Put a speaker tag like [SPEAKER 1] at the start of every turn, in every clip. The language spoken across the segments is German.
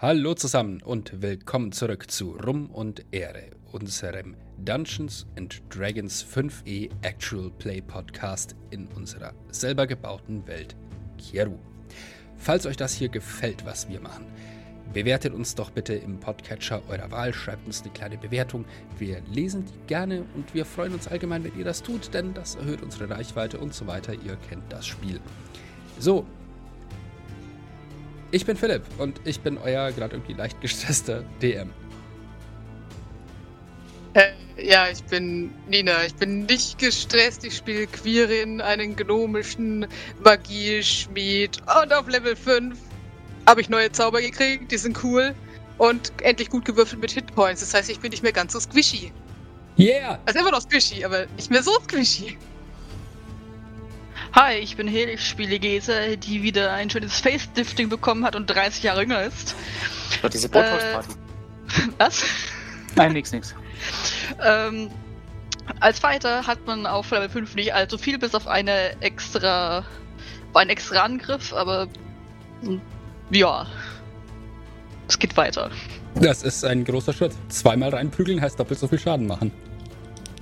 [SPEAKER 1] Hallo zusammen und willkommen zurück zu Rum und Ehre, unserem Dungeons and Dragons 5e Actual Play Podcast in unserer selber gebauten Welt Kieru. Falls euch das hier gefällt, was wir machen, bewertet uns doch bitte im Podcatcher eurer Wahl, schreibt uns eine kleine Bewertung. Wir lesen die gerne und wir freuen uns allgemein, wenn ihr das tut, denn das erhöht unsere Reichweite und so weiter. Ihr kennt das Spiel. So, ich bin Philipp und ich bin euer gerade irgendwie leicht gestresster DM.
[SPEAKER 2] Äh, ja, ich bin Nina. Ich bin nicht gestresst. Ich spiele Quirin, einen gnomischen Magieschmied. Und auf Level 5 habe ich neue Zauber gekriegt. Die sind cool. Und endlich gut gewürfelt mit Hitpoints. Das heißt, ich bin nicht mehr ganz so squishy.
[SPEAKER 1] Yeah!
[SPEAKER 2] Also immer noch squishy, aber nicht mehr so squishy.
[SPEAKER 3] Hi, ich bin Hel, ich spiele Gese, die wieder ein schönes Face-Difting bekommen hat und 30 Jahre jünger ist.
[SPEAKER 4] Doch diese Botox-Party.
[SPEAKER 3] Äh, was?
[SPEAKER 4] Nein, nix, nix.
[SPEAKER 3] Ähm, als Fighter hat man auf Level 5 nicht allzu viel, bis auf eine extra, einen extra Angriff, aber hm, ja, es geht weiter.
[SPEAKER 1] Das ist ein großer Schritt. Zweimal reinprügeln heißt doppelt so viel Schaden machen.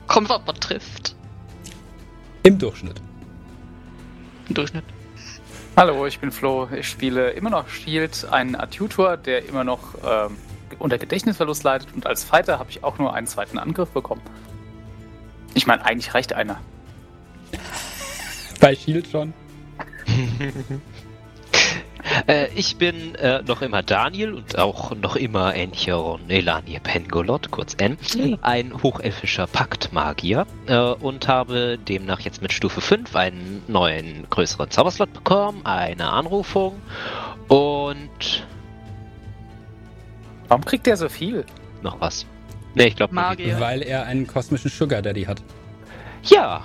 [SPEAKER 3] Kommt, was man trifft.
[SPEAKER 1] Im Durchschnitt.
[SPEAKER 3] Im Durchschnitt.
[SPEAKER 4] Hallo, ich bin Flo. Ich spiele immer noch Shield, einen Adjutor, der immer noch ähm, unter Gedächtnisverlust leidet und als Fighter habe ich auch nur einen zweiten Angriff bekommen. Ich meine, eigentlich reicht einer.
[SPEAKER 1] Bei Shield schon.
[SPEAKER 5] Äh, ich bin äh, noch immer Daniel und auch noch immer Encheron Elanie Pengolot, kurz N, ein hochelfischer Paktmagier äh, und habe demnach jetzt mit Stufe 5 einen neuen größeren Zauberslot bekommen, eine Anrufung und
[SPEAKER 4] Warum kriegt der so viel?
[SPEAKER 5] noch was. Ne, ich glaube
[SPEAKER 3] Magier.
[SPEAKER 1] Weil er einen kosmischen Sugar Daddy hat.
[SPEAKER 5] Ja,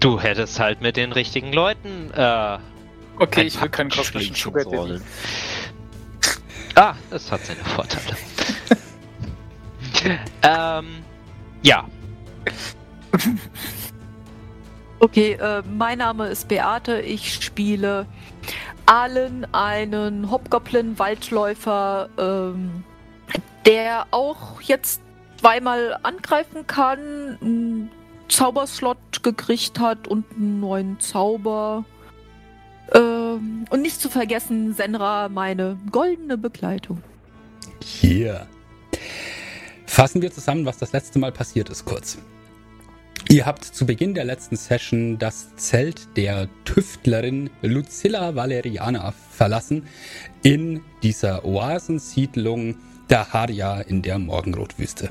[SPEAKER 5] du hättest halt mit den richtigen Leuten äh,
[SPEAKER 4] Okay,
[SPEAKER 5] ein
[SPEAKER 4] ich will keinen kosmischen Sugar Daddy.
[SPEAKER 5] Ah, das hat seine Vorteile. ähm, ja,
[SPEAKER 6] Okay, äh, mein Name ist Beate. Ich spiele Allen, einen Hobgoblin-Waldläufer, ähm, der auch jetzt zweimal angreifen kann, einen Zauberslot gekriegt hat und einen neuen Zauber. Ähm, und nicht zu vergessen, Senra, meine goldene Begleitung.
[SPEAKER 1] Hier. Fassen wir zusammen, was das letzte Mal passiert ist, kurz. Ihr habt zu Beginn der letzten Session das Zelt der Tüftlerin Lucilla Valeriana verlassen in dieser Oasensiedlung Daharia in der Morgenrotwüste.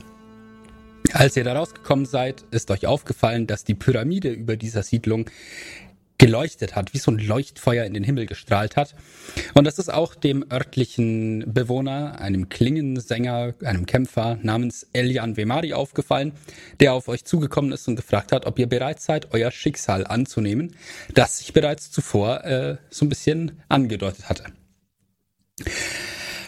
[SPEAKER 1] Als ihr da rausgekommen seid, ist euch aufgefallen, dass die Pyramide über dieser Siedlung geleuchtet hat, wie so ein Leuchtfeuer in den Himmel gestrahlt hat. Und das ist auch dem örtlichen Bewohner, einem Klingensänger, einem Kämpfer namens Elian Vemari aufgefallen, der auf euch zugekommen ist und gefragt hat, ob ihr bereit seid, euer Schicksal anzunehmen, das sich bereits zuvor äh, so ein bisschen angedeutet hatte.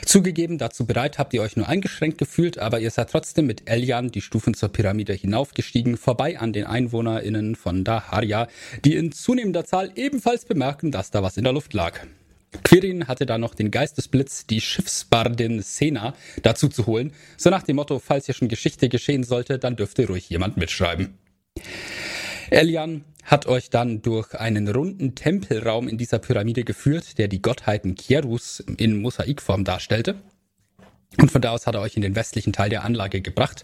[SPEAKER 1] Zugegeben, dazu bereit habt ihr euch nur eingeschränkt gefühlt, aber ihr seid trotzdem mit Elian die Stufen zur Pyramide hinaufgestiegen, vorbei an den EinwohnerInnen von Daharia, die in zunehmender Zahl ebenfalls bemerken, dass da was in der Luft lag. Quirin hatte da noch den Geistesblitz, die Schiffsbardin Sena dazu zu holen, so nach dem Motto, falls hier schon Geschichte geschehen sollte, dann dürfte ruhig jemand mitschreiben. Elian hat euch dann durch einen runden Tempelraum in dieser Pyramide geführt, der die Gottheiten Kierus in Mosaikform darstellte. Und von da aus hat er euch in den westlichen Teil der Anlage gebracht.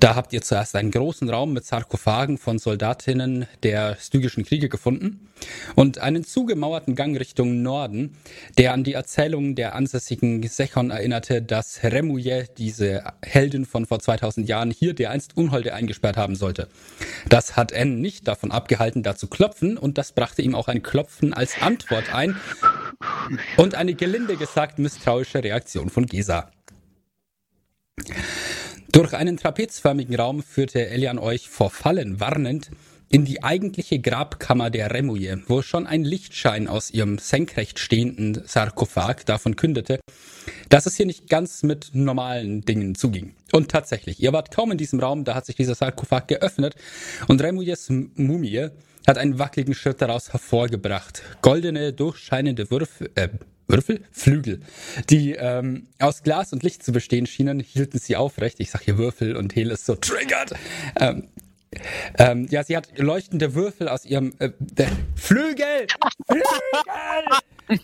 [SPEAKER 1] Da habt ihr zuerst einen großen Raum mit Sarkophagen von Soldatinnen der stygischen Kriege gefunden und einen zugemauerten Gang Richtung Norden, der an die Erzählungen der ansässigen Sechon erinnerte, dass Remuye, diese Heldin von vor 2000 Jahren, hier dereinst Unholde eingesperrt haben sollte. Das hat N nicht davon abgehalten, da zu klopfen und das brachte ihm auch ein Klopfen als Antwort ein und eine gelinde gesagt misstrauische Reaktion von Gesa. Durch einen trapezförmigen Raum führte Elian euch vor Fallen warnend in die eigentliche Grabkammer der Remuye, wo schon ein Lichtschein aus ihrem senkrecht stehenden Sarkophag davon kündete, dass es hier nicht ganz mit normalen Dingen zuging. Und tatsächlich, ihr wart kaum in diesem Raum, da hat sich dieser Sarkophag geöffnet und Remuyes Mumie hat einen wackeligen Schritt daraus hervorgebracht. Goldene, durchscheinende Würfel, äh, Würfel? Flügel, die ähm, aus Glas und Licht zu bestehen schienen, hielten sie aufrecht. Ich sag hier Würfel und Hel ist so triggert. Ähm, ähm, ja, sie hat leuchtende Würfel aus ihrem äh, Flügel! Flügel!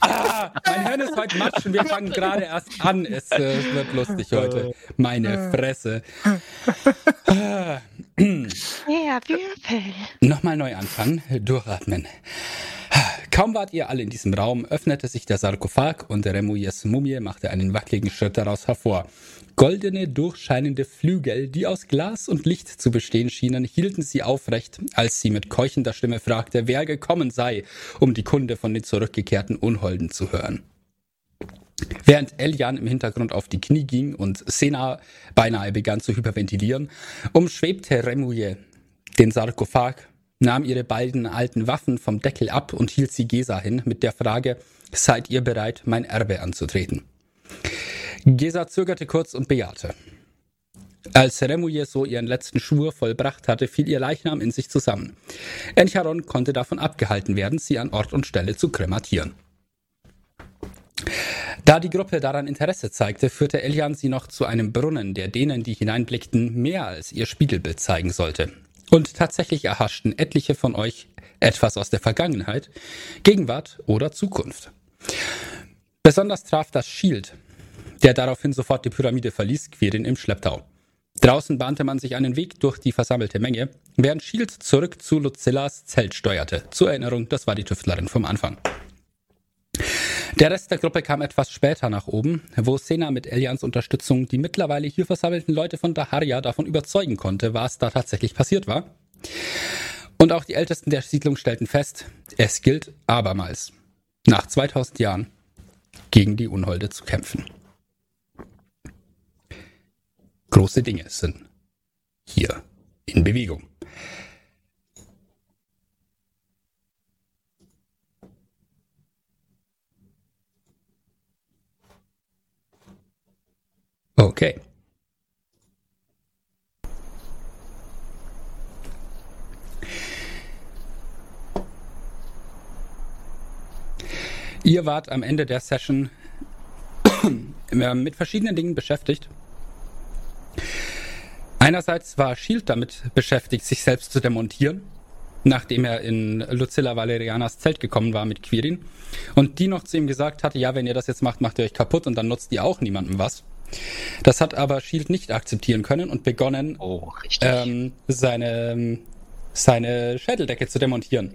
[SPEAKER 1] Ah, mein Hirn ist heute matsch und wir fangen gerade erst an. Es äh, wird lustig heute. Meine Fresse.
[SPEAKER 3] Ja, Würfel.
[SPEAKER 1] Nochmal neu anfangen, durchatmen. Kaum wart ihr alle in diesem Raum, öffnete sich der Sarkophag und Remouilles Mumie machte einen wackeligen Schritt daraus hervor. Goldene, durchscheinende Flügel, die aus Glas und Licht zu bestehen schienen, hielten sie aufrecht, als sie mit keuchender Stimme fragte, wer gekommen sei, um die Kunde von den zurückgekehrten Unholden zu hören. Während Elian im Hintergrund auf die Knie ging und Sena beinahe begann zu hyperventilieren, umschwebte Remouillet den Sarkophag, nahm ihre beiden alten Waffen vom Deckel ab und hielt sie Gesa hin mit der Frage, seid ihr bereit, mein Erbe anzutreten? Gesa zögerte kurz und bejahte. Als Remouillet so ihren letzten Schwur vollbracht hatte, fiel ihr Leichnam in sich zusammen. Encharon konnte davon abgehalten werden, sie an Ort und Stelle zu krematieren. Da die Gruppe daran Interesse zeigte, führte Elian sie noch zu einem Brunnen, der denen, die hineinblickten, mehr als ihr Spiegelbild zeigen sollte. Und tatsächlich erhaschten etliche von euch etwas aus der Vergangenheit, Gegenwart oder Zukunft. Besonders traf das Shield, der daraufhin sofort die Pyramide verließ, Quirin im Schlepptau. Draußen bahnte man sich einen Weg durch die versammelte Menge, während Shield zurück zu Lucillas Zelt steuerte. Zur Erinnerung, das war die Tüftlerin vom Anfang. Der Rest der Gruppe kam etwas später nach oben, wo Sena mit Elians Unterstützung die mittlerweile hier versammelten Leute von Daharia davon überzeugen konnte, was da tatsächlich passiert war. Und auch die Ältesten der Siedlung stellten fest, es gilt abermals, nach 2000 Jahren, gegen die Unholde zu kämpfen. Große Dinge sind hier in Bewegung. Okay. Ihr wart am Ende der Session mit verschiedenen Dingen beschäftigt. Einerseits war Shield damit beschäftigt, sich selbst zu demontieren, nachdem er in Lucilla Valerianas Zelt gekommen war mit Quirin und die noch zu ihm gesagt hatte, ja, wenn ihr das jetzt macht, macht ihr euch kaputt und dann nutzt ihr auch niemandem was. Das hat aber Shield nicht akzeptieren können und begonnen,
[SPEAKER 5] Oh,
[SPEAKER 1] ähm, seine, seine Schädeldecke zu demontieren.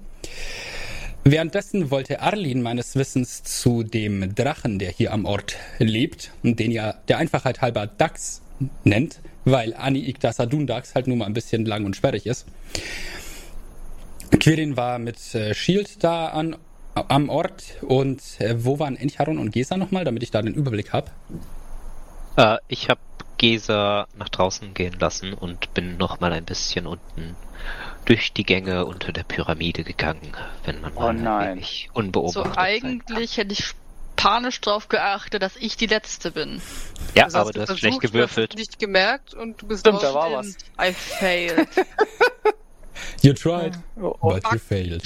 [SPEAKER 1] Währenddessen wollte Arlin meines Wissens zu dem Drachen, der hier am Ort lebt und den ja der Einfachheit halber Dax nennt, weil Ani Igdasadun Dax halt nur mal ein bisschen lang und sperrig ist. Quirin war mit äh, Shield da an, am Ort und äh, wo waren Encharon und Gesa nochmal, damit ich da den Überblick habe?
[SPEAKER 5] Äh, ich habe Gesa nach draußen gehen lassen und bin noch mal ein bisschen unten durch die Gänge unter der Pyramide gegangen, wenn man
[SPEAKER 4] Oh
[SPEAKER 5] mal
[SPEAKER 3] So
[SPEAKER 5] unbeobachtet sein
[SPEAKER 3] eigentlich hätte ich panisch drauf geachtet, dass ich die Letzte bin.
[SPEAKER 5] Ja,
[SPEAKER 2] Das
[SPEAKER 5] aber du hast
[SPEAKER 2] versucht,
[SPEAKER 5] schlecht
[SPEAKER 2] du hast
[SPEAKER 5] gewürfelt.
[SPEAKER 2] nicht gemerkt und du bist
[SPEAKER 4] Stimmt, da war was.
[SPEAKER 3] I failed.
[SPEAKER 1] You tried,
[SPEAKER 4] Oh, oh.
[SPEAKER 1] but you failed.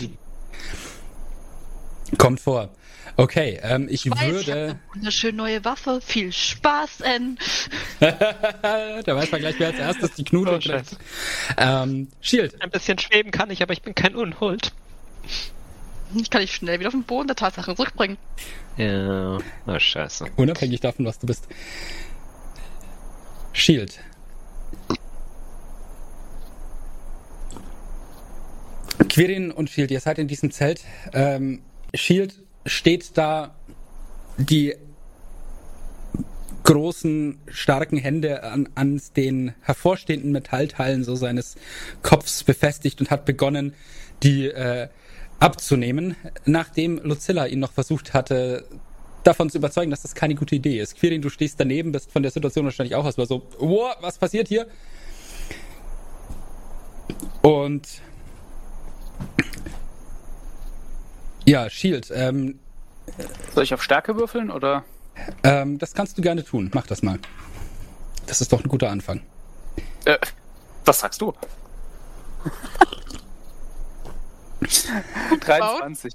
[SPEAKER 1] Kommt vor. Okay, ähm, ich,
[SPEAKER 3] Ich weiß, ich
[SPEAKER 1] würde.
[SPEAKER 3] eine wunderschöne neue Waffe. Viel Spaß, N.
[SPEAKER 1] da weiß man gleich, wer als erstes die Knute
[SPEAKER 5] Oh.
[SPEAKER 1] Ähm, Shield.
[SPEAKER 5] Ein bisschen schweben kann ich, aber ich bin kein Unhold.
[SPEAKER 3] Ich kann dich schnell wieder auf den Boden der Tatsachen zurückbringen.
[SPEAKER 5] Ja, oh, scheiße.
[SPEAKER 1] Unabhängig davon, was du bist. Shield. Quirin und Shield, ihr seid in diesem Zelt. Ähm, Shield steht da, die großen, starken Hände an, an den hervorstehenden Metallteilen so seines Kopfs befestigt und hat begonnen, die äh, abzunehmen, nachdem Lucilla ihn noch versucht hatte, davon zu überzeugen, dass das keine gute Idee ist. Quirin, du stehst daneben, bist von der Situation wahrscheinlich auch erstmal so, wow, was passiert hier? Und ja, Shield, ähm,
[SPEAKER 4] Soll ich auf Stärke würfeln oder?
[SPEAKER 1] ähm, das kannst du gerne tun. Mach das mal. Das ist doch ein guter Anfang.
[SPEAKER 4] Äh, was sagst du? 23.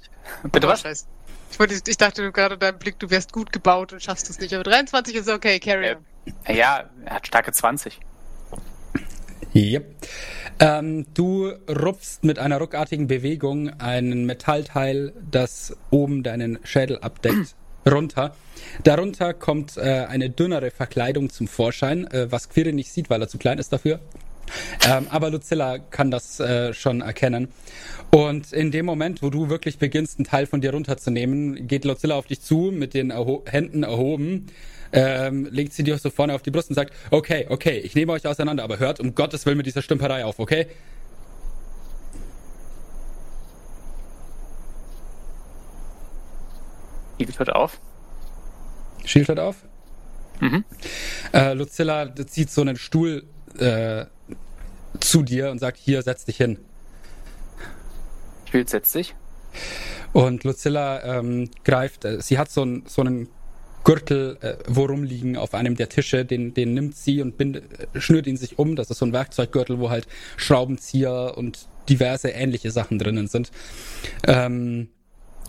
[SPEAKER 4] Bitte was?
[SPEAKER 2] Scheiße. Ich, wollte, ich dachte gerade deinem Blick, du wärst gut gebaut und schaffst es nicht. Aber 23 ist okay, carry
[SPEAKER 4] Äh. Ja, er hat starke 20.
[SPEAKER 1] Yep. Ähm, du rupfst mit einer ruckartigen Bewegung ein Metallteil, das oben deinen Schädel abdeckt, runter. Darunter kommt äh, eine dünnere Verkleidung zum Vorschein, äh, was Quirin nicht sieht, weil er zu klein ist dafür. Ähm, aber Lucilla kann das äh, schon erkennen. Und in dem Moment, wo du wirklich beginnst, einen Teil von dir runterzunehmen, geht Lucilla auf dich zu, mit den erho Händen erhoben, ähm, legt sie dir so vorne auf die Brust und sagt, okay, okay, ich nehme euch auseinander, aber hört um Gottes Willen mit dieser Stümperei auf, okay?
[SPEAKER 4] Shield hört auf.
[SPEAKER 1] Shield hört auf.
[SPEAKER 4] Mhm.
[SPEAKER 1] Äh, Lucilla zieht so einen Stuhl äh, zu dir und sagt, hier, setz dich hin.
[SPEAKER 4] Shield setzt sich.
[SPEAKER 1] Und Lucilla ähm, greift, äh, sie hat so, ein, so einen Gürtel, äh, wo rumliegen auf einem der Tische, den, den nimmt sie und bind, schnürt ihn sich um. Das ist so ein Werkzeuggürtel, wo halt Schraubenzieher und diverse ähnliche Sachen drinnen sind. Ähm,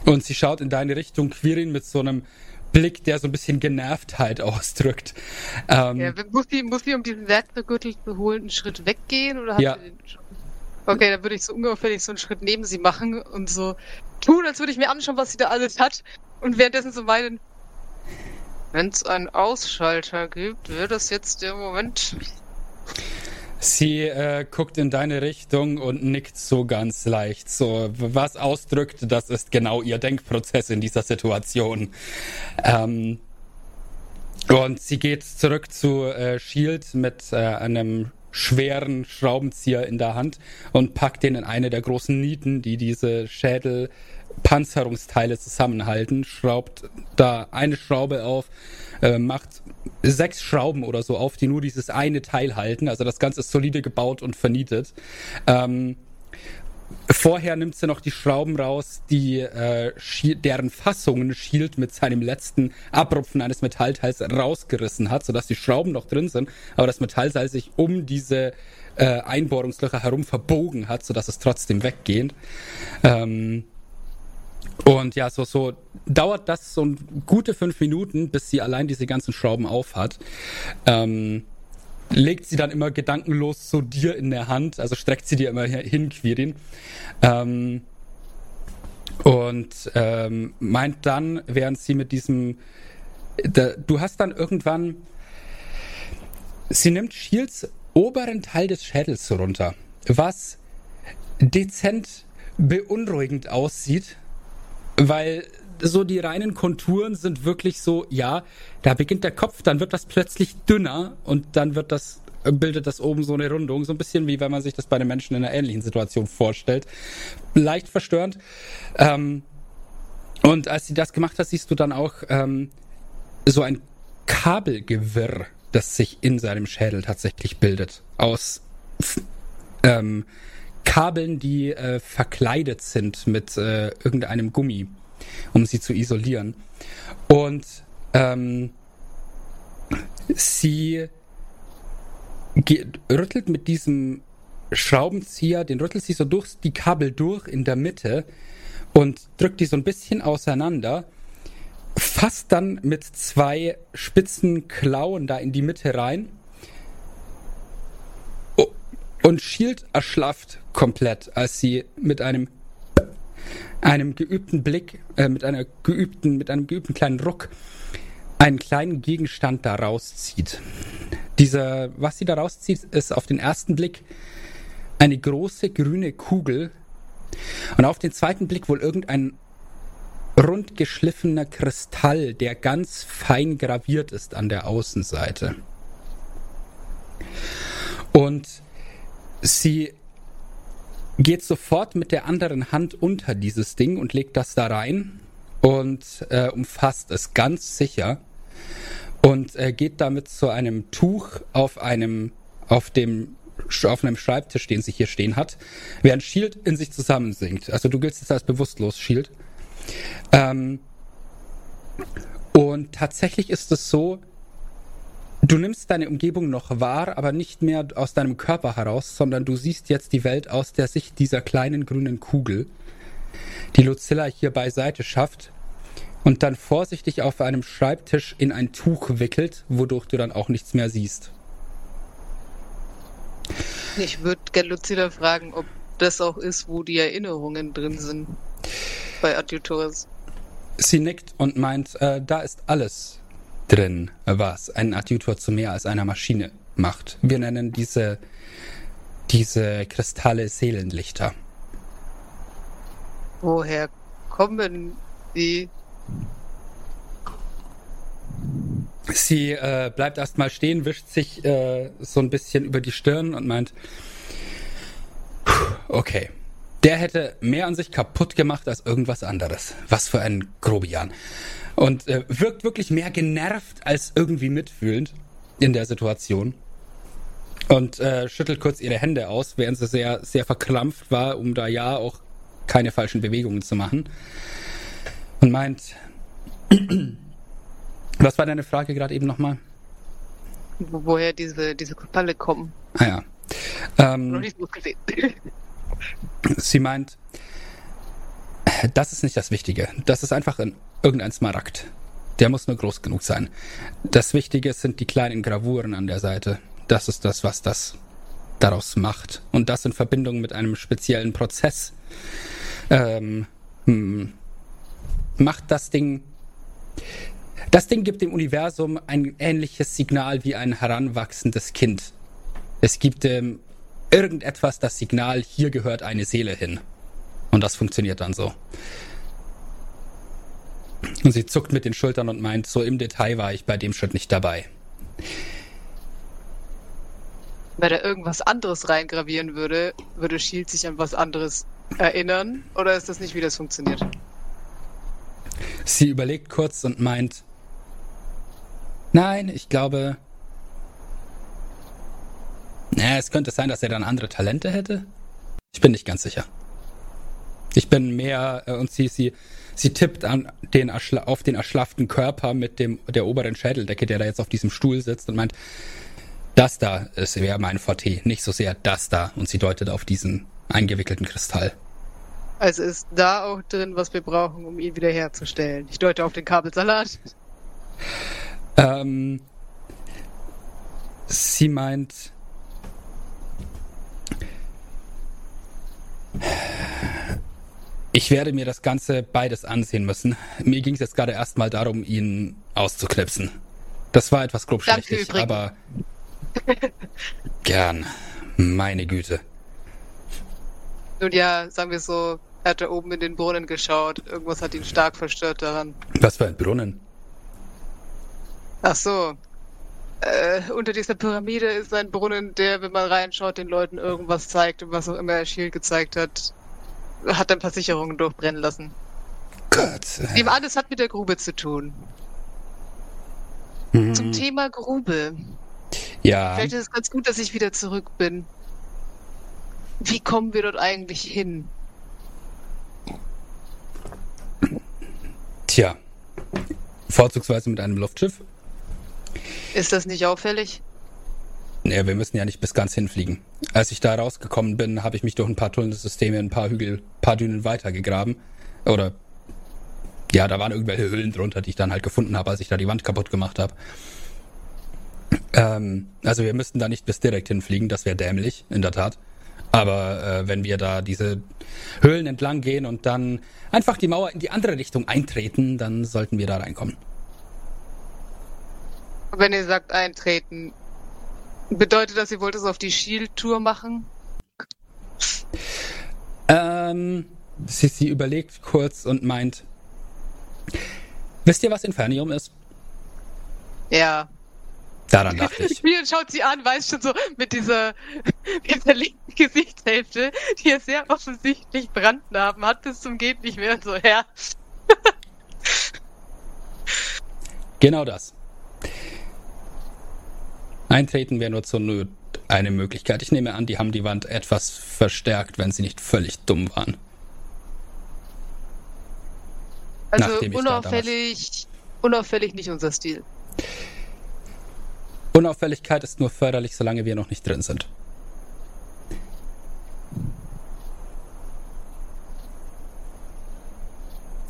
[SPEAKER 1] und sie schaut in deine Richtung, Quirin, mit so einem Blick, der so ein bisschen Genervtheit ausdrückt. Ähm,
[SPEAKER 2] Ja, muss die, muss die, um diesen Werkzeuggürtel zu holen, einen Schritt weggehen? Oder hat
[SPEAKER 1] Ja.
[SPEAKER 2] sie den schon? Okay, dann würde ich so ungefährlich so einen Schritt neben sie machen und so tun, als würde ich mir anschauen, was sie da alles hat. Und währenddessen so meinen, wenn es einen Ausschalter gibt, wäre das jetzt der Moment.
[SPEAKER 1] Sie äh, guckt in deine Richtung und nickt so ganz leicht. So, was ausdrückt, das ist genau ihr Denkprozess in dieser Situation. Ähm, und sie geht zurück zu äh, Shield mit äh, einem schweren Schraubenzieher in der Hand und packt den in eine der großen Nieten, die diese Schädelpanzerungsteile zusammenhalten, schraubt da eine Schraube auf, äh, macht sechs Schrauben oder so auf, die nur dieses eine Teil halten. Also das Ganze ist solide gebaut und vernietet. Ähm, Vorher nimmt sie noch die Schrauben raus, die äh, deren Fassungen Shield mit seinem letzten Abrupfen eines Metallteils rausgerissen hat, sodass die Schrauben noch drin sind, aber das Metallteil sich um diese äh, Einbohrungslöcher herum verbogen hat, sodass es trotzdem weggeht. Ähm, und ja, so, so dauert das so gute fünf Minuten, bis sie allein diese ganzen Schrauben auf hat. Ähm, legt sie dann immer gedankenlos so dir in der Hand, also streckt sie dir immer hin, Quirin. Ähm, und ähm, meint dann, während sie mit diesem, da, du hast dann irgendwann, sie nimmt Shields oberen Teil des Schädels runter, was dezent beunruhigend aussieht, weil so die reinen Konturen sind wirklich so, ja, da beginnt der Kopf, dann wird das plötzlich dünner und dann wird das, bildet das oben so eine Rundung, so ein bisschen wie wenn man sich das bei einem Menschen in einer ähnlichen Situation vorstellt. Leicht verstörend. Ähm, und als sie das gemacht hat, siehst du dann auch ähm, so ein Kabelgewirr, das sich in seinem Schädel tatsächlich bildet. Aus ähm, Kabeln, die äh, verkleidet sind mit äh, irgendeinem Gummi, um sie zu isolieren. Und ähm, sie rüttelt mit diesem Schraubenzieher, den rüttelt sie so durch die Kabel durch in der Mitte und drückt die so ein bisschen auseinander, fasst dann mit zwei spitzen Klauen da in die Mitte rein und Shield erschlafft komplett, als sie mit einem einem geübten Blick, äh, mit einer geübten, mit einem geübten kleinen Ruck einen kleinen Gegenstand da rauszieht. Dieser, was sie da rauszieht, ist auf den ersten Blick eine große grüne Kugel und auf den zweiten Blick wohl irgendein rund geschliffener Kristall, der ganz fein graviert ist an der Außenseite. Und sie geht sofort mit der anderen Hand unter dieses Ding und legt das da rein und äh, umfasst es ganz sicher und äh, geht damit zu einem Tuch auf einem auf dem auf einem Schreibtisch, den sie hier stehen hat, während Shield in sich zusammensinkt. Also du giltst jetzt als bewusstlos, Shield. Ähm, und tatsächlich ist es so, du nimmst deine Umgebung noch wahr, aber nicht mehr aus deinem Körper heraus, sondern du siehst jetzt die Welt aus der Sicht dieser kleinen grünen Kugel, die Lucilla hier beiseite schafft. und dann vorsichtig auf einem Schreibtisch in ein Tuch wickelt, wodurch du dann auch nichts mehr siehst.
[SPEAKER 2] Ich würde gerne Lucida fragen, ob das auch ist, wo die Erinnerungen drin sind. Bei Adjutores.
[SPEAKER 1] Sie nickt und meint, äh, da ist alles drin, was einen Adjutor zu mehr als einer Maschine macht. Wir nennen diese, diese Kristalle Seelenlichter.
[SPEAKER 2] Woher kommen die?
[SPEAKER 1] Sie äh, bleibt erstmal stehen, wischt sich äh, so ein bisschen über die Stirn und meint, okay, der hätte mehr an sich kaputt gemacht als irgendwas anderes. Was für ein Grobian. Und äh, wirkt wirklich mehr genervt als irgendwie mitfühlend in der Situation. Und äh, schüttelt kurz ihre Hände aus, während sie sehr, sehr verkrampft war, um da ja auch keine falschen Bewegungen zu machen. Und meint, was war deine Frage gerade eben nochmal?
[SPEAKER 2] Woher diese, diese Kristalle kommen.
[SPEAKER 1] Ah ja. Ähm. Sie meint, das ist nicht das Wichtige. Das ist einfach ein, irgendein Smaragd. Der muss nur groß genug sein. Das Wichtige sind die kleinen Gravuren an der Seite. Das ist das, was das daraus macht. Und das in Verbindung mit einem speziellen Prozess ähm, hm, macht das Ding. Das Ding gibt dem Universum ein ähnliches Signal wie ein heranwachsendes Kind. Es gibt dem irgendetwas das Signal, hier gehört eine Seele hin. Und das funktioniert dann so. Und sie zuckt mit den Schultern und meint, so im Detail war ich bei dem Schritt nicht dabei.
[SPEAKER 2] Wenn er irgendwas anderes reingravieren würde, würde Shield sich an was anderes erinnern? Oder ist das nicht, wie das funktioniert?
[SPEAKER 1] Sie überlegt kurz und meint, nein, ich glaube, na, es könnte sein, dass er dann andere Talente hätte. Ich bin nicht ganz sicher. Ich bin mehr, äh, und sie, sie, sie tippt an den auf den erschlafften Körper mit dem, der oberen Schädeldecke, der da jetzt auf diesem Stuhl sitzt und meint, das da wäre mein Forte, nicht so sehr das da. Und sie deutet auf diesen eingewickelten Kristall.
[SPEAKER 2] Also ist da auch drin, was wir brauchen, um ihn wiederherzustellen. Ich deute auf den Kabelsalat.
[SPEAKER 1] Ähm, sie meint, ich werde mir das Ganze beides ansehen müssen. Mir ging es jetzt gerade erstmal darum, ihn auszuknipsen. Das war etwas grobschlächtig, aber gern. Meine Güte.
[SPEAKER 2] Nun ja, sagen wir so, er hat da oben in den Brunnen geschaut. Irgendwas hat ihn stark verstört daran.
[SPEAKER 1] Was für ein Brunnen?
[SPEAKER 2] Ach so. Äh, unter dieser Pyramide ist ein Brunnen, der, wenn man reinschaut, den Leuten irgendwas zeigt und was auch immer er Shield gezeigt hat, hat ein paar Sicherungen durchbrennen lassen.
[SPEAKER 1] Gott.
[SPEAKER 2] Dem alles hat mit der Grube zu tun.
[SPEAKER 1] Hm.
[SPEAKER 2] Zum Thema Grube.
[SPEAKER 1] Ja.
[SPEAKER 2] Vielleicht ist es ganz gut, dass ich wieder zurück bin. Wie kommen wir dort eigentlich hin?
[SPEAKER 1] Tja. Vorzugsweise mit einem Luftschiff.
[SPEAKER 2] Ist das nicht auffällig?
[SPEAKER 1] Nee, wir müssen ja nicht bis ganz hinfliegen. Als ich da rausgekommen bin, habe ich mich durch ein paar Tunnelsysteme ein paar Hügel, paar Dünen weitergegraben. Oder ja, da waren irgendwelche Höhlen drunter, die ich dann halt gefunden habe, als ich da die Wand kaputt gemacht habe. Ähm, also wir müssten da nicht bis direkt hinfliegen, das wäre dämlich, in der Tat. Aber äh, wenn wir da diese Höhlen entlang gehen und dann einfach die Mauer in die andere Richtung eintreten, dann sollten wir da reinkommen.
[SPEAKER 2] Wenn ihr sagt eintreten, bedeutet das, ihr wollt es auf die Shield-Tour machen?
[SPEAKER 1] Ähm, sie, überlegt kurz und meint, wisst ihr, was Infernium ist?
[SPEAKER 2] Ja.
[SPEAKER 1] Daran dachte ich.
[SPEAKER 2] Spielen schaut sie an, weiß schon so mit dieser, mit der linken Gesichtshälfte, die er sehr offensichtlich Brandnarben hat, bis zum geht nicht mehr so, ja.
[SPEAKER 1] Genau das. Eintreten wäre nur zur Not eine Möglichkeit. Ich nehme an, die haben die Wand etwas verstärkt, wenn sie nicht völlig dumm waren.
[SPEAKER 2] Also
[SPEAKER 1] ich da
[SPEAKER 2] unauffällig, unauffällig nicht unser Stil.
[SPEAKER 1] Unauffälligkeit ist nur förderlich, solange wir noch nicht drin sind.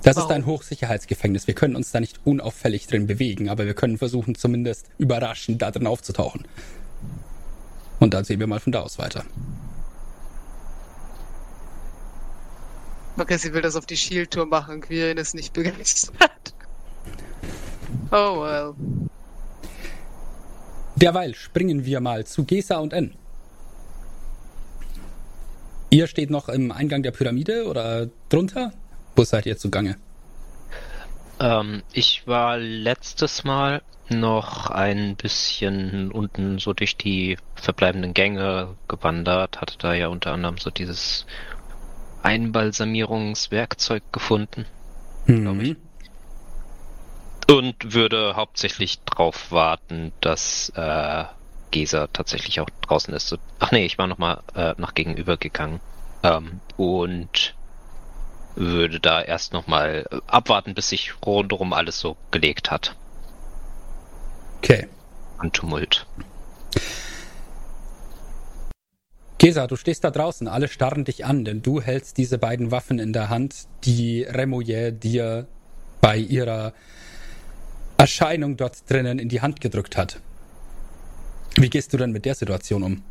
[SPEAKER 1] Das ist
[SPEAKER 2] Warum?
[SPEAKER 1] ein Hochsicherheitsgefängnis. Wir können uns da nicht unauffällig drin bewegen, aber wir können versuchen, zumindest überraschend da drin aufzutauchen. Und dann sehen wir mal von da aus weiter.
[SPEAKER 2] Okay, sie will das auf die Shield-Tour machen. Quirin ist nicht begeistert. Oh well.
[SPEAKER 1] Derweil springen wir mal zu Gesa und N. Ihr steht noch im Eingang der Pyramide oder drunter? Wo seid ihr zugange?
[SPEAKER 5] Ähm, ich war letztes Mal noch ein bisschen unten so durch die verbleibenden Gänge gewandert, hatte da ja unter anderem so dieses Einbalsamierungswerkzeug gefunden Glaub ich. und würde hauptsächlich drauf warten, dass äh, Gesa tatsächlich auch draußen ist. Ach nee, ich war nochmal äh, nach gegenüber gegangen ähm, und würde da erst nochmal abwarten, bis sich rundherum alles so gelegt hat
[SPEAKER 1] Okay.
[SPEAKER 5] an Tumult.
[SPEAKER 1] Gesa, du stehst da draußen, alle starren dich an, denn du hältst diese beiden Waffen in der Hand, die Remoyer dir bei ihrer Erscheinung dort drinnen in die Hand gedrückt hat. Wie gehst du denn mit der Situation um?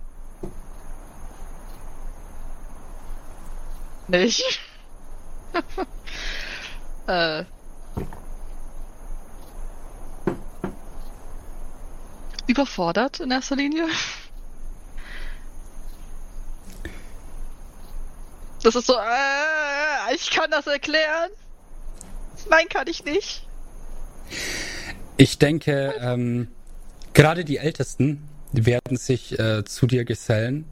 [SPEAKER 3] Nicht. Äh. Überfordert in erster Linie. Das ist so, äh, ich kann das erklären. Nein, kann ich nicht.
[SPEAKER 1] Ich denke, ähm, gerade die Ältesten werden sich äh, zu dir gesellen,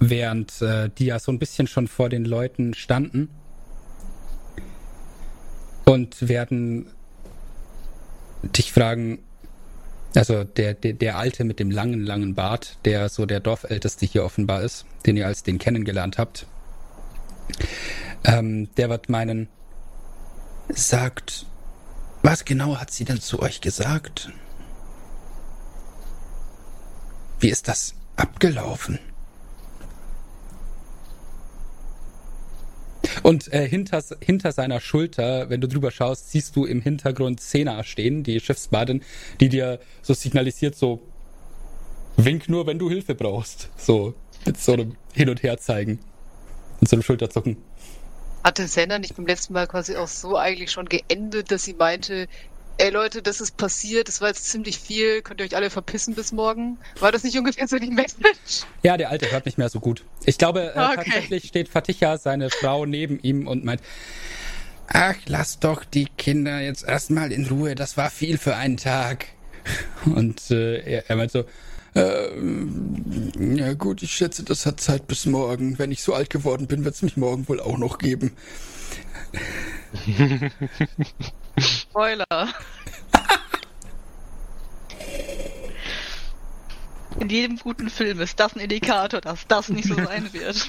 [SPEAKER 1] während äh, die ja so ein bisschen schon vor den Leuten standen und werden dich fragen, also der, der, der Alte mit dem langen, langen Bart, der so der Dorfälteste hier offenbar ist, den ihr als den kennengelernt habt, ähm, der wird meinen, sagt, was genau hat sie denn zu euch gesagt? Wie ist das abgelaufen? Und äh, hinter, hinter seiner Schulter, wenn du drüber schaust, siehst du im Hintergrund Sena stehen, die Schiffsbadin, die dir so signalisiert, so wink nur, wenn du Hilfe brauchst. So mit so einem Hin- und Herzeigen und so einem Schulterzucken.
[SPEAKER 2] Hatte Senna nicht beim letzten Mal quasi auch so eigentlich schon geendet, dass sie meinte, ey Leute, das ist passiert, das war jetzt ziemlich viel, könnt ihr euch alle verpissen bis morgen? War das nicht ungefähr so die Message?
[SPEAKER 1] Ja, der Alte hört nicht mehr so gut. Ich glaube, äh,
[SPEAKER 2] Okay.
[SPEAKER 1] tatsächlich steht Faticha, seine Frau, neben ihm und meint, ach, lass doch die Kinder jetzt erstmal in Ruhe, das war viel für einen Tag. Und äh, er, er meint so, äh, ja gut, ich schätze, das hat Zeit bis morgen. Wenn ich so alt geworden bin, wird es mich morgen wohl auch noch geben.
[SPEAKER 3] Spoiler. In jedem guten Film ist das ein Indikator, dass das nicht so sein wird.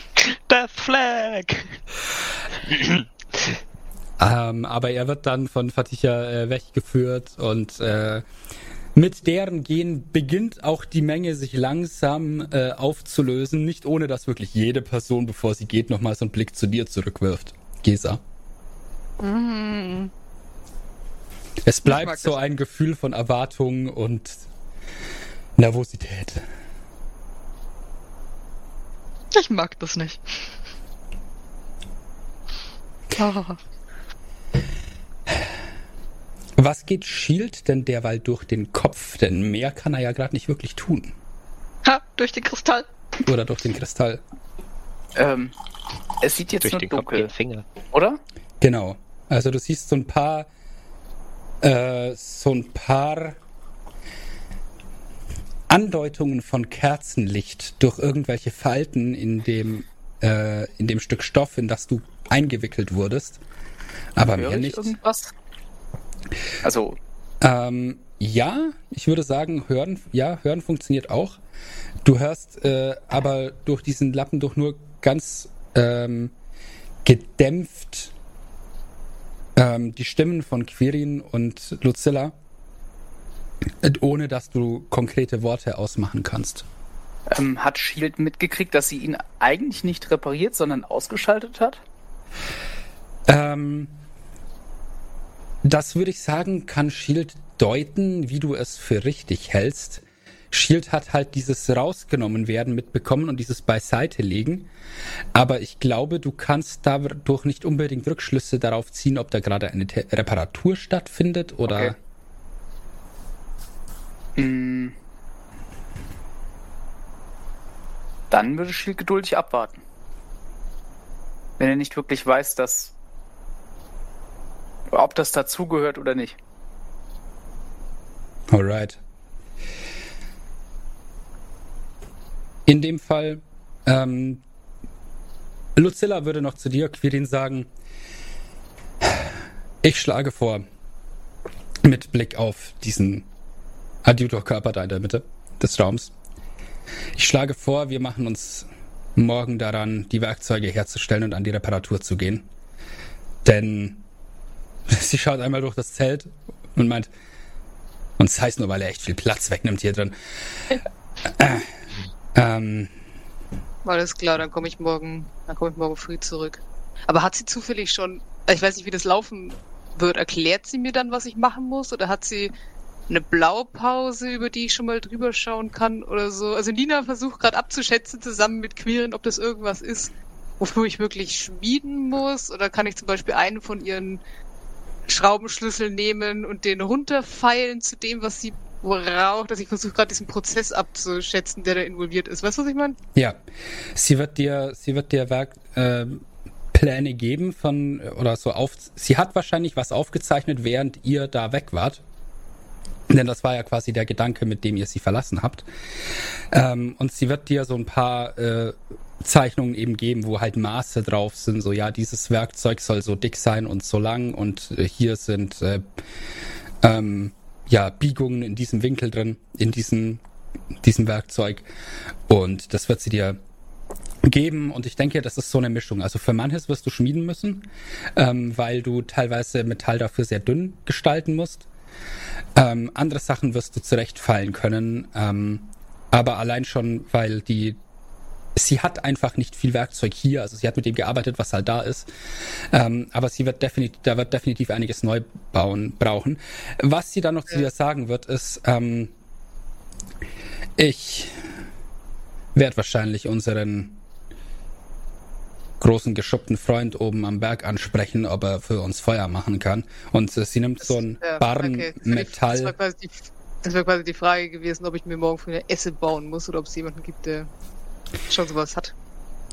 [SPEAKER 5] Death Flag!
[SPEAKER 1] Ähm, aber er wird dann von Faticha äh, weggeführt und äh, mit deren Gehen beginnt auch die Menge sich langsam äh, aufzulösen, nicht ohne dass wirklich jede Person, bevor sie geht, nochmal so einen Blick zu dir zurückwirft. Gesa.
[SPEAKER 3] Mhm.
[SPEAKER 1] Es bleibt so ein Gefühl von Erwartung und Nervosität.
[SPEAKER 3] Ich mag das nicht. Ah.
[SPEAKER 1] Was geht Shield denn derweil durch den Kopf? Denn mehr kann er ja gerade nicht wirklich tun.
[SPEAKER 3] Ha, durch den Kristall.
[SPEAKER 1] Oder durch den Kristall.
[SPEAKER 4] Ähm, es sieht jetzt
[SPEAKER 5] Durch
[SPEAKER 4] nur
[SPEAKER 5] den Kopf
[SPEAKER 4] dunkel,
[SPEAKER 5] den Finger.
[SPEAKER 4] oder?
[SPEAKER 1] Genau. Also du siehst so ein paar, äh, so ein paar Andeutungen von Kerzenlicht durch irgendwelche Falten in dem, äh, in dem Stück Stoff, in das du eingewickelt wurdest. Aber
[SPEAKER 4] Höre
[SPEAKER 1] mehr
[SPEAKER 4] ich
[SPEAKER 1] nicht.
[SPEAKER 4] irgendwas? Also,
[SPEAKER 1] Ähm, ja, ich würde sagen, hören, ja, hören funktioniert auch. Du hörst äh, aber durch diesen Lappen doch nur ganz ähm, gedämpft ähm, die Stimmen von Quirin und Lucilla, äh, ohne dass du konkrete Worte ausmachen kannst.
[SPEAKER 4] ähm, hat Shield mitgekriegt, dass sie ihn eigentlich nicht repariert, sondern ausgeschaltet hat?
[SPEAKER 1] Ähm, das würde ich sagen, kann Shield deuten, wie du es für richtig hältst. Shield hat halt dieses rausgenommen werden mitbekommen und dieses beiseite legen. Aber ich glaube, du kannst dadurch nicht unbedingt Rückschlüsse darauf ziehen, ob da gerade eine Te Reparatur stattfindet oder.
[SPEAKER 4] Okay. Mm. Dann würde Shield geduldig abwarten. Wenn er nicht wirklich weiß, dass. ob das dazugehört oder nicht.
[SPEAKER 1] Alright. In dem Fall, ähm, Lucilla würde noch zu dir, Quirin, sagen, ich schlage vor, mit Blick auf diesen Adjutorkörper da in der Mitte des Raums, ich schlage vor, wir machen uns morgen daran, die Werkzeuge herzustellen und an die Reparatur zu gehen. Denn sie schaut einmal durch das Zelt und meint, und das heißt nur, weil er echt viel Platz wegnimmt hier drin. Äh, ähm.
[SPEAKER 2] Alles klar, dann komme ich morgen, dann komme ich morgen früh zurück. Aber hat sie zufällig schon, ich weiß nicht, wie das laufen wird, erklärt sie mir dann, was ich machen muss? Oder hat sie eine Blaupause, über die ich schon mal drüber schauen kann oder so? Also Nina versucht gerade abzuschätzen, zusammen mit Queeren, ob das irgendwas ist, wofür ich wirklich schmieden muss. Oder kann ich zum Beispiel einen von ihren Schraubenschlüsseln nehmen und den runterfeilen zu dem, was sie braucht. Also ich versuche gerade diesen Prozess abzuschätzen, der da involviert ist. Weißt du, was ich meine?
[SPEAKER 1] Ja. Sie wird dir, sie wird dir Werk, äh, Pläne geben von, oder so auf, sie hat wahrscheinlich was aufgezeichnet, während ihr da weg wart. Denn das war ja quasi der Gedanke, mit dem ihr sie verlassen habt. Ähm, und sie wird dir so ein paar äh, Zeichnungen eben geben, wo halt Maße drauf sind. So, ja, dieses Werkzeug soll so dick sein und so lang. Und äh, hier sind äh, ähm, ja, Biegungen in diesem Winkel drin, in diesem, diesem Werkzeug. Und das wird sie dir geben und ich denke, das ist so eine Mischung. Also für manches wirst du schmieden müssen, ähm, weil du teilweise Metall dafür sehr dünn gestalten musst. Ähm, andere Sachen wirst du zurechtfallen können, ähm, aber allein schon, weil die sie hat einfach nicht viel Werkzeug hier. Also sie hat mit dem gearbeitet, was halt da ist. Ähm, aber sie wird definitiv, da wird definitiv einiges neu bauen brauchen. Was sie dann noch zu dir sagen wird, ist, ähm, ich werde wahrscheinlich unseren großen geschuppten Freund oben am Berg ansprechen, ob er für uns Feuer machen kann. Und äh, sie nimmt das, so ein ja, Barren okay. Metall. Das war, quasi
[SPEAKER 2] die, Frage gewesen, ob ich mir morgen für eine Esse bauen muss oder ob es jemanden gibt, der schon sowas hat.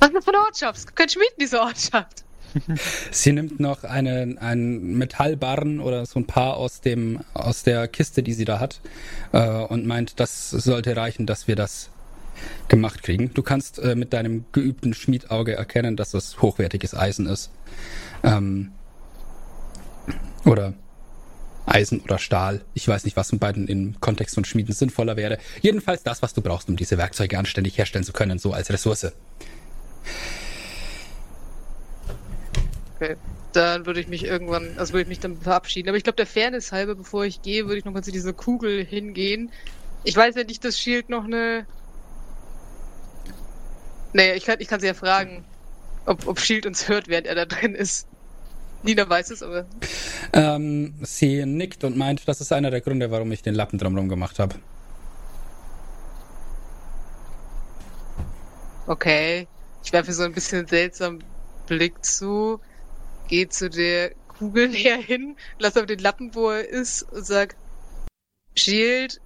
[SPEAKER 2] Was ist das für eine Ortschaft? Es gibt keinen Schmied in dieser Ortschaft.
[SPEAKER 1] Sie nimmt noch einen, einen Metallbarren oder so ein paar aus dem aus der Kiste, die sie da hat, äh, und meint, das sollte reichen, dass wir das gemacht kriegen. Du kannst äh, mit deinem geübten Schmiedauge erkennen, dass das hochwertiges Eisen ist. Ähm, oder Eisen oder Stahl. Ich weiß nicht, was von beiden im Kontext von Schmieden sinnvoller wäre. Jedenfalls das, was du brauchst, um diese Werkzeuge anständig herstellen zu können, so als Ressource.
[SPEAKER 2] Okay. Dann würde ich mich irgendwann, also würde ich mich dann verabschieden. Aber ich glaube, der Fairness halber, bevor ich gehe, würde ich noch mal zu dieser Kugel hingehen. Ich weiß ja nicht, dass Shield noch eine. Nee, ich kann, ich kann sie ja fragen, ob, ob Shield uns hört, während er da drin ist. Nina weiß es, aber.
[SPEAKER 1] Ähm, sie nickt und meint, das ist einer der Gründe, warum ich den Lappen drumherum gemacht habe.
[SPEAKER 2] Okay. Ich werfe so ein bisschen seltsam Blick zu, gehe zu der Kugel näher hin, lass aber den Lappen, wo er ist, und sag, Shield,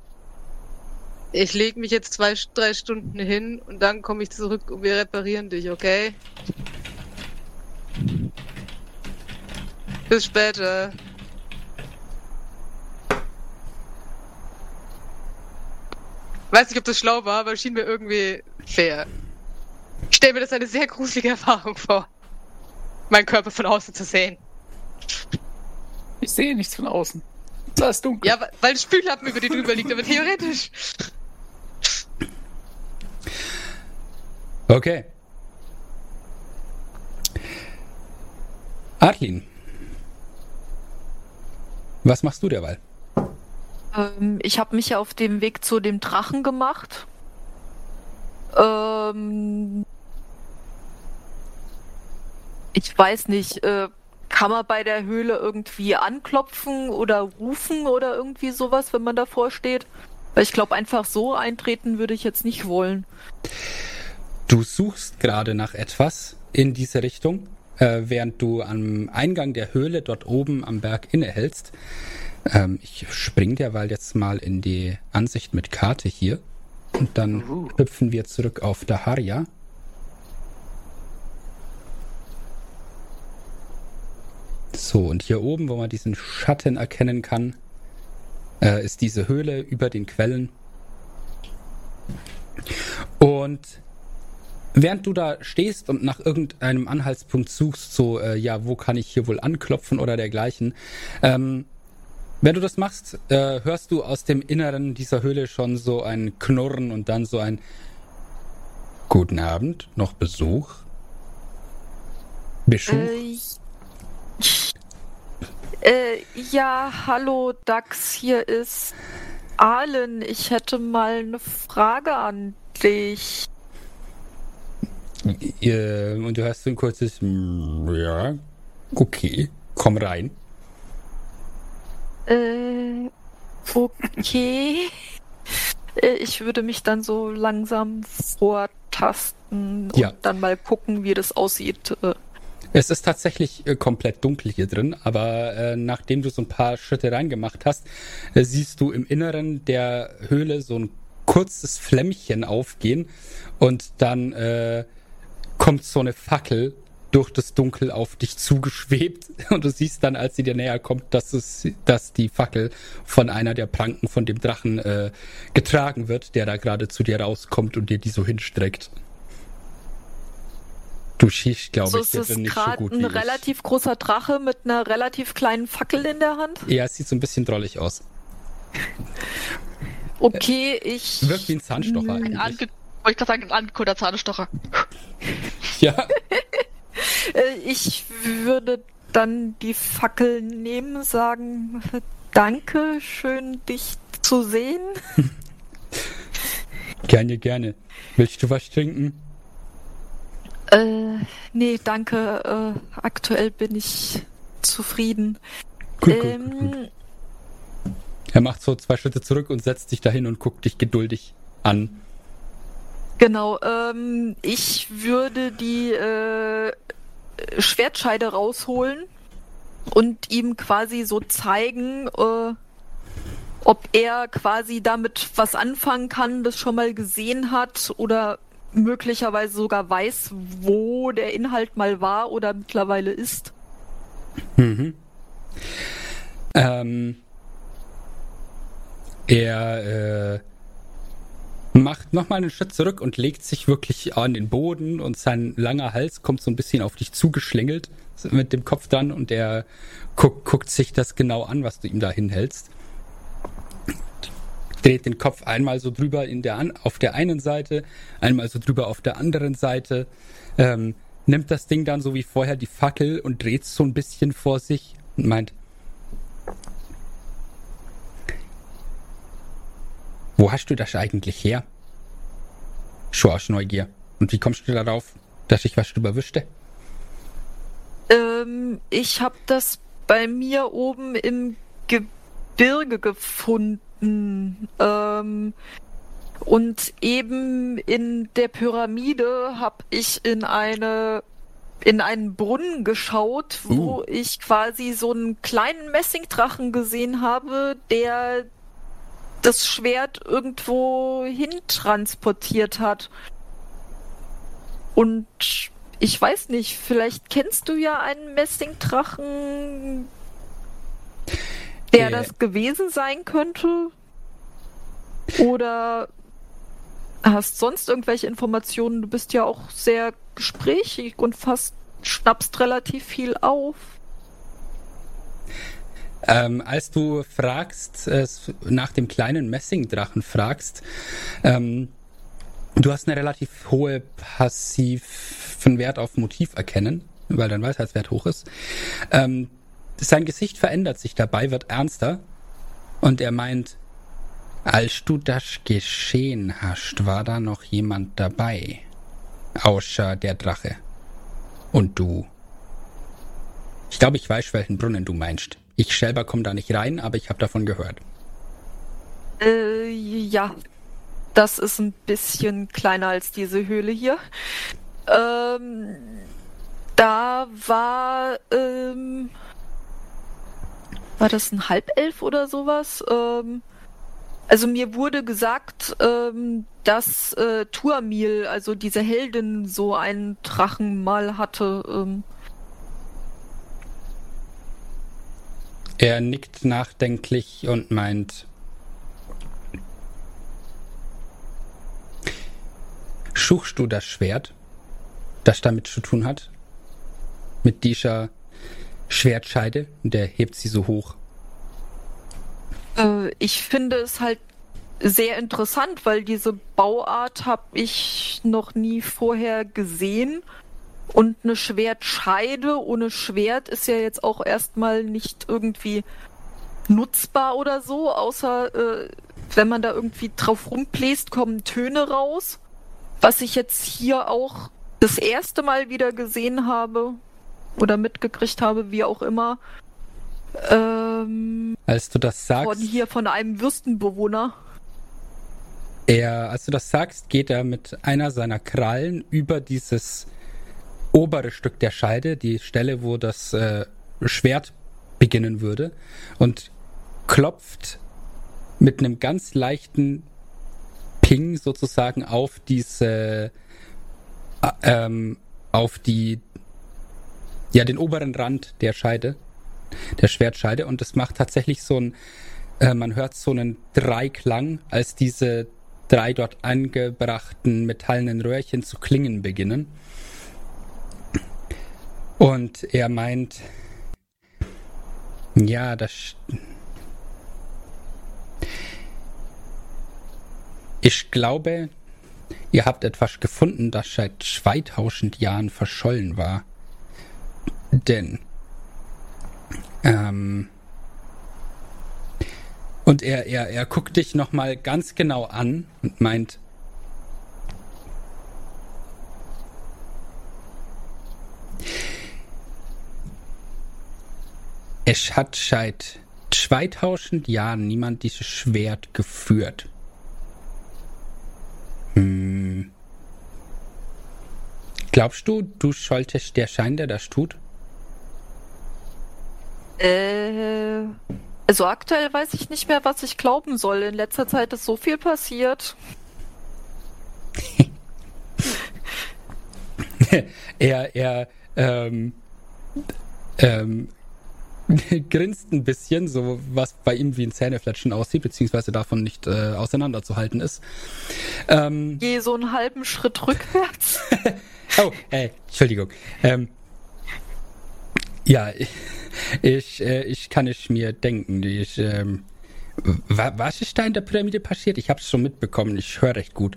[SPEAKER 2] ich leg mich jetzt zwei, drei Stunden hin und dann komme ich zurück und wir reparieren dich, okay? Bis später. Weiß nicht, ob das schlau war, aber schien mir irgendwie fair. Ich stelle mir das eine sehr gruselige Erfahrung vor, meinen Körper von außen zu sehen.
[SPEAKER 4] Ich sehe nichts von außen. Da ist dunkel.
[SPEAKER 2] Ja, weil ein Spüllappen über dir drüber liegt, aber theoretisch.
[SPEAKER 1] Okay. Arlin. Was machst du derweil?
[SPEAKER 6] Ähm, ich habe mich auf dem Weg zu dem Drachen gemacht. Ähm, ich weiß nicht, äh, kann man bei der Höhle irgendwie anklopfen oder rufen oder irgendwie sowas, wenn man davor steht? Weil ich glaube, einfach so eintreten würde ich jetzt nicht wollen.
[SPEAKER 1] Du suchst gerade nach etwas in diese Richtung, äh, während du am Eingang der Höhle dort oben am Berg innehältst. Ähm, ich spring derweil jetzt mal in die Ansicht mit Karte hier. Und dann
[SPEAKER 4] Uhu.
[SPEAKER 1] hüpfen wir zurück auf Daharia. So, und hier oben, wo man diesen Schatten erkennen kann, äh, ist diese Höhle über den Quellen. Und während du da stehst und nach irgendeinem Anhaltspunkt suchst, so, äh, ja, wo kann ich hier wohl anklopfen oder dergleichen, ähm, wenn du das machst, äh, hörst du aus dem Inneren dieser Höhle schon so ein Knurren und dann so ein Guten Abend, noch Besuch? Besuch?
[SPEAKER 6] Äh, äh, ja, hallo Dax, hier ist Arlen. Ich hätte mal eine Frage an dich.
[SPEAKER 1] Äh, und du hörst so ein kurzes "Mm, Ja, okay, komm rein.
[SPEAKER 6] Äh, okay. Äh, Ich würde mich dann so langsam vortasten
[SPEAKER 1] Ja.
[SPEAKER 6] und dann mal gucken, wie das aussieht. Äh,
[SPEAKER 1] Es ist tatsächlich komplett dunkel hier drin, aber äh, nachdem du so ein paar Schritte reingemacht hast, äh, siehst du im Inneren der Höhle so ein kurzes Flämmchen aufgehen und dann äh, kommt so eine Fackel durch das Dunkel auf dich zugeschwebt und du siehst dann, als sie dir näher kommt, dass es, dass die Fackel von einer der Pranken von dem Drachen äh, getragen wird, der da gerade zu dir rauskommt und dir die so hinstreckt. Du schießt, glaube
[SPEAKER 6] so
[SPEAKER 1] ich,
[SPEAKER 6] ist
[SPEAKER 1] nicht so
[SPEAKER 6] gerade
[SPEAKER 1] gut
[SPEAKER 6] ein
[SPEAKER 1] wie ich.
[SPEAKER 6] relativ großer Drache mit einer relativ kleinen Fackel in der Hand.
[SPEAKER 1] Ja, es sieht so ein bisschen drollig aus.
[SPEAKER 6] Okay, ich.
[SPEAKER 1] Wirkt wie ein Zahnstocher
[SPEAKER 6] Ein
[SPEAKER 3] Ein
[SPEAKER 1] eigentlich.
[SPEAKER 3] ange wollte ich gerade sagen, ein angekoder Zahnstocher.
[SPEAKER 1] Ja,
[SPEAKER 6] Äh, ich würde dann die Fackel nehmen, sagen, danke, schön dich zu sehen.
[SPEAKER 1] gerne, gerne. Willst du was trinken?
[SPEAKER 6] Äh, nee, danke, äh, aktuell bin ich zufrieden.
[SPEAKER 1] Gut, gut, gut,
[SPEAKER 6] ähm,
[SPEAKER 1] gut. Er macht so zwei Schritte zurück und setzt sich dahin und guckt dich geduldig an.
[SPEAKER 6] Genau, ähm, ich würde die äh, Schwertscheide rausholen und ihm quasi so zeigen, äh, ob er quasi damit was anfangen kann, das schon mal gesehen hat oder möglicherweise sogar weiß, wo der Inhalt mal war oder mittlerweile ist.
[SPEAKER 1] Mhm. Ähm, er äh, macht nochmal einen Schritt zurück und legt sich wirklich an den Boden und sein langer Hals kommt so ein bisschen auf dich zugeschlängelt mit dem Kopf dran und er guckt, guckt sich das genau an, was du ihm da hinhältst. Dreht den Kopf einmal so drüber in der an, auf der einen Seite, einmal so drüber auf der anderen Seite, ähm, nimmt das Ding dann so wie vorher die Fackel und dreht so ein bisschen vor sich und meint, Wo hast du das eigentlich her? Schon aus Neugier. Und wie kommst du darauf, dass ich was drüber wüsste?
[SPEAKER 6] Ähm, ich habe das bei mir oben im Gebirge gefunden. Ähm, und eben in der Pyramide habe ich in eine in einen Brunnen geschaut, wo
[SPEAKER 1] Uh.
[SPEAKER 6] ich quasi so einen kleinen Messingdrachen gesehen habe, der das Schwert irgendwo hin transportiert hat. Und ich weiß nicht, vielleicht kennst du ja einen Messingdrachen, der
[SPEAKER 1] Äh.
[SPEAKER 6] das gewesen sein könnte. Oder hast sonst irgendwelche Informationen? Du bist ja auch sehr gesprächig und fast schnappst relativ viel auf.
[SPEAKER 1] Ähm, als du fragst, äh, nach dem kleinen Messingdrachen fragst, ähm, du hast eine relativ hohe passiven Wert auf Motiv erkennen, weil dein Weisheitswert hoch ist. Ähm, sein Gesicht verändert sich dabei, wird ernster und er meint, als du das geschehen hast, war da noch jemand dabei, außer der Drache und du. Ich glaube, ich weiß, welchen Brunnen du meinst. Ich selber komme da nicht rein, aber ich habe davon gehört.
[SPEAKER 6] Äh, ja. Das ist ein bisschen kleiner als diese Höhle hier. Ähm, da war, ähm, war das ein Halbelf oder sowas? Ähm, also mir wurde gesagt, ähm, dass äh, Tuamil, also diese Heldin, so einen Drachen mal hatte. Ähm.
[SPEAKER 1] Er nickt nachdenklich und meint, Schuchst du das Schwert, das damit zu tun hat? Mit dieser Schwertscheide? Und er hebt sie so hoch.
[SPEAKER 6] Äh, ich finde es halt sehr interessant, weil diese Bauart habe ich noch nie vorher gesehen. Und eine Schwertscheide ohne Schwert ist ja jetzt auch erstmal nicht irgendwie nutzbar oder so, außer äh, wenn man da irgendwie drauf rumbläst, kommen Töne raus. Was ich jetzt hier auch das erste Mal wieder gesehen habe oder mitgekriegt habe, wie auch immer. Ähm,
[SPEAKER 1] Als du das sagst.
[SPEAKER 6] Von hier von einem Würstenbewohner.
[SPEAKER 1] Er, als du das sagst, geht er mit einer seiner Krallen über dieses obere Stück der Scheide, die Stelle, wo das äh, Schwert beginnen würde, und klopft mit einem ganz leichten Ping sozusagen auf diese, äh, ähm, auf die, ja, den oberen Rand der Scheide, der Schwertscheide und es macht tatsächlich so ein, äh, man hört so einen Dreiklang, als diese drei dort angebrachten metallenen Röhrchen zu klingen beginnen. Und er meint, ja, das Ich glaube, ihr habt etwas gefunden, das seit 2000 Jahren verschollen war. Denn, ähm, und er, er, er guckt dich nochmal ganz genau an und meint, es hat seit 2000 Jahren niemand dieses Schwert geführt. Hm. Glaubst du, du solltest der Schein, der das tut?
[SPEAKER 6] Äh, also aktuell weiß ich nicht mehr, was ich glauben soll. In letzter Zeit ist so viel passiert.
[SPEAKER 1] er, er, ähm, ähm, grinst ein bisschen, so was bei ihm wie ein Zähnefletschen aussieht, beziehungsweise davon nicht äh, auseinanderzuhalten ist.
[SPEAKER 6] Ähm, Geh so einen halben Schritt rückwärts.
[SPEAKER 1] oh, äh, Entschuldigung. Ähm, ja, ich, äh, ich kann es mir denken. Ich, ähm, was ist da in der Pyramide passiert? Ich habe es schon mitbekommen. Ich höre recht gut.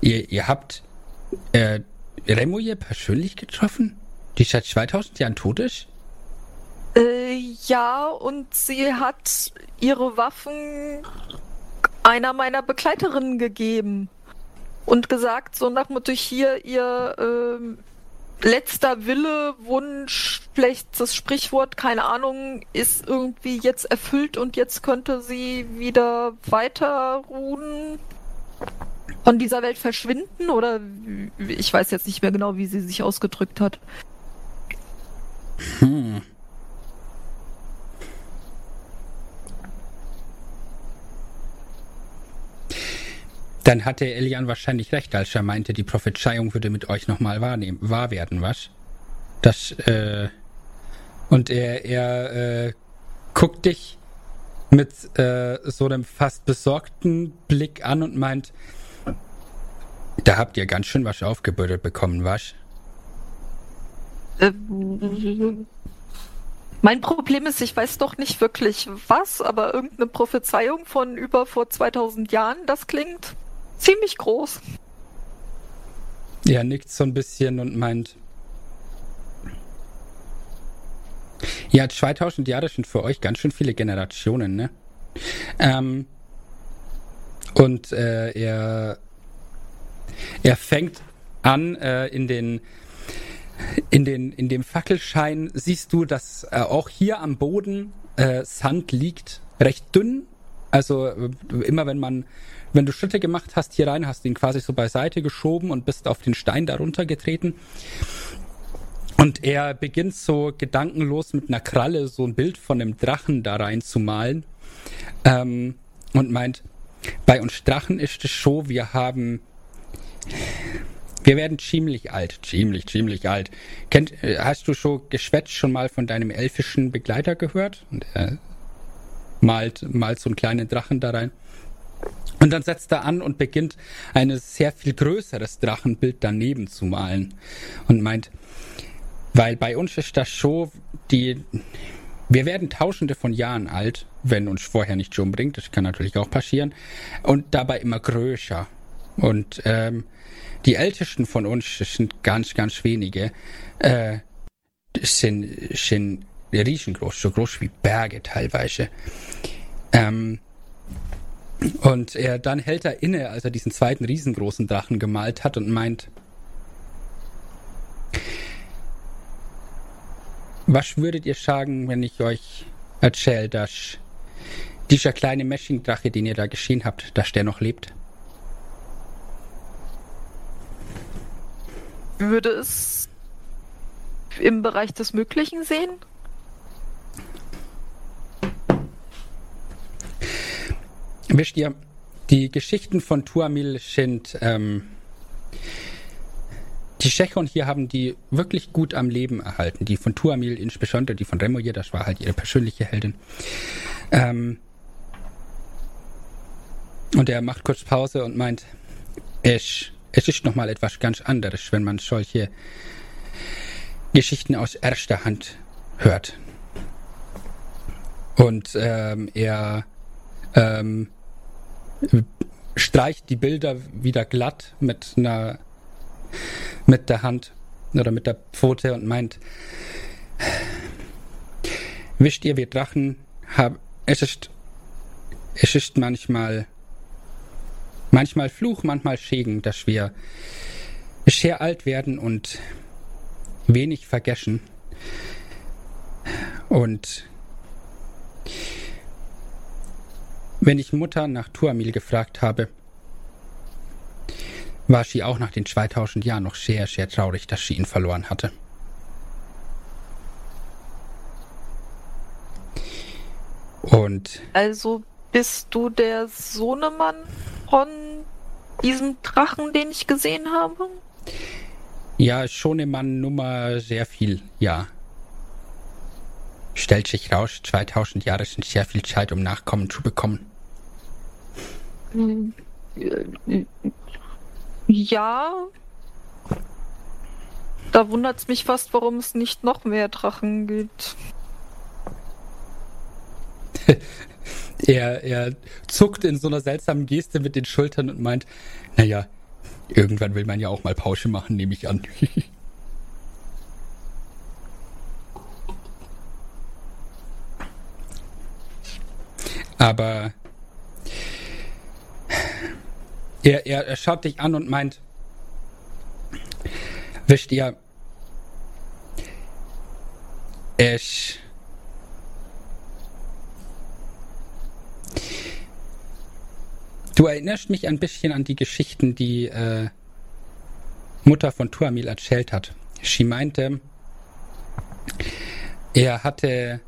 [SPEAKER 1] Ihr, ihr habt äh, Remoje persönlich getroffen? Die seit 2000 Jahren tot ist?
[SPEAKER 6] Äh, ja, und sie hat ihre Waffen einer meiner Begleiterinnen gegeben und gesagt, so nach Motto hier ihr äh, letzter Wille, Wunsch, vielleicht das Sprichwort, keine Ahnung, ist irgendwie jetzt erfüllt und jetzt könnte sie wieder weiter ruhen, von dieser Welt verschwinden oder ich weiß jetzt nicht mehr genau, wie sie sich ausgedrückt hat. Hm.
[SPEAKER 1] Dann hatte Elian wahrscheinlich recht, als er meinte, die Prophezeiung würde mit euch nochmal wahrnehmen, wahr werden, was? Das, äh, und er, er, äh, guckt dich mit, äh, so einem fast besorgten Blick an und meint, da habt ihr ganz schön was aufgebürdet bekommen, was?
[SPEAKER 6] Ähm, mein Problem ist, ich weiß doch nicht wirklich was, aber irgendeine Prophezeiung von über vor 2000 Jahren, das klingt ziemlich groß.
[SPEAKER 1] Er nickt so ein bisschen und meint, ja, 2000 Jahre sind für euch ganz schön viele Generationen, ne? Ähm, und äh, er, er fängt an, äh, in den in, den, in dem Fackelschein siehst du, dass äh, auch hier am Boden äh, Sand liegt, recht dünn. Also äh, immer wenn man, wenn du Schritte gemacht hast hier rein, hast du ihn quasi so beiseite geschoben und bist auf den Stein darunter getreten. Und er beginnt so gedankenlos mit einer Kralle so ein Bild von einem Drachen da rein zu malen. Ähm, und meint, bei uns Drachen ist es so, wir haben wir werden ziemlich alt, ziemlich, ziemlich alt. Kennt, hast du schon geschwätzt schon mal von deinem elfischen Begleiter gehört? Und er malt, malt so einen kleinen Drachen da rein. Und dann setzt er an und beginnt ein sehr viel größeres Drachenbild daneben zu malen. Und meint, weil bei uns ist das so, die, wir werden tausende von Jahren alt, wenn uns vorher nicht schon bringt, das kann natürlich auch passieren, und dabei immer größer. Und ähm, die ältesten von uns, das sind ganz, ganz wenige, äh, sind, sind riesengroß, so groß wie Berge teilweise. Ähm, und er, dann hält er inne, als er diesen zweiten riesengroßen Drachen gemalt hat und meint, was würdet ihr sagen, wenn ich euch erzähle, dass dieser kleine Meshing-Drache, den ihr da gesehen habt, dass der noch lebt?
[SPEAKER 6] würde es im Bereich des Möglichen sehen?
[SPEAKER 1] Wisst ihr, die Geschichten von Tuamil sind, ähm, die Tschechon hier haben die wirklich gut am Leben erhalten. Die von Tuamil insbesondere, die von Remoje, das war halt ihre persönliche Heldin. Ähm, und er macht kurz Pause und meint, ich es ist nochmal etwas ganz anderes, wenn man solche Geschichten aus erster Hand hört. Und ähm, er ähm, streicht die Bilder wieder glatt mit einer mit der Hand oder mit der Pfote und meint, wisst ihr, wir Drachen haben, es ist, es ist manchmal Manchmal Fluch, manchmal Schägen, dass wir sehr alt werden und wenig vergessen. Und wenn ich Mutter nach Tuamil gefragt habe, war sie auch nach den 2000 Jahren noch sehr, sehr traurig, dass sie ihn verloren hatte. Und.
[SPEAKER 6] Also bist du der Sohnemann von diesem Drachen, den ich gesehen habe?
[SPEAKER 1] Ja, schon im Mann Nummer sehr viel, ja. Stellt sich raus, 2000 Jahre sind sehr viel Zeit, um Nachkommen zu bekommen.
[SPEAKER 6] Ja. Da wundert es mich fast, warum es nicht noch mehr Drachen gibt.
[SPEAKER 1] Er, er zuckt in so einer seltsamen Geste mit den Schultern und meint, naja, irgendwann will man ja auch mal Pause machen, nehme ich an. Aber er, er, er schaut dich an und meint, wisst ihr, es Du erinnerst mich ein bisschen an die Geschichten, die äh, Mutter von Tuamil erzählt hat. Sie meinte, er hatte.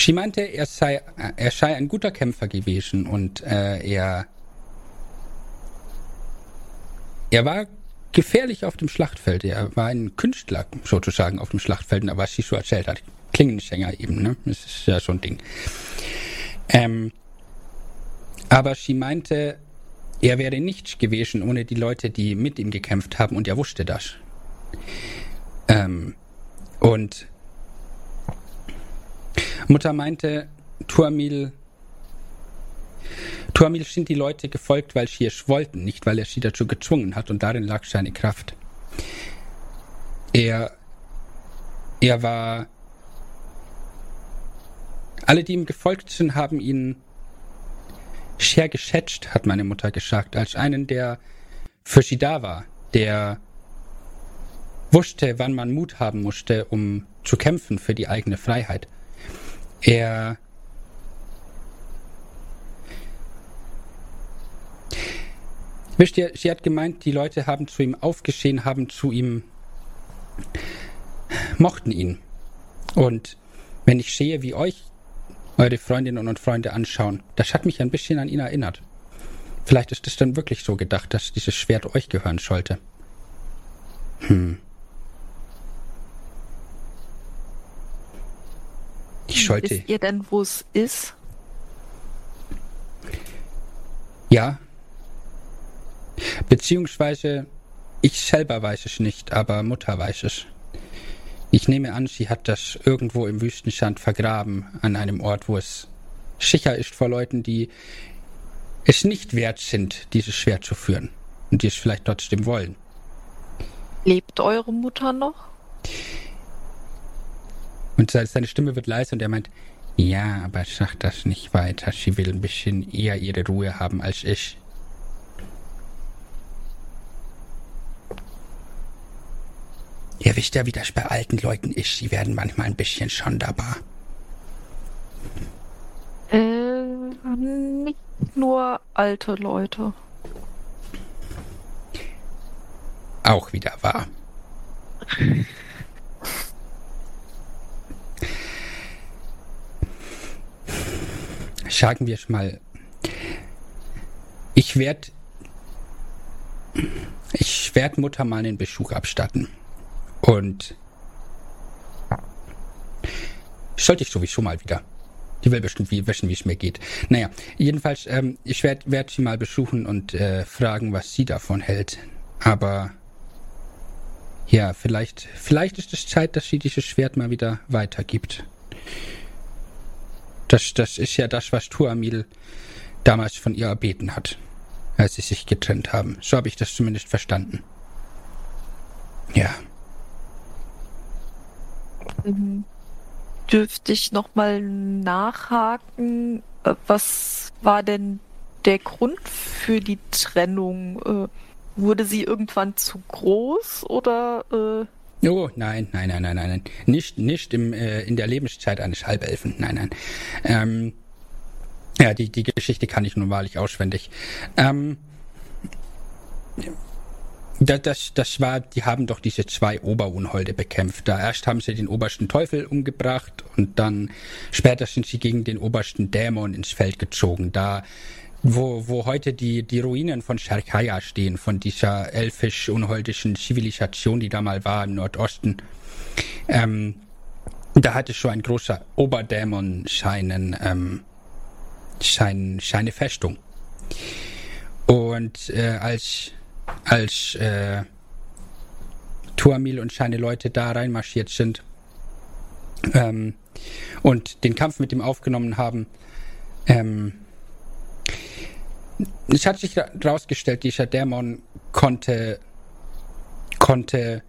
[SPEAKER 1] Sie meinte, er sei, er sei ein guter Kämpfer gewesen und äh, er. Er war gefährlich auf dem Schlachtfeld. Er war ein Künstler sozusagen auf dem Schlachtfeld, was sie so erzählt hat. Klingenschänger eben, ne? Das ist ja so ein Ding. Ähm, aber sie meinte, er wäre nichts gewesen ohne die Leute, die mit ihm gekämpft haben und er wusste das. Ähm, und Mutter meinte, Tuamil, Tuamil sind die Leute gefolgt, weil sie es wollten, nicht weil er sie dazu gezwungen hat und darin lag seine Kraft. Er, er war alle, die ihm gefolgt sind, haben ihn sehr geschätzt, hat meine Mutter gesagt, als einen, der für sie da war, der wusste, wann man Mut haben musste, um zu kämpfen für die eigene Freiheit. Er Wisst ihr, sie hat gemeint, die Leute haben zu ihm aufgeschehen, haben zu ihm, mochten ihn. Und wenn ich sehe, wie euch eure Freundinnen und Freunde anschauen, das hat mich ein bisschen an ihn erinnert. Vielleicht ist es dann wirklich so gedacht, dass dieses Schwert euch gehören sollte. Hm. Ich sollte.
[SPEAKER 6] Wisst ihr denn, wo es ist?
[SPEAKER 1] Ja. Beziehungsweise ich selber weiß es nicht, aber Mutter weiß es. Ich nehme an, sie hat das irgendwo im Wüstenstand vergraben, an einem Ort, wo es sicher ist vor Leuten, die es nicht wert sind, dieses Schwert zu führen und die es vielleicht trotzdem wollen.
[SPEAKER 6] Lebt eure Mutter noch?
[SPEAKER 1] Und seine Stimme wird leise und er meint, ja, aber sag das nicht weiter. Sie will ein bisschen eher ihre Ruhe haben als ich. Ihr wisst ja, wie das bei alten Leuten ist. Sie werden manchmal ein bisschen sonderbar.
[SPEAKER 6] Äh, nicht nur alte Leute.
[SPEAKER 1] Auch wieder wahr. Sagen wir es mal. Ich werde. Ich werde Mutter mal einen Besuch abstatten. Und sollte ich sowieso mal wieder. Die will bestimmt wie, wissen, wie es mir geht. Naja, jedenfalls, ähm, ich werde werd sie mal besuchen und äh, fragen, was sie davon hält. Aber ja, vielleicht, vielleicht ist es Zeit, dass sie dieses Schwert mal wieder weitergibt. Das, das ist ja das, was Tuamil damals von ihr erbeten hat, als sie sich getrennt haben. So habe ich das zumindest verstanden. Ja.
[SPEAKER 6] Mhm. Dürfte ich nochmal nachhaken? Äh, Was war denn der Grund für die Trennung? Äh, Wurde sie irgendwann zu groß oder äh,
[SPEAKER 1] Oh, nein, nein, nein, nein, nein. Nicht, nicht im, äh, in der Lebenszeit eines Halbelfen. Nein, nein. Ähm, ja, die, die Geschichte kann ich nun wahrlich auswendig. Ähm, das, das, das war, die haben doch diese zwei Oberunholde bekämpft. Da erst haben sie den obersten Teufel umgebracht und dann später sind sie gegen den obersten Dämon ins Feld gezogen. Da, wo, wo heute die, die Ruinen von Sharkaya stehen, von dieser elfisch-unholdischen Zivilisation, die da mal war im Nordosten. Ähm, da hatte schon ein großer Oberdämon seinen, ähm, sein, seine Festung. Und äh, als als äh, Tuamil und seine Leute da reinmarschiert sind ähm, und den Kampf mit ihm aufgenommen haben. Ähm, es hat sich herausgestellt, dieser Dämon konnte, konnte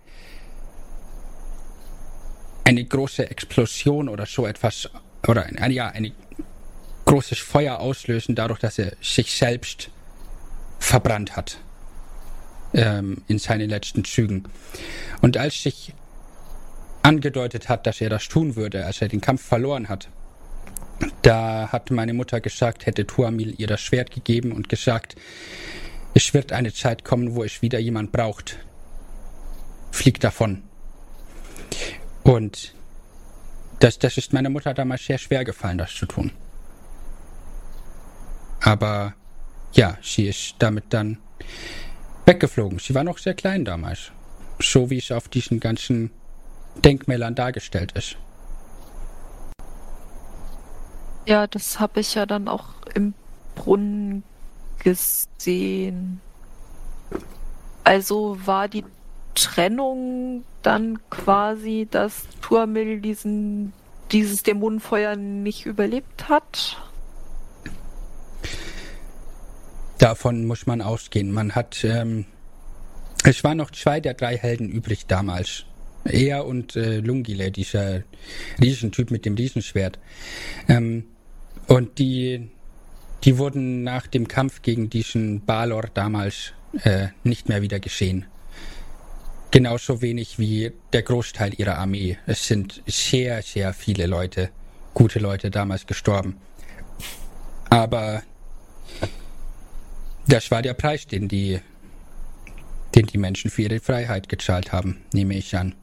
[SPEAKER 1] eine große Explosion oder so etwas, oder ein, ja, ein großes Feuer auslösen, dadurch, dass er sich selbst verbrannt hat ähm, in seinen letzten Zügen. Und als sich angedeutet hat, dass er das tun würde, als er den Kampf verloren hat, da hat meine Mutter gesagt, hätte Tuamil ihr das Schwert gegeben und gesagt, es wird eine Zeit kommen, wo es wieder jemand braucht. Flieg davon. Und das, das ist meiner Mutter damals sehr schwer gefallen, das zu tun. Aber ja, sie ist damit dann weggeflogen. Sie war noch sehr klein damals. So wie es auf diesen ganzen Denkmälern dargestellt ist.
[SPEAKER 6] Ja, das habe ich ja dann auch im Brunnen gesehen. Also war die Trennung dann quasi, dass Tuamil diesen, dieses Dämonenfeuer nicht überlebt hat?
[SPEAKER 1] Davon muss man ausgehen. Man hat, ähm, es waren noch zwei der drei Helden übrig damals. Er und äh, Lungile, dieser Riesentyp mit dem Riesenschwert. Ähm, und die, die wurden nach dem Kampf gegen diesen Balor damals äh, nicht mehr wieder geschehen. Genauso wenig wie der Großteil ihrer Armee. Es sind sehr, sehr viele Leute, gute Leute damals gestorben. Aber das war der Preis, den die, den die Menschen für ihre Freiheit gezahlt haben, nehme ich an.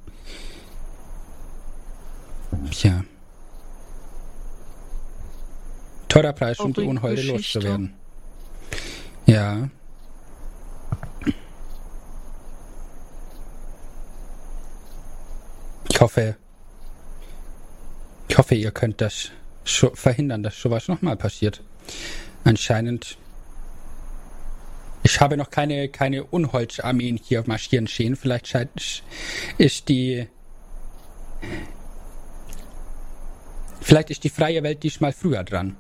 [SPEAKER 1] Tja. Teurer Preis, um die Unholde loszuwerden. Ja. Ich hoffe, ich hoffe, ihr könnt das verhindern, dass sowas nochmal passiert. Anscheinend. Ich habe noch keine, keine Unholzarmeen hier marschieren sehen. Vielleicht scheint, ist die. Vielleicht ist die freie Welt diesmal früher dran.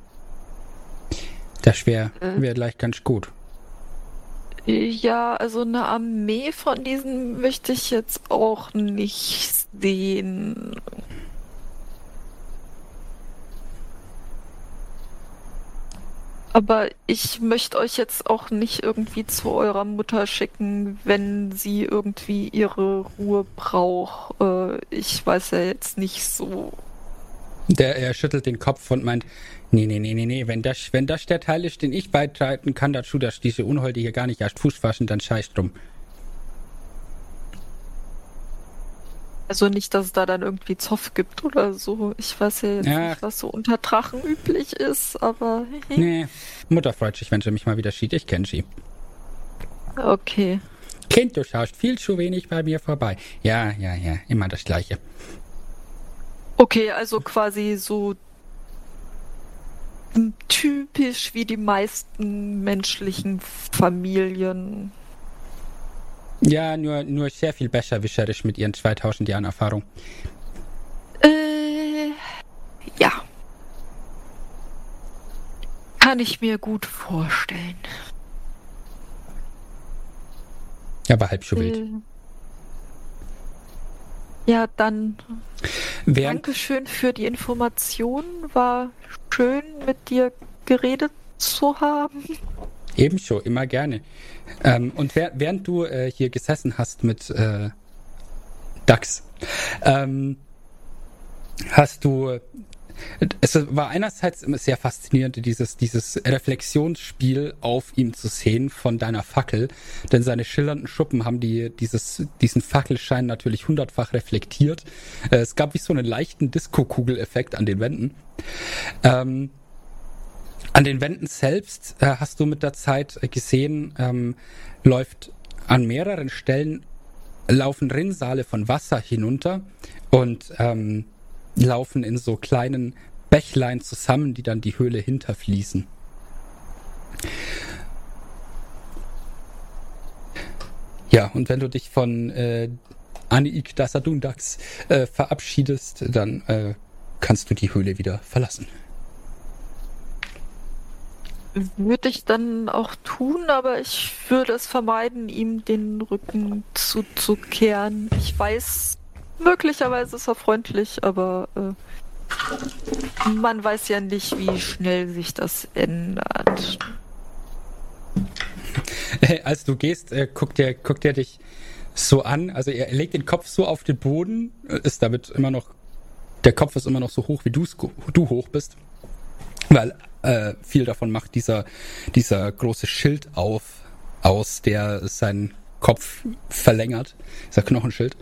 [SPEAKER 1] Das wäre
[SPEAKER 6] Äh.
[SPEAKER 1] wär gleich ganz gut.
[SPEAKER 6] Ja, also eine Armee von diesen möchte ich jetzt auch nicht sehen. Aber ich möchte euch jetzt auch nicht irgendwie zu eurer Mutter schicken, wenn sie irgendwie ihre Ruhe braucht. Äh, ich weiß ja jetzt nicht so.
[SPEAKER 1] Der, er schüttelt den Kopf und meint, nee, nee, nee, nee, nee, wenn das, wenn das der Teil ist, den ich beitreten kann dazu, dass diese Unholde hier gar nicht erst Fuß fassen, dann scheiß drum.
[SPEAKER 6] Also nicht, dass es da dann irgendwie Zoff gibt oder so. Ich weiß ja jetzt
[SPEAKER 1] Ja.
[SPEAKER 6] nicht, was so unter Drachen üblich ist, aber.
[SPEAKER 1] Nee, Mutter freut sich, wenn sie mich mal wieder sieht. Ich kenne sie.
[SPEAKER 6] Okay.
[SPEAKER 1] Kind, du schaust viel zu wenig bei mir vorbei. Ja, ja, ja, immer das Gleiche.
[SPEAKER 6] Okay, also quasi so typisch wie die meisten menschlichen Familien.
[SPEAKER 1] Ja, nur, nur sehr viel besserwischerisch mit ihren 2000 Jahren Erfahrung.
[SPEAKER 6] Äh, ja. Kann ich mir gut vorstellen.
[SPEAKER 1] Aber halb so wild.
[SPEAKER 6] Äh, ja, dann
[SPEAKER 1] Während,
[SPEAKER 6] Dankeschön für die Information. War schön, mit dir geredet zu haben.
[SPEAKER 1] Ebenso, immer gerne. Ähm, und wer, während du äh, hier gesessen hast mit äh, Dax, ähm, hast du. Es war einerseits immer sehr faszinierend, dieses, dieses Reflexionsspiel auf ihm zu sehen von deiner Fackel, denn seine schillernden Schuppen haben die, dieses, diesen Fackelschein natürlich hundertfach reflektiert. Äh, es gab wie so einen leichten Disco-Kugel-Effekt an den Wänden. Ähm, an den Wänden selbst äh, hast du mit der Zeit gesehen, ähm, läuft an mehreren Stellen laufen Rinnsale von Wasser hinunter und ähm, laufen in so kleinen Bächlein zusammen, die dann die Höhle hinterfließen. Ja, und wenn du dich von äh, Aniik Dasadundax äh, verabschiedest, dann äh, kannst du die Höhle wieder verlassen.
[SPEAKER 6] Würde ich dann auch tun, aber ich würde es vermeiden, ihm den Rücken zuzukehren. Ich weiß, möglicherweise ist er freundlich, aber äh, man weiß ja nicht, wie schnell sich das ändert.
[SPEAKER 1] Als du gehst, äh, guckt er guckt dich so an. Also er legt den Kopf so auf den Boden, äh, ist damit immer noch, der Kopf ist immer noch so hoch, wie du hoch bist. Weil äh, viel davon macht dieser, dieser große Schild auf, aus, der seinen Kopf verlängert. Dieser Knochenschild.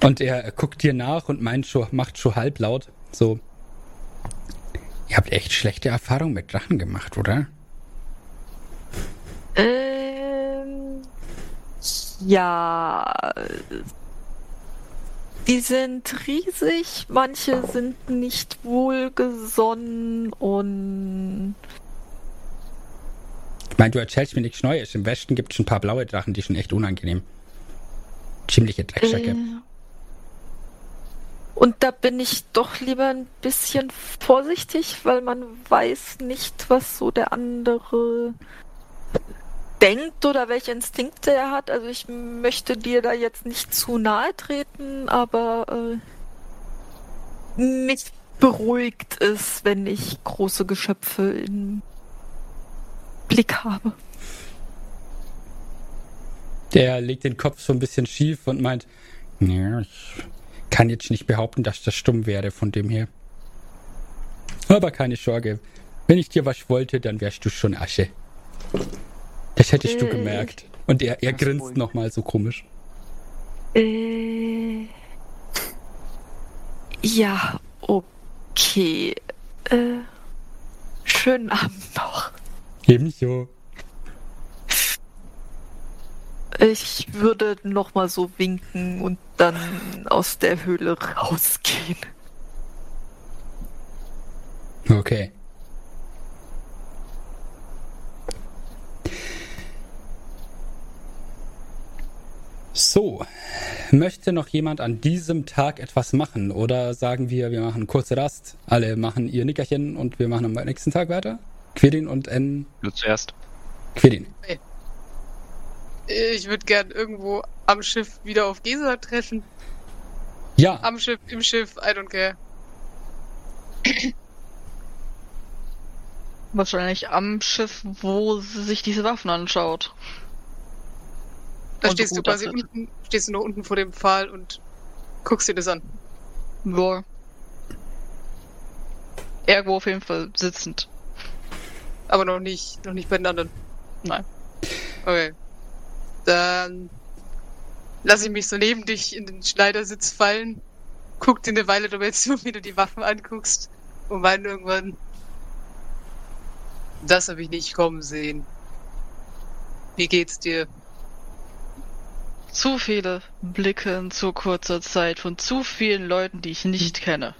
[SPEAKER 1] Und er guckt dir nach und meint schon, macht schon halblaut so, ihr habt echt schlechte Erfahrungen mit Drachen gemacht, oder?
[SPEAKER 6] Ähm, ja. Die sind riesig, manche sind nicht wohlgesonnen und
[SPEAKER 1] Ich meine, du erzählst mir nichts Neues. Im Westen gibt es ein paar blaue Drachen, die sind echt unangenehm. Ziemliche Drecksäcke.
[SPEAKER 6] Äh, und da bin ich doch lieber ein bisschen vorsichtig, weil man weiß nicht, was so der andere denkt oder welche Instinkte er hat. Also ich möchte dir da jetzt nicht zu nahe treten, aber äh, mich beruhigt es, wenn ich große Geschöpfe im Blick habe.
[SPEAKER 1] Der legt den Kopf so ein bisschen schief und meint, ja, ich kann jetzt nicht behaupten, dass das stumm wäre von dem her. Aber keine Sorge, wenn ich dir was wollte, dann wärst du schon Asche. Das hättest du
[SPEAKER 6] Äh.
[SPEAKER 1] gemerkt. Und er, er grinst nochmal so komisch.
[SPEAKER 6] Äh. Ja, okay. Äh. Schönen Abend noch.
[SPEAKER 1] Ebenso.
[SPEAKER 6] Ich würde noch mal so winken und dann aus der Höhle rausgehen.
[SPEAKER 1] Okay. So, möchte noch jemand an diesem Tag etwas machen? Oder sagen wir, wir machen kurze Rast, alle machen ihr Nickerchen und wir machen am nächsten Tag weiter? Quirin und N.
[SPEAKER 5] Du zuerst.
[SPEAKER 1] Quirin.
[SPEAKER 2] Ich würde gern irgendwo am Schiff wieder auf Gesa treffen.
[SPEAKER 1] Ja,
[SPEAKER 2] Am Schiff, im Schiff, I don't care.
[SPEAKER 3] Wahrscheinlich am Schiff, wo sie sich diese Waffen anschaut.
[SPEAKER 2] Da
[SPEAKER 3] Und
[SPEAKER 2] stehst du quasi unten, stehst du noch unten vor dem Pfahl und guckst dir das an.
[SPEAKER 3] Ja. Irgendwo auf jeden Fall sitzend.
[SPEAKER 2] Aber noch nicht, noch nicht bei den anderen.
[SPEAKER 3] Nein.
[SPEAKER 2] Okay. Dann lass ich mich so neben dich in den Schneidersitz fallen, guck dir eine Weile dabei zu, wie du die Waffen anguckst und mein irgendwann. Das habe ich nicht kommen sehen. Wie geht's dir?
[SPEAKER 3] Zu viele Blicke in zu kurzer Zeit von zu vielen Leuten, die ich nicht kenne.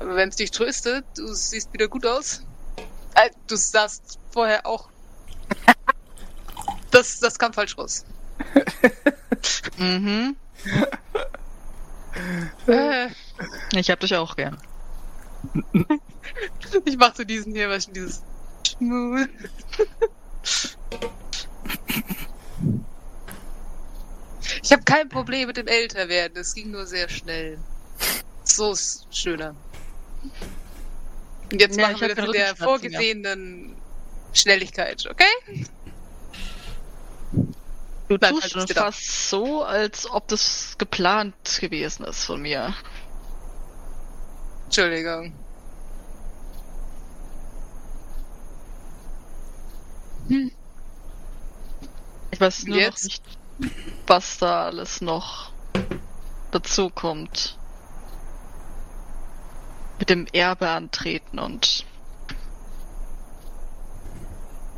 [SPEAKER 2] Aber wenn es dich tröstet, du siehst wieder gut aus. Äh, du sahst vorher auch. Das, das kam falsch raus.
[SPEAKER 3] Mhm.
[SPEAKER 2] Äh,
[SPEAKER 3] Ich hab dich auch gern.
[SPEAKER 2] ich mach so diesen hier, was dieses. Schmu. Ich habe kein Problem mit dem Älterwerden. Es ging nur sehr schnell. So ist schöner. Und jetzt
[SPEAKER 3] Ja,
[SPEAKER 2] machen
[SPEAKER 3] ich
[SPEAKER 2] wir das in
[SPEAKER 3] keine
[SPEAKER 2] der vorgesehenen Schnelligkeit, okay?
[SPEAKER 3] Du
[SPEAKER 2] Bleib
[SPEAKER 3] tust
[SPEAKER 2] halt
[SPEAKER 3] schon
[SPEAKER 2] bitte da.
[SPEAKER 3] fast so, als ob das geplant gewesen ist von mir.
[SPEAKER 2] Entschuldigung.
[SPEAKER 3] Ich weiß nur
[SPEAKER 2] Jetzt?
[SPEAKER 3] noch nicht, was da alles noch dazu kommt. Mit dem Erbe antreten und.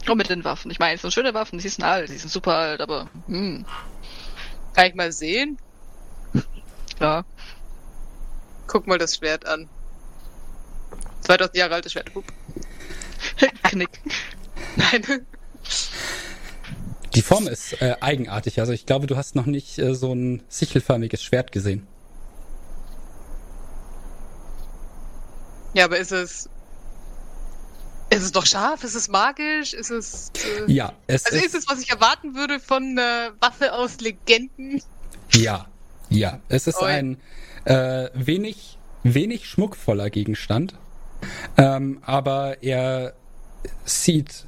[SPEAKER 3] Und mit den Waffen. Ich meine, es sind schöne Waffen, die sind alt, die sind super alt, aber. Hm,
[SPEAKER 2] Kann ich mal sehen?
[SPEAKER 3] klar.
[SPEAKER 2] Guck mal das Schwert an. 2000 Jahre altes Schwert. Hup.
[SPEAKER 3] Knick.
[SPEAKER 2] Nein.
[SPEAKER 1] die Form ist äh, eigenartig. Also ich glaube, du hast noch nicht äh, so ein sichelförmiges Schwert gesehen.
[SPEAKER 2] Ja, aber ist es. Ist es doch scharf? Ist es magisch? Ist es. Äh,
[SPEAKER 1] Ja, es
[SPEAKER 2] also
[SPEAKER 1] ist,
[SPEAKER 2] ist es, was ich erwarten würde von einer Waffe aus Legenden?
[SPEAKER 1] Ja, ja. Es ist
[SPEAKER 2] Oi.
[SPEAKER 1] ein äh, wenig, wenig schmuckvoller Gegenstand. Ähm, aber er sieht.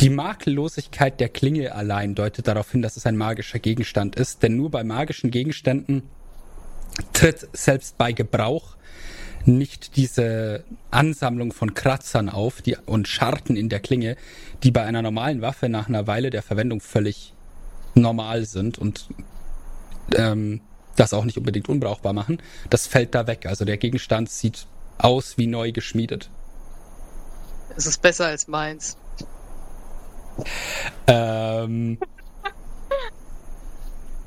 [SPEAKER 1] Die Makellosigkeit der Klinge allein deutet darauf hin, dass es ein magischer Gegenstand ist, denn nur bei magischen Gegenständen tritt selbst bei Gebrauch nicht diese Ansammlung von Kratzern auf die, und Scharten in der Klinge, die bei einer normalen Waffe nach einer Weile der Verwendung völlig normal sind und ähm, das auch nicht unbedingt unbrauchbar machen. Das fällt da weg. Also der Gegenstand sieht aus wie neu geschmiedet.
[SPEAKER 2] Es ist besser als meins.
[SPEAKER 1] Ähm,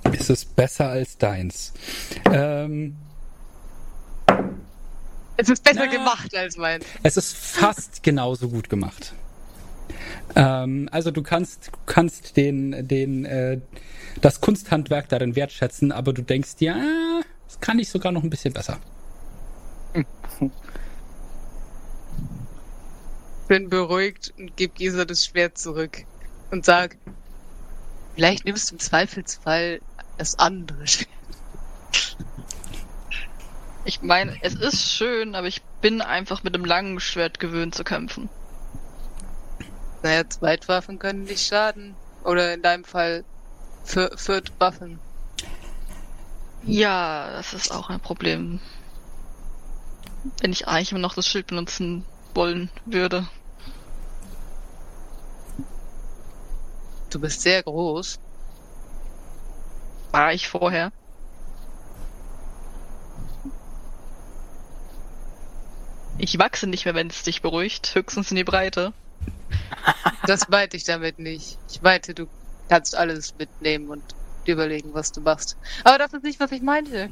[SPEAKER 1] ist es besser als deins? Ähm,
[SPEAKER 2] Es ist besser
[SPEAKER 1] Na.
[SPEAKER 2] gemacht als meins.
[SPEAKER 1] Es ist fast genauso gut gemacht. Ähm, also du kannst, du kannst den, den, äh, das Kunsthandwerk darin wertschätzen, aber du denkst dir, ah, das kann ich sogar noch ein bisschen besser.
[SPEAKER 2] Bin beruhigt und gebe Gesa das Schwert zurück. Und sag, vielleicht nimmst du im Zweifelsfall das andere Schwert.
[SPEAKER 3] Ich meine, es ist schön, aber ich bin einfach mit einem langen Schwert gewöhnt zu kämpfen.
[SPEAKER 2] Naja, Zweitwaffen können nicht schaden. Oder in deinem Fall für Waffen.
[SPEAKER 3] Ja, das ist auch ein Problem. Wenn ich eigentlich immer noch das Schild benutzen wollen würde.
[SPEAKER 2] Du bist sehr groß.
[SPEAKER 3] War ich vorher? Ich wachse nicht mehr, wenn es dich beruhigt. Höchstens in die Breite.
[SPEAKER 2] Das meinte ich damit nicht. Ich meinte, du kannst alles mitnehmen und dir überlegen, was du machst. Aber das ist nicht, was ich meinte.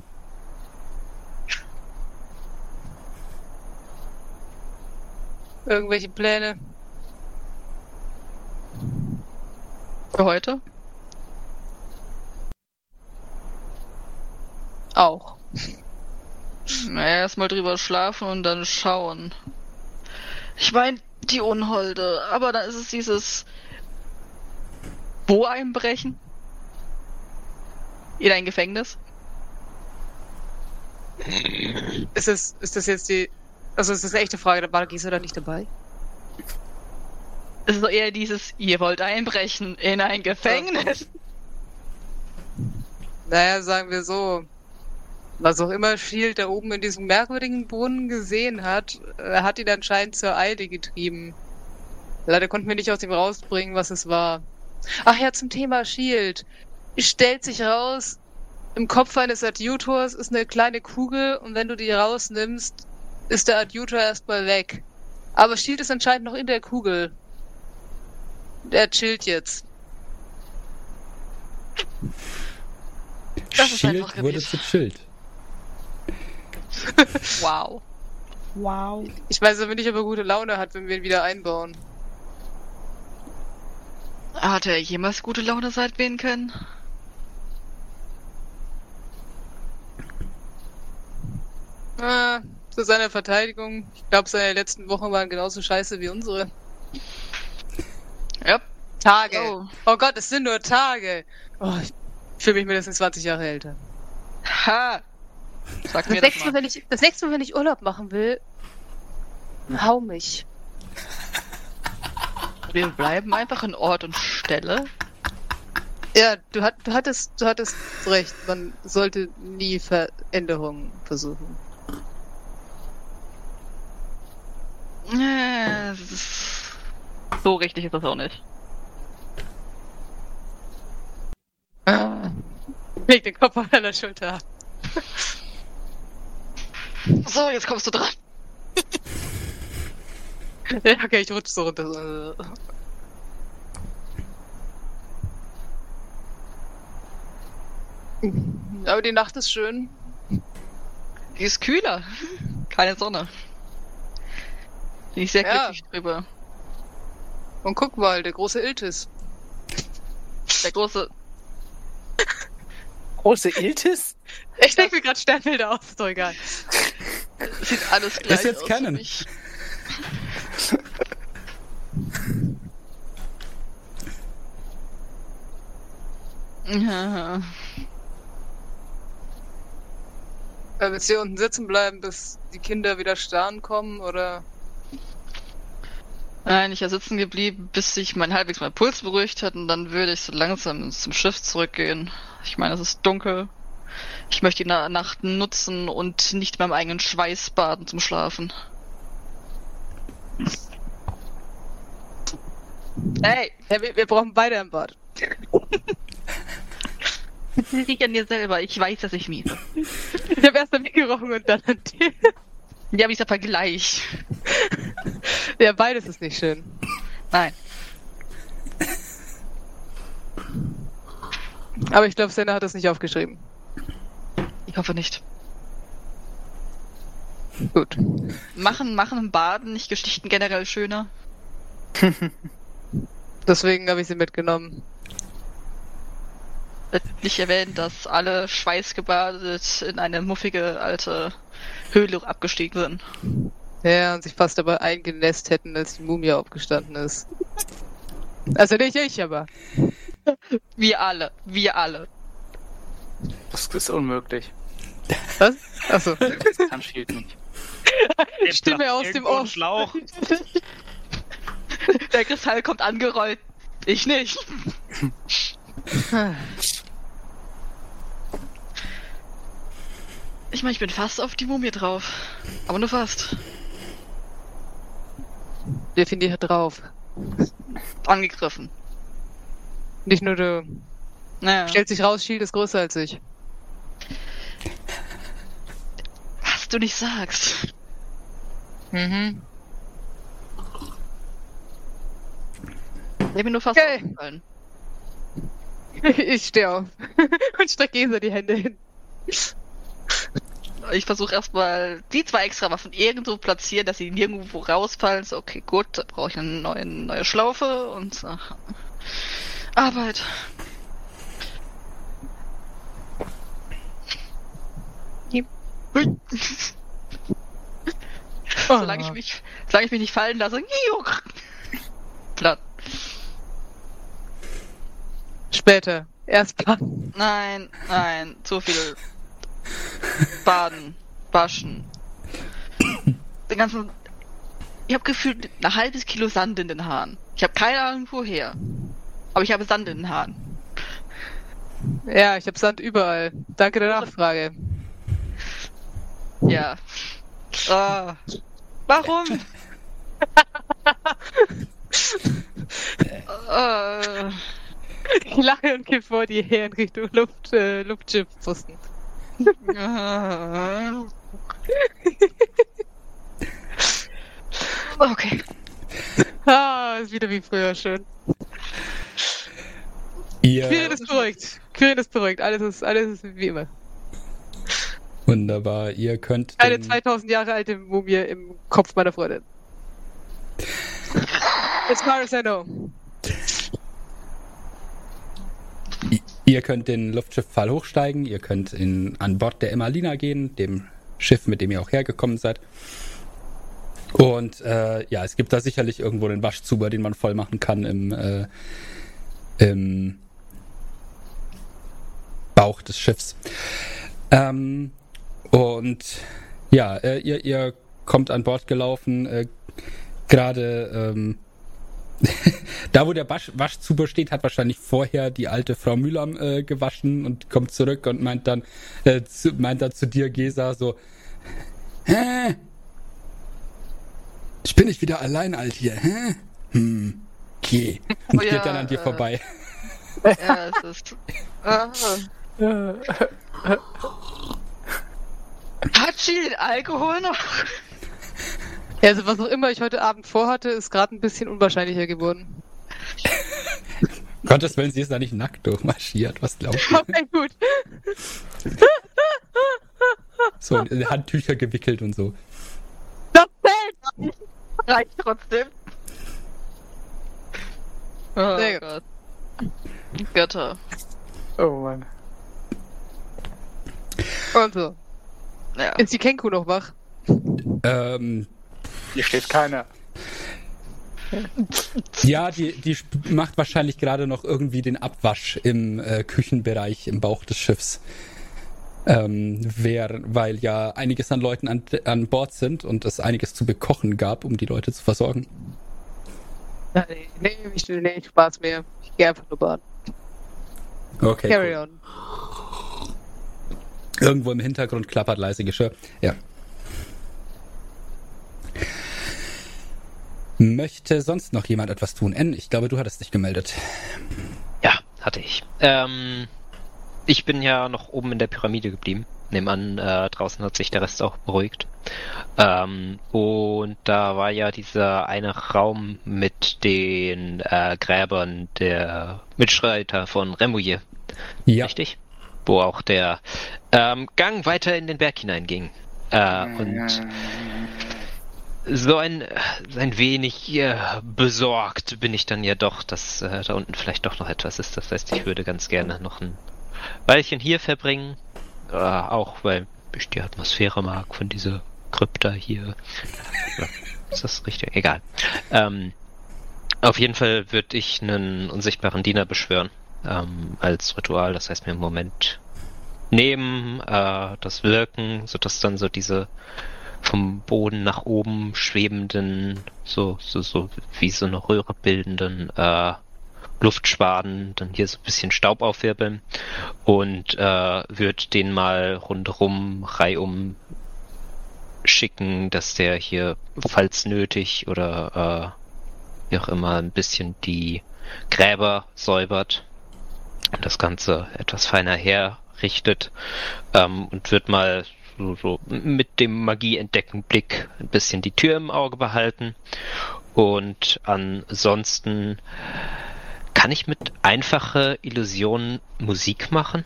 [SPEAKER 2] Irgendwelche Pläne?
[SPEAKER 3] Für heute?
[SPEAKER 2] Auch.
[SPEAKER 3] Naja, erstmal drüber schlafen und dann schauen. Ich meine, die Unholde, aber dann ist es dieses Wo einbrechen? In ein Gefängnis?
[SPEAKER 2] Ist das, ist das jetzt die. Also ist das eine echte Frage, da war Gisa da nicht dabei?
[SPEAKER 3] Es ist eher dieses, ihr wollt einbrechen in ein Gefängnis.
[SPEAKER 2] Naja, sagen wir so. Was auch immer Shield da oben in diesem merkwürdigen Brunnen gesehen hat, äh, hat ihn anscheinend zur Eile getrieben. Leider konnten wir nicht aus ihm rausbringen, was es war. Ach ja, zum Thema Shield. Stellt sich raus, im Kopf eines Adjutors ist eine kleine Kugel und wenn du die rausnimmst, ist der Adjutor erstmal weg. Aber Shield ist anscheinend noch in der Kugel. Der chillt jetzt.
[SPEAKER 3] Das ist
[SPEAKER 1] Shield
[SPEAKER 3] einfach
[SPEAKER 1] wurde zu Schild.
[SPEAKER 3] Wow.
[SPEAKER 6] Wow.
[SPEAKER 2] Ich weiß aber nicht, ob er gute Laune hat, wenn wir ihn wieder einbauen.
[SPEAKER 3] Hat er jemals gute Laune seit wen können?
[SPEAKER 2] Ah, zu seiner Verteidigung. Ich glaube, seine letzten Wochen waren genauso scheiße wie unsere.
[SPEAKER 3] Ja.
[SPEAKER 2] Tage.
[SPEAKER 3] Oh.
[SPEAKER 2] Oh, Gott, es sind nur Tage. Oh, ich fühle mich mindestens 20 Jahre älter.
[SPEAKER 3] Ha! Sag
[SPEAKER 2] Das
[SPEAKER 3] mir das
[SPEAKER 2] nächste, Mal,
[SPEAKER 3] mal.
[SPEAKER 2] wenn ich, das nächste Mal, wenn ich Urlaub machen will, hau mich.
[SPEAKER 3] Wir bleiben einfach in Ort und Stelle.
[SPEAKER 2] Ja, du, hat, du, hattest, du hattest recht. Man sollte nie Veränderungen versuchen.
[SPEAKER 3] Äh, So richtig ist das auch nicht.
[SPEAKER 2] Ah. Leg den Kopf auf deiner Schulter ab.
[SPEAKER 3] So, jetzt kommst du dran.
[SPEAKER 2] Ja, okay, ich rutsch so runter. Aber die Nacht ist schön.
[SPEAKER 3] Die ist kühler. Keine Sonne. Bin ich sehr
[SPEAKER 2] Ja.
[SPEAKER 3] glücklich drüber.
[SPEAKER 2] Und guck mal, der große Iltis.
[SPEAKER 3] Der große.
[SPEAKER 4] Große Iltis?
[SPEAKER 2] Ich denke mir gerade Sternbilder aus, ist doch egal.
[SPEAKER 3] Sieht alles gleich
[SPEAKER 1] jetzt
[SPEAKER 3] aus
[SPEAKER 1] Canon.
[SPEAKER 3] für mich. Ja.
[SPEAKER 2] Willst du hier unten sitzen bleiben, bis die Kinder wieder starren kommen, oder?
[SPEAKER 3] Nein, ich war sitzen geblieben, bis sich mein halbwegs mein Puls beruhigt hat und dann würde ich so langsam zum Schiff zurückgehen. Ich meine, es ist dunkel. Ich möchte die Na Nacht nutzen und nicht in meinem eigenen Schweiß baden zum Schlafen. Hey,
[SPEAKER 2] Ja, wir, wir brauchen beide ein Bad.
[SPEAKER 3] liegt an dir selber. Ich weiß, dass ich miese.
[SPEAKER 2] Ich habe erst an mich gerochen und dann an dir.
[SPEAKER 3] Ja, wie ist der Vergleich?
[SPEAKER 2] Ja, beides ist nicht schön.
[SPEAKER 3] Nein.
[SPEAKER 2] Aber ich glaube, Senna hat das nicht aufgeschrieben.
[SPEAKER 3] Ich hoffe nicht.
[SPEAKER 2] Gut.
[SPEAKER 3] Machen, machen Baden nicht Geschichten generell schöner?
[SPEAKER 2] Deswegen habe ich sie mitgenommen.
[SPEAKER 3] Nicht erwähnt, dass alle schweißgebadet in eine muffige alte Höhle abgestiegen sind.
[SPEAKER 2] Ja, und sich fast dabei eingenässt hätten, als die Mumie aufgestanden ist. Also nicht ich, aber.
[SPEAKER 3] Wir alle, wir alle.
[SPEAKER 4] Das ist unmöglich.
[SPEAKER 2] Was? Achso.
[SPEAKER 4] Das kann Shield nicht.
[SPEAKER 2] Stimme aus dem Off.
[SPEAKER 5] Schlauch.
[SPEAKER 3] Der Kristall kommt angerollt. Ich nicht. Ich meine, ich bin fast auf die Mumie drauf. Aber nur fast.
[SPEAKER 2] Definiert drauf.
[SPEAKER 3] Angegriffen.
[SPEAKER 2] Nicht nur du.
[SPEAKER 3] Naja.
[SPEAKER 2] Stellt sich raus, Shield ist größer als ich.
[SPEAKER 3] Was du nicht sagst.
[SPEAKER 2] Mhm.
[SPEAKER 3] Ich bin nur fast
[SPEAKER 2] Okay.
[SPEAKER 3] aufgefallen.
[SPEAKER 2] Ich stehe auf und strecke Gesa die Hände hin.
[SPEAKER 3] Ich versuche erstmal die zwei extra Waffen irgendwo platzieren, dass sie nirgendwo rausfallen. So, okay, gut, da brauche ich eine neue, neue Schlaufe und ach, Arbeit.
[SPEAKER 2] Yep.
[SPEAKER 3] Hui. solange, ich mich, solange ich mich nicht fallen lasse. Platt.
[SPEAKER 2] Später. Erst planen.
[SPEAKER 3] Nein, nein, zu viel Baden, Waschen. Den ganzen. Ich habe gefühlt ein halbes Kilo Sand in den Haaren. Ich habe keine Ahnung woher. Aber ich habe Sand in den Haaren.
[SPEAKER 2] Ja, ich habe Sand überall. Danke der Nachfrage.
[SPEAKER 3] Ja. Ah. Warum? äh,
[SPEAKER 2] Ich lache und gehe vor dir her in Richtung Luft, äh, Luftschiffpfosten.
[SPEAKER 3] äh. okay.
[SPEAKER 2] Ah, ist wieder wie früher schön.
[SPEAKER 1] Ihr,
[SPEAKER 2] Quirin ist beruhigt. Quirin ist beruhigt. Alles ist, alles ist wie immer.
[SPEAKER 1] wunderbar, ihr könnt
[SPEAKER 2] Eine
[SPEAKER 1] den,
[SPEAKER 2] 2000 Jahre alte Mumie im Kopf meiner Freundin. As far as I know.
[SPEAKER 1] ihr könnt den Luftschifffall hochsteigen, ihr könnt in, an Bord der Emmalina gehen, dem Schiff, mit dem ihr auch hergekommen seid. Und äh, ja, es gibt da sicherlich irgendwo einen Waschzuber, den man voll machen kann im, äh, im Bauch des Schiffs. Ähm, und ja, äh, ihr, ihr kommt an Bord gelaufen, äh, gerade ähm, da, wo der Wasch, Waschzuber steht, hat wahrscheinlich vorher die alte Frau Mühlern äh, gewaschen und kommt zurück und meint dann, äh, zu, meint dann zu dir, Gesa, so, hä? Ich bin nicht wieder allein alt hier, hä? Hm, okay. Und
[SPEAKER 3] Oh ja,
[SPEAKER 1] geht dann an dir
[SPEAKER 3] äh,
[SPEAKER 1] vorbei.
[SPEAKER 3] Ja, es ist. Ah. Hat sie den Alkohol noch?
[SPEAKER 2] Ja, also was auch immer ich heute Abend vorhatte, ist gerade ein bisschen unwahrscheinlicher geworden.
[SPEAKER 1] Gottes Willen, sie ist da nicht nackt durchmarschiert, was glaubt ihr?
[SPEAKER 2] Okay, gut.
[SPEAKER 1] So, in Handtücher gewickelt und so.
[SPEAKER 2] Das zählt!
[SPEAKER 3] Reicht trotzdem. Oh
[SPEAKER 2] Sehr gut.
[SPEAKER 3] Gott. Götter.
[SPEAKER 4] Oh Mann.
[SPEAKER 2] Und so.
[SPEAKER 3] Ja.
[SPEAKER 2] Ist die Kenku noch wach?
[SPEAKER 1] Ähm,
[SPEAKER 4] Hier steht keiner.
[SPEAKER 1] Ja, die, die macht wahrscheinlich gerade noch irgendwie den Abwasch im äh, Küchenbereich im Bauch des Schiffs. Ähm, wer, weil ja einiges an Leuten an, an Bord sind und es einiges zu bekochen gab, um die Leute zu versorgen.
[SPEAKER 2] Ja, nee, nee, ich, nee, Spaß mehr. Ich gehe einfach nur baden.
[SPEAKER 1] Okay.
[SPEAKER 2] Carry
[SPEAKER 1] cool.
[SPEAKER 2] on.
[SPEAKER 1] Irgendwo im Hintergrund klappert leise Geschirr. Ja. Möchte sonst noch jemand etwas tun? N, ich glaube, du hattest dich gemeldet.
[SPEAKER 5] Ja, hatte ich. Ähm, ich bin ja noch oben in der Pyramide geblieben. Nehmen an, äh, draußen hat sich der Rest auch beruhigt. Ähm, und da war ja dieser eine Raum mit den äh, Gräbern der Mitstreiter von Remouillet,
[SPEAKER 1] Ja.
[SPEAKER 5] richtig? Wo auch der ähm, Gang weiter in den Berg hineinging. Äh, und so ein, ein wenig äh, besorgt bin ich dann ja doch, dass äh, da unten vielleicht doch noch etwas ist. Das heißt, ich würde ganz gerne noch ein Weilchen hier verbringen. Äh, auch weil ich die Atmosphäre mag von dieser Krypta hier. Ja, ist das richtig? Egal. Ähm, auf jeden Fall würde ich einen unsichtbaren Diener beschwören. Ähm, als Ritual. Das heißt mir im Moment nehmen, äh, das Wirken, sodass dann so diese vom Boden nach oben schwebenden, so, so, so wie so eine Röhre bildenden äh, Luftschwaden, dann hier so ein bisschen Staub aufwirbeln und äh, wird den mal rundherum, reihum schicken, dass der hier, falls nötig oder äh, wie auch immer, ein bisschen die Gräber säubert und das Ganze etwas feiner herrichtet ähm, und wird mal so, so mit dem Magie-entdecken Blick ein bisschen die Tür im Auge behalten. Und ansonsten kann ich mit einfache Illusionen Musik machen?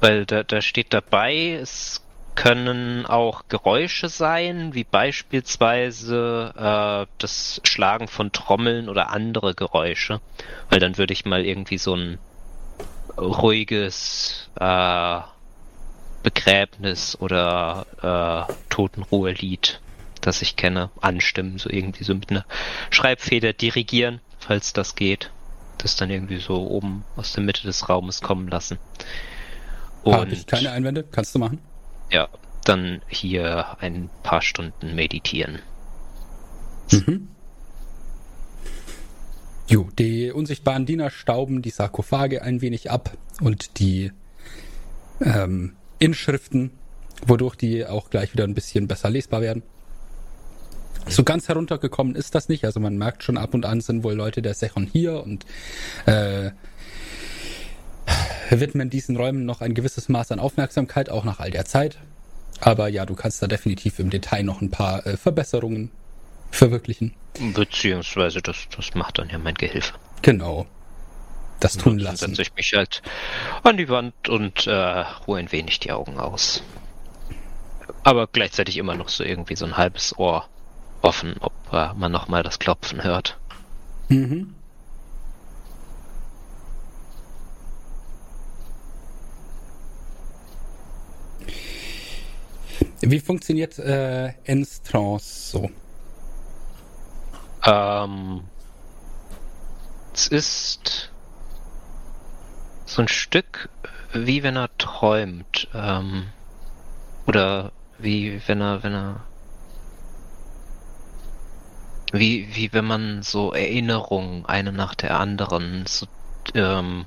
[SPEAKER 5] Weil da, da steht dabei, es können auch Geräusche sein, wie beispielsweise äh, das Schlagen von Trommeln oder andere Geräusche. Weil dann würde ich mal irgendwie so ein ruhiges äh, Begräbnis oder äh, Totenruhelied, das ich kenne, anstimmen, so irgendwie so mit einer Schreibfeder dirigieren, falls das geht. Das dann irgendwie so oben aus der Mitte des Raumes kommen lassen.
[SPEAKER 1] Und Habe ich keine Einwände? Kannst du machen?
[SPEAKER 5] Ja, dann hier ein paar Stunden meditieren.
[SPEAKER 1] Mhm. Jo, die unsichtbaren Diener stauben die Sarkophage ein wenig ab und die ähm, Inschriften, wodurch die auch gleich wieder ein bisschen besser lesbar werden. So ganz heruntergekommen ist das nicht. Also man merkt schon ab und an sind wohl Leute der Sechon hier und äh, widmen diesen Räumen noch ein gewisses Maß an Aufmerksamkeit, auch nach all der Zeit. Aber ja, du kannst da definitiv im Detail noch ein paar äh, Verbesserungen verwirklichen.
[SPEAKER 5] Beziehungsweise das, das macht dann ja mein Gehilfe.
[SPEAKER 1] Genau. Das tun
[SPEAKER 5] Dann
[SPEAKER 1] lassen.
[SPEAKER 5] setze ich mich halt an die Wand und äh, ruhe ein wenig die Augen aus. Aber gleichzeitig immer noch so irgendwie so ein halbes Ohr offen, ob äh, man nochmal das Klopfen hört.
[SPEAKER 1] Mhm. Wie funktioniert äh, Enstrance so?
[SPEAKER 5] Ähm, es ist so ein Stück wie wenn er träumt. Ähm, oder wie wenn er, wenn er. Wie, wie wenn man so Erinnerungen eine nach der anderen so, ähm,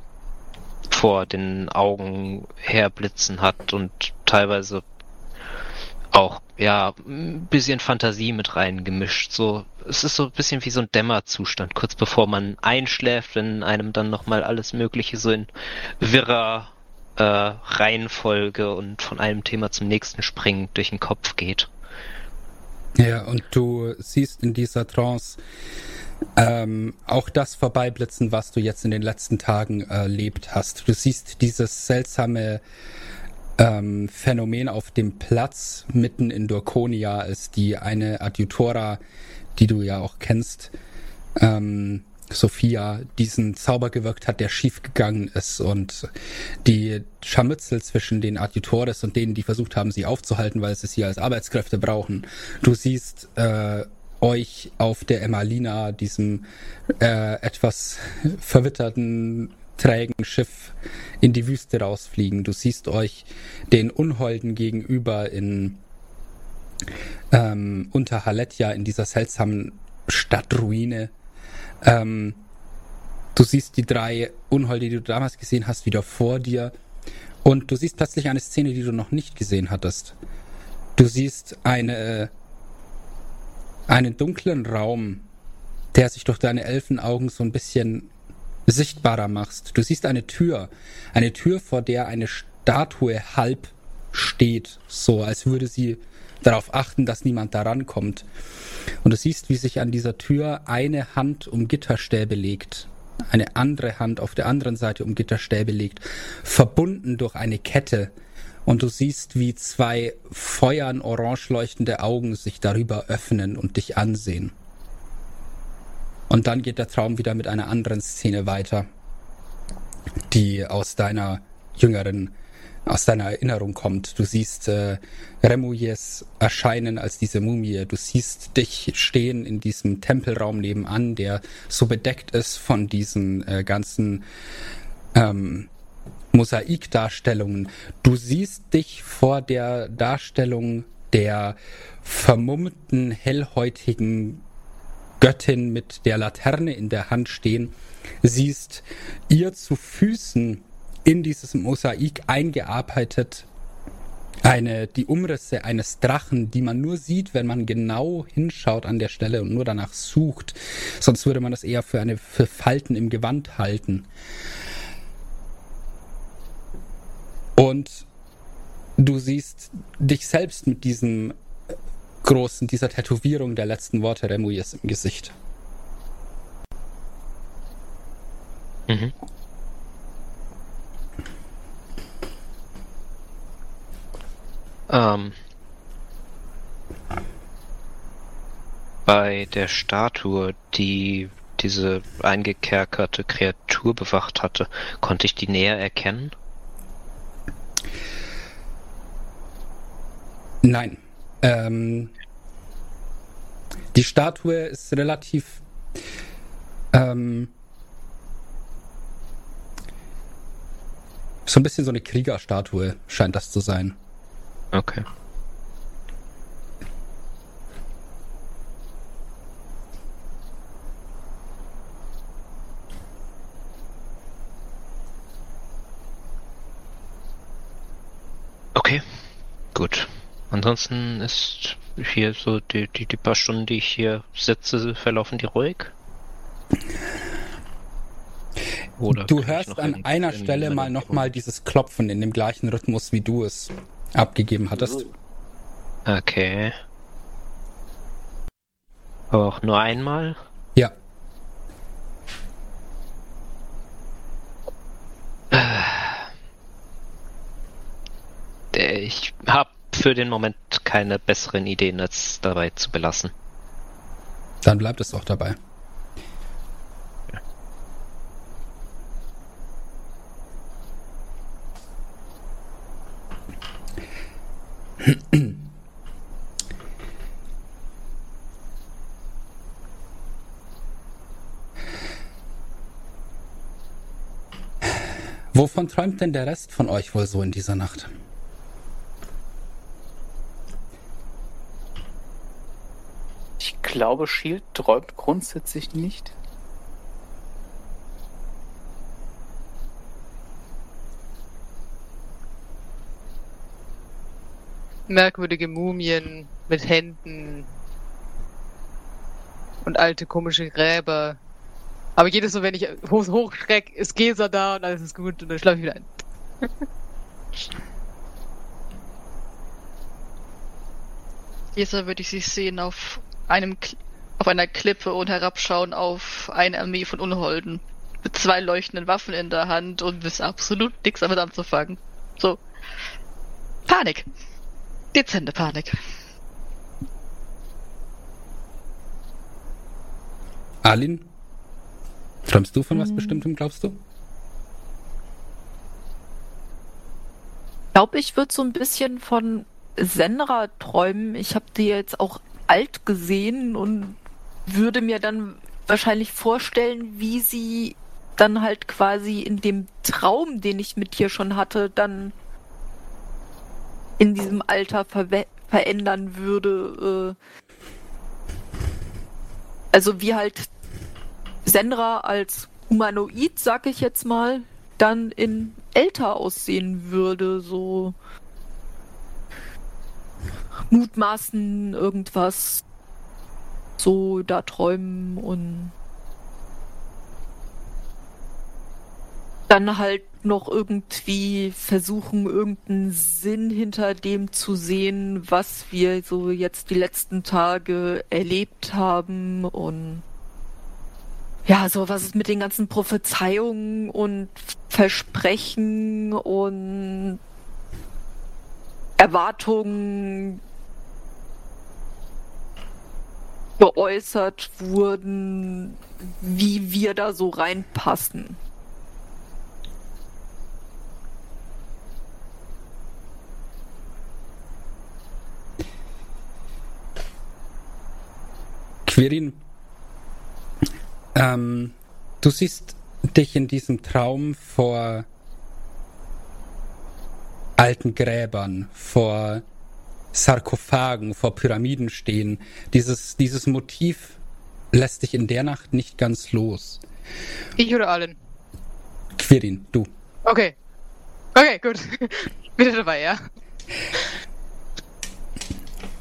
[SPEAKER 5] vor den Augen herblitzen hat und teilweise auch, ja, ein bisschen Fantasie mit reingemischt. So, es ist so ein bisschen wie so ein Dämmerzustand, kurz bevor man einschläft, wenn einem dann nochmal alles Mögliche so in wirrer äh, Reihenfolge und von einem Thema zum nächsten springend durch den Kopf geht.
[SPEAKER 1] Ja, und du siehst in dieser Trance ähm, auch das vorbeiblitzen, was du jetzt in den letzten Tagen erlebt hast. Du siehst dieses seltsame ähm, Phänomen auf dem Platz mitten in Dorkonia, als die eine Adjutora, die du ja auch kennst, ähm, Sophia, diesen Zauber gewirkt hat, der schief gegangen ist und die Scharmützel zwischen den Adjutores und denen, die versucht haben, sie aufzuhalten, weil sie sie als Arbeitskräfte brauchen. Du siehst äh, euch auf der Emmalina, diesem äh, etwas verwitterten trägen Schiff in die Wüste rausfliegen. Du siehst euch den Unholden gegenüber in ähm, unter Haletja in dieser seltsamen Stadtruine. Ähm, du siehst die drei Unholde, die du damals gesehen hast, wieder vor dir. Und du siehst plötzlich eine Szene, die du noch nicht gesehen hattest. Du siehst eine, einen dunklen Raum, der sich durch deine Elfenaugen so ein bisschen sichtbarer machst. Du siehst eine Tür, eine Tür, vor der eine Statue halb steht, so als würde sie darauf achten, dass niemand da rankommt. Und du siehst, wie sich an dieser Tür eine Hand um Gitterstäbe legt, eine andere Hand auf der anderen Seite um Gitterstäbe legt, verbunden durch eine Kette. Und du siehst, wie zwei feuern orange leuchtende Augen sich darüber öffnen und dich ansehen. Und dann geht der Traum wieder mit einer anderen Szene weiter, die aus deiner jüngeren, aus deiner Erinnerung kommt. Du siehst äh, Remouilles erscheinen als diese Mumie. Du siehst dich stehen in diesem Tempelraum nebenan, der so bedeckt ist von diesen äh, ganzen ähm, Mosaikdarstellungen. Du siehst dich vor der Darstellung der vermummten, hellhäutigen Göttin mit der Laterne in der Hand stehen, siehst ihr zu Füßen in dieses Mosaik eingearbeitet eine, die Umrisse eines Drachen, die man nur sieht, wenn man genau hinschaut an der Stelle und nur danach sucht. Sonst würde man das eher für eine für Falten im Gewand halten. Und du siehst dich selbst mit diesem großen, dieser Tätowierung der letzten Worte Remuiers im Gesicht. Mhm.
[SPEAKER 5] Ähm, bei der Statue, die diese eingekerkerte Kreatur bewacht hatte, konnte ich die näher erkennen?
[SPEAKER 1] Nein. Ähm, die Statue ist relativ ähm, so ein bisschen so eine Kriegerstatue scheint das zu sein.
[SPEAKER 5] Okay. Okay, gut. Ansonsten ist hier so die, die, die paar Stunden, die ich hier sitze, verlaufen die ruhig?
[SPEAKER 1] Oder du hörst an einer Stelle mal nochmal dieses Klopfen in dem gleichen Rhythmus, wie du es abgegeben hattest.
[SPEAKER 5] Okay. Auch nur einmal?
[SPEAKER 1] Ja.
[SPEAKER 5] Ich habe für den Moment keine besseren Ideen, als dabei zu belassen.
[SPEAKER 1] Dann bleibt es auch dabei. Wovon träumt denn der Rest von euch wohl so in dieser Nacht?
[SPEAKER 4] Ich glaube, Shield träumt grundsätzlich nicht.
[SPEAKER 2] Merkwürdige Mumien mit Händen und alte komische Gräber. Aber jedes Mal, wenn ich hoch, hochschreck, ist Gesa da und alles ist gut und dann schlafe ich wieder ein.
[SPEAKER 3] Gesa würde ich sie sehen auf einem auf einer Klippe und herabschauen auf eine Armee von Unholden. Mit zwei leuchtenden Waffen in der Hand und wissen absolut nichts damit anzufangen. So. Panik. Dezente Panik.
[SPEAKER 1] Alin? Träumst du von was hm. Bestimmtem, glaubst du?
[SPEAKER 6] Ich glaube, ich würde so ein bisschen von Senra träumen. Ich habe die jetzt auch alt gesehen und würde mir dann wahrscheinlich vorstellen, wie sie dann halt quasi in dem Traum, den ich mit dir schon hatte, dann in diesem Alter ver verändern würde. Äh also wie halt Senra als Humanoid, sag ich jetzt mal, dann in älter aussehen würde, so mutmaßen irgendwas so da träumen und dann halt noch irgendwie versuchen, irgendeinen Sinn hinter dem zu sehen, was wir so jetzt die letzten Tage erlebt haben und ja, so was ist mit den ganzen Prophezeiungen und Versprechen und Erwartungen geäußert wurden, wie wir da so reinpassen.
[SPEAKER 1] Quirin, ähm, du siehst dich in diesem Traum vor alten Gräbern, vor Sarkophagen, vor Pyramiden stehen. Dieses, dieses Motiv lässt dich in der Nacht nicht ganz los.
[SPEAKER 2] Ich oder Allen?
[SPEAKER 1] Quirin, du.
[SPEAKER 2] Okay. Okay, gut. Bitte dabei, ja.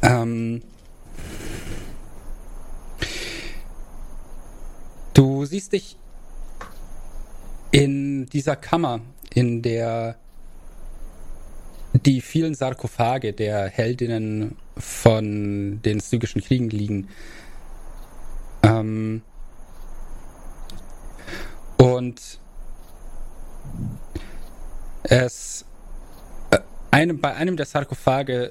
[SPEAKER 1] Ähm, du siehst dich in dieser Kammer, in der die vielen Sarkophage der Heldinnen von den Stygischen Kriegen liegen. Ähm, und es äh, einem, bei einem der Sarkophage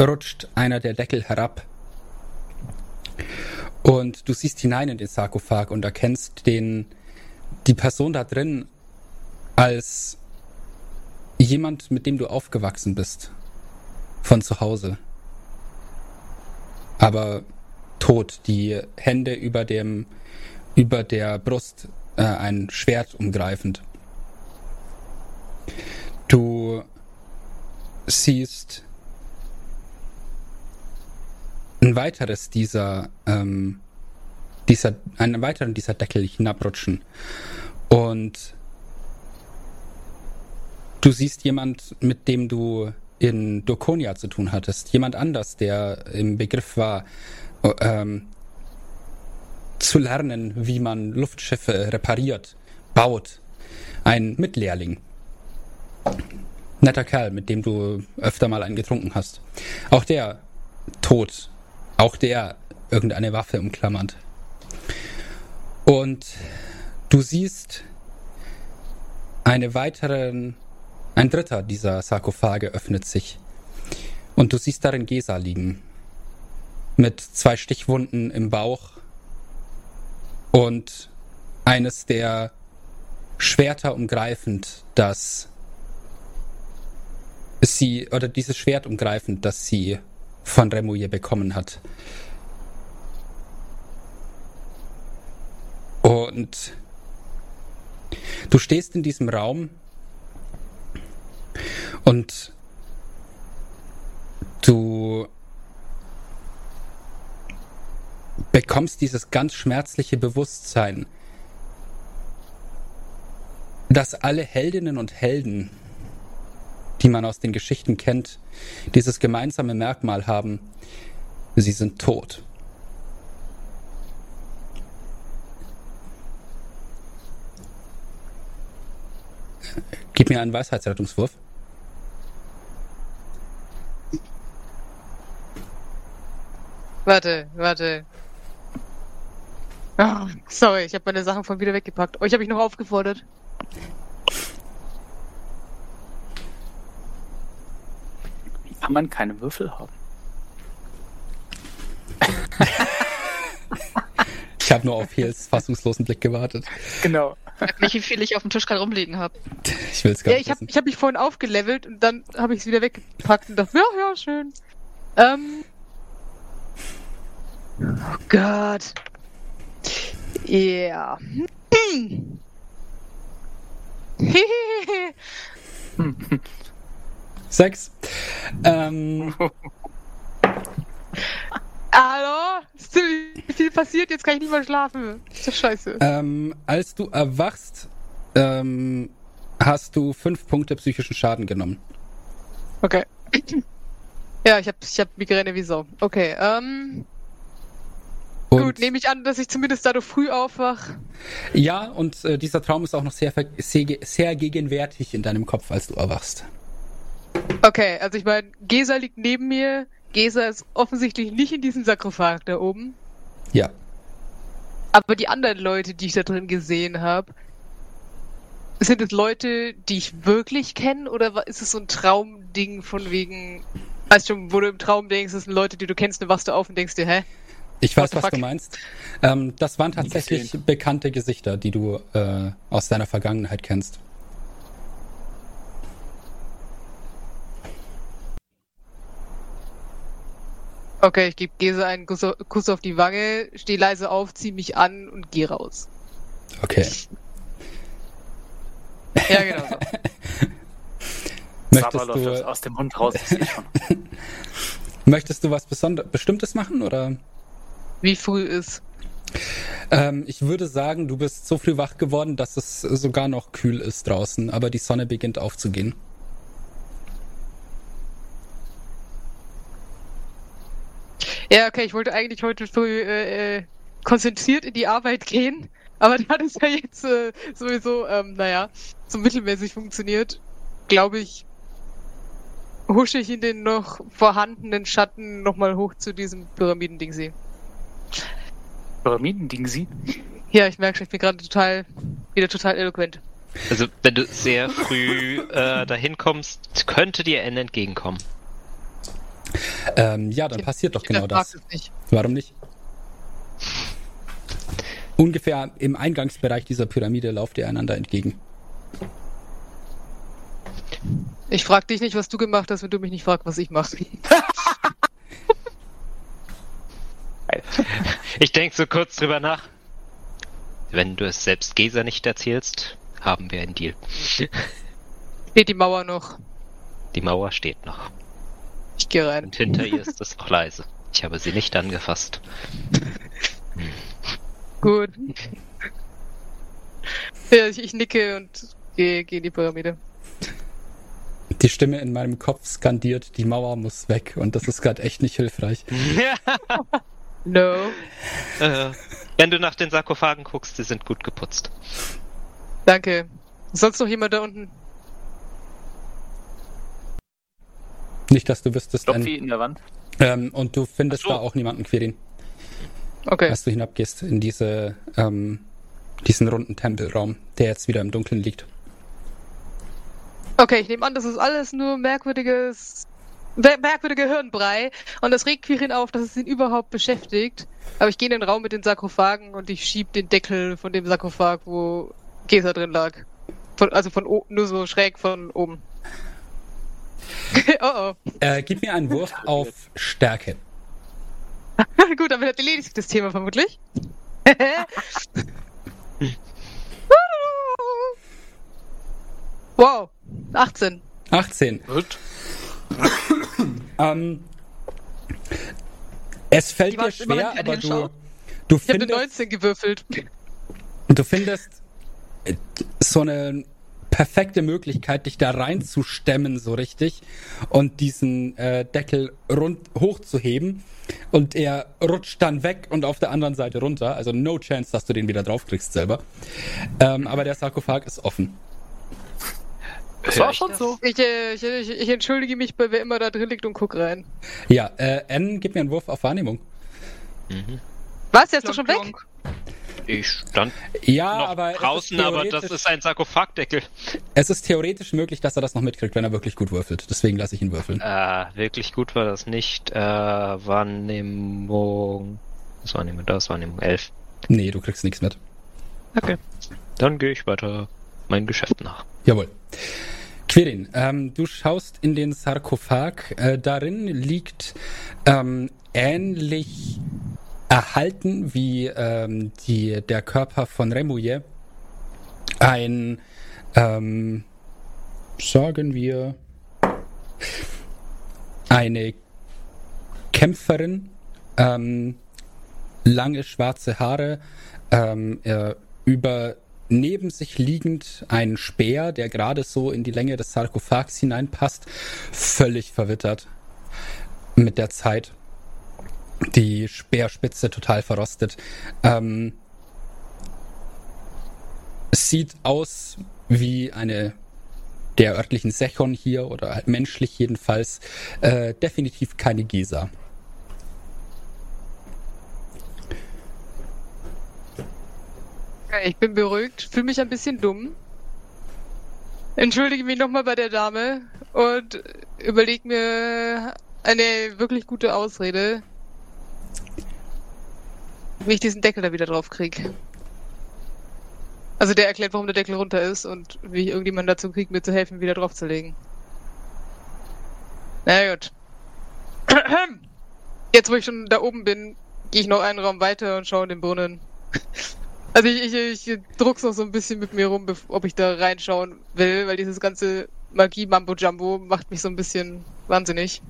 [SPEAKER 1] rutscht einer der Deckel herab. Und du siehst hinein in den Sarkophag und erkennst den, die Person da drin als jemand, mit dem du aufgewachsen bist. Von zu Hause. Aber tot, die Hände über dem, über der Brust, äh, ein Schwert umgreifend. Du siehst ein weiteres dieser, ähm, dieser, einen weiteren dieser Deckel hinabrutschen. Und du siehst jemand, mit dem du in Dokonia zu tun hattest. Jemand anders, der im Begriff war, ähm, zu lernen, wie man Luftschiffe repariert, baut. Ein Mitlehrling. Netter Kerl, mit dem du öfter mal einen getrunken hast. Auch der tot auch der irgendeine Waffe umklammernd. Und du siehst eine weiteren, ein dritter dieser Sarkophage öffnet sich. Und du siehst darin Gesa liegen. Mit zwei Stichwunden im Bauch und eines der Schwerter umgreifend, das sie, oder dieses Schwert umgreifend, das sie von Remouille bekommen hat. Und du stehst in diesem Raum und du bekommst dieses ganz schmerzliche Bewusstsein, dass alle Heldinnen und Helden die man aus den Geschichten kennt, dieses gemeinsame Merkmal haben, sie sind tot. Gib mir einen Weisheitsrettungswurf.
[SPEAKER 2] Warte, warte. Oh, sorry, ich habe meine Sachen von wieder weggepackt. Euch habe ich noch aufgefordert.
[SPEAKER 4] Kann man keine Würfel haben?
[SPEAKER 1] ich habe nur auf Hils fassungslosen Blick gewartet.
[SPEAKER 4] Genau.
[SPEAKER 3] Sag nicht, wie viel ich auf dem Tisch gerade rumliegen habe.
[SPEAKER 1] Ich will es gar
[SPEAKER 2] ja,
[SPEAKER 1] nicht
[SPEAKER 2] ich habe hab mich vorhin aufgelevelt und dann habe ich es wieder weggepackt und dachte, ja, ja, schön. Ähm. Oh Gott. Ja.
[SPEAKER 1] Yeah. Sechs. Ähm.
[SPEAKER 2] Hallo? Ist viel passiert? Jetzt kann ich nicht mehr schlafen. Ist das scheiße.
[SPEAKER 1] Ähm, als du erwachst, ähm, hast du fünf Punkte psychischen Schaden genommen.
[SPEAKER 2] Okay. Ja, ich hab, ich hab Migräne wie Sau. Okay, ähm. Und gut, nehme ich an, dass ich zumindest dadurch früh aufwach.
[SPEAKER 1] Ja, und äh, dieser Traum ist auch noch sehr, sehr, sehr gegenwärtig in deinem Kopf, als du erwachst.
[SPEAKER 2] Okay, also ich meine, Gesa liegt neben mir. Gesa ist offensichtlich nicht in diesem Sarkophag da oben.
[SPEAKER 1] Ja.
[SPEAKER 2] Aber die anderen Leute, die ich da drin gesehen habe, sind es Leute, die ich wirklich kenne oder ist es so ein Traumding von wegen, weißt du, wo du im Traum denkst, das sind Leute, die du kennst, dann wachst du auf und denkst dir, hä?
[SPEAKER 1] Ich weiß, was fuck? du meinst. Ähm, das waren tatsächlich bekannte Gesichter, die du äh, aus deiner Vergangenheit kennst.
[SPEAKER 2] Okay, ich gebe Gese einen Kuss auf die Wange, stehe leise auf, ziehe mich an und gehe raus.
[SPEAKER 1] Okay.
[SPEAKER 2] Ja, genau so.
[SPEAKER 4] Möchtest du... aus dem Mund raus, sehe schon.
[SPEAKER 1] Möchtest du was Besonder Bestimmtes machen oder?
[SPEAKER 2] Wie früh ist?
[SPEAKER 1] Ähm, ich würde sagen, du bist so früh wach geworden, dass es sogar noch kühl ist draußen, aber die Sonne beginnt aufzugehen.
[SPEAKER 2] Ja, okay, ich wollte eigentlich heute früh äh, äh, konzentriert in die Arbeit gehen, aber da das ja jetzt äh, sowieso, ähm, naja, so mittelmäßig funktioniert, glaube ich, husche ich in den noch vorhandenen Schatten nochmal hoch zu diesem Pyramidendingsi.
[SPEAKER 4] Pyramidendingsi?
[SPEAKER 2] Ja, ich merke schon, ich bin gerade total, wieder total eloquent.
[SPEAKER 5] Also, wenn du sehr früh äh, dahin kommst, könnte dir N entgegenkommen.
[SPEAKER 1] Ähm, ja, dann
[SPEAKER 2] Ich-
[SPEAKER 1] passiert doch
[SPEAKER 2] ich
[SPEAKER 1] genau das.
[SPEAKER 2] nicht.
[SPEAKER 1] Warum nicht? Ungefähr im Eingangsbereich dieser Pyramide lauft ihr einander entgegen.
[SPEAKER 2] Ich frag dich nicht, was du gemacht hast, wenn du mich nicht fragst, was ich mache.
[SPEAKER 5] Ich denke so kurz drüber nach. Wenn du es selbst Gesa nicht erzählst, haben wir einen Deal.
[SPEAKER 2] Steht die Mauer noch.
[SPEAKER 5] Die Mauer steht noch.
[SPEAKER 2] Ich gehe rein.
[SPEAKER 5] Und hinter ihr ist es noch leise. Ich habe sie nicht angefasst.
[SPEAKER 2] Gut. Ja, ich, ich nicke und gehe geh in die Pyramide.
[SPEAKER 1] Die Stimme in meinem Kopf skandiert, die Mauer muss weg und das ist gerade echt nicht hilfreich.
[SPEAKER 2] No.
[SPEAKER 5] äh, wenn du nach den Sarkophagen guckst, sie sind gut geputzt.
[SPEAKER 2] Danke. Sonst noch jemand da unten?
[SPEAKER 1] Nicht, dass du wüsstest.
[SPEAKER 4] Klopfi in der Wand.
[SPEAKER 1] ähm, und du findest
[SPEAKER 5] so.
[SPEAKER 1] da auch niemanden, Quirin,
[SPEAKER 2] Okay.
[SPEAKER 1] als du hinabgehst in diese, ähm, diesen runden Tempelraum, der jetzt wieder im Dunkeln liegt.
[SPEAKER 2] Okay, ich nehme an, das ist alles nur merkwürdiges, mer- merkwürdiger Hirnbrei. Und das regt Quirin auf, dass es ihn überhaupt beschäftigt. Aber ich gehe in den Raum mit den Sarkophagen und ich schieb den Deckel von dem Sarkophag, wo Gesa drin lag. Von, also von nur so schräg von oben. oh oh.
[SPEAKER 1] Äh, gib mir einen Wurf auf Stärke.
[SPEAKER 2] Gut, damit hat erledigt sich das Thema vermutlich. wow, 18.
[SPEAKER 1] 18.
[SPEAKER 4] Gut.
[SPEAKER 1] Ähm, es fällt dir schwer, aber du, du
[SPEAKER 2] Ich habe eine
[SPEAKER 1] findest,
[SPEAKER 2] 19 gewürfelt.
[SPEAKER 1] du findest äh, so eine perfekte Möglichkeit, dich da reinzustemmen so richtig und diesen äh, Deckel rund hochzuheben und er rutscht dann weg und auf der anderen Seite runter. Also no chance, dass du den wieder draufkriegst selber. Ähm, aber der Sarkophag ist offen.
[SPEAKER 4] Das war schon so.
[SPEAKER 2] Ich, äh, ich, ich, ich entschuldige mich bei wer immer da drin liegt und guck rein.
[SPEAKER 1] Ja, äh, N, gib mir einen Wurf auf Wahrnehmung.
[SPEAKER 5] Mhm.
[SPEAKER 2] Was, der ist doch schon weg?
[SPEAKER 3] Klonk,
[SPEAKER 5] Ich stand
[SPEAKER 1] Ja, aber
[SPEAKER 5] draußen, aber das ist ein Sarkophagdeckel.
[SPEAKER 1] Es ist theoretisch möglich, dass er das noch mitkriegt, wenn er wirklich gut würfelt. Deswegen lasse ich ihn würfeln.
[SPEAKER 5] Äh, wirklich gut war das nicht. Äh, Wahrnehmung. Was Wahrnehmung? Das Wahrnehmung 11.
[SPEAKER 1] Nee, du kriegst nichts mit.
[SPEAKER 5] Okay. Dann gehe ich weiter mein Geschäft nach.
[SPEAKER 1] Jawohl. Quirin, ähm, du schaust in den Sarkophag. Äh, darin liegt ähm, ähnlich erhalten wie ähm, die, der Körper von Remouillet ein, ähm, sagen wir, eine Kämpferin, ähm, lange schwarze Haare, ähm, äh, über neben sich liegend ein Speer, der gerade so in die Länge des Sarkophags hineinpasst, völlig verwittert mit der Zeit. Die Speerspitze total verrostet. Ähm, sieht aus wie eine der örtlichen Sechon hier oder halt menschlich jedenfalls. Äh, definitiv keine.
[SPEAKER 2] Okay, ich bin beruhigt, fühle mich ein bisschen dumm. Entschuldige mich nochmal bei der Dame und überleg mir eine wirklich gute Ausrede, wie ich diesen Deckel da wieder drauf krieg. Also der erklärt, warum der Deckel runter ist und wie ich irgendjemand dazu kriege, mir zu helfen, wieder draufzulegen. Na gut. Jetzt, wo ich schon da oben bin, gehe ich noch einen Raum weiter und schaue in den Brunnen. Also ich, ich, ich druck's noch so ein bisschen mit mir rum, ob ich da reinschauen will, weil dieses ganze Magie-Mambo-Jumbo macht mich so ein bisschen wahnsinnig.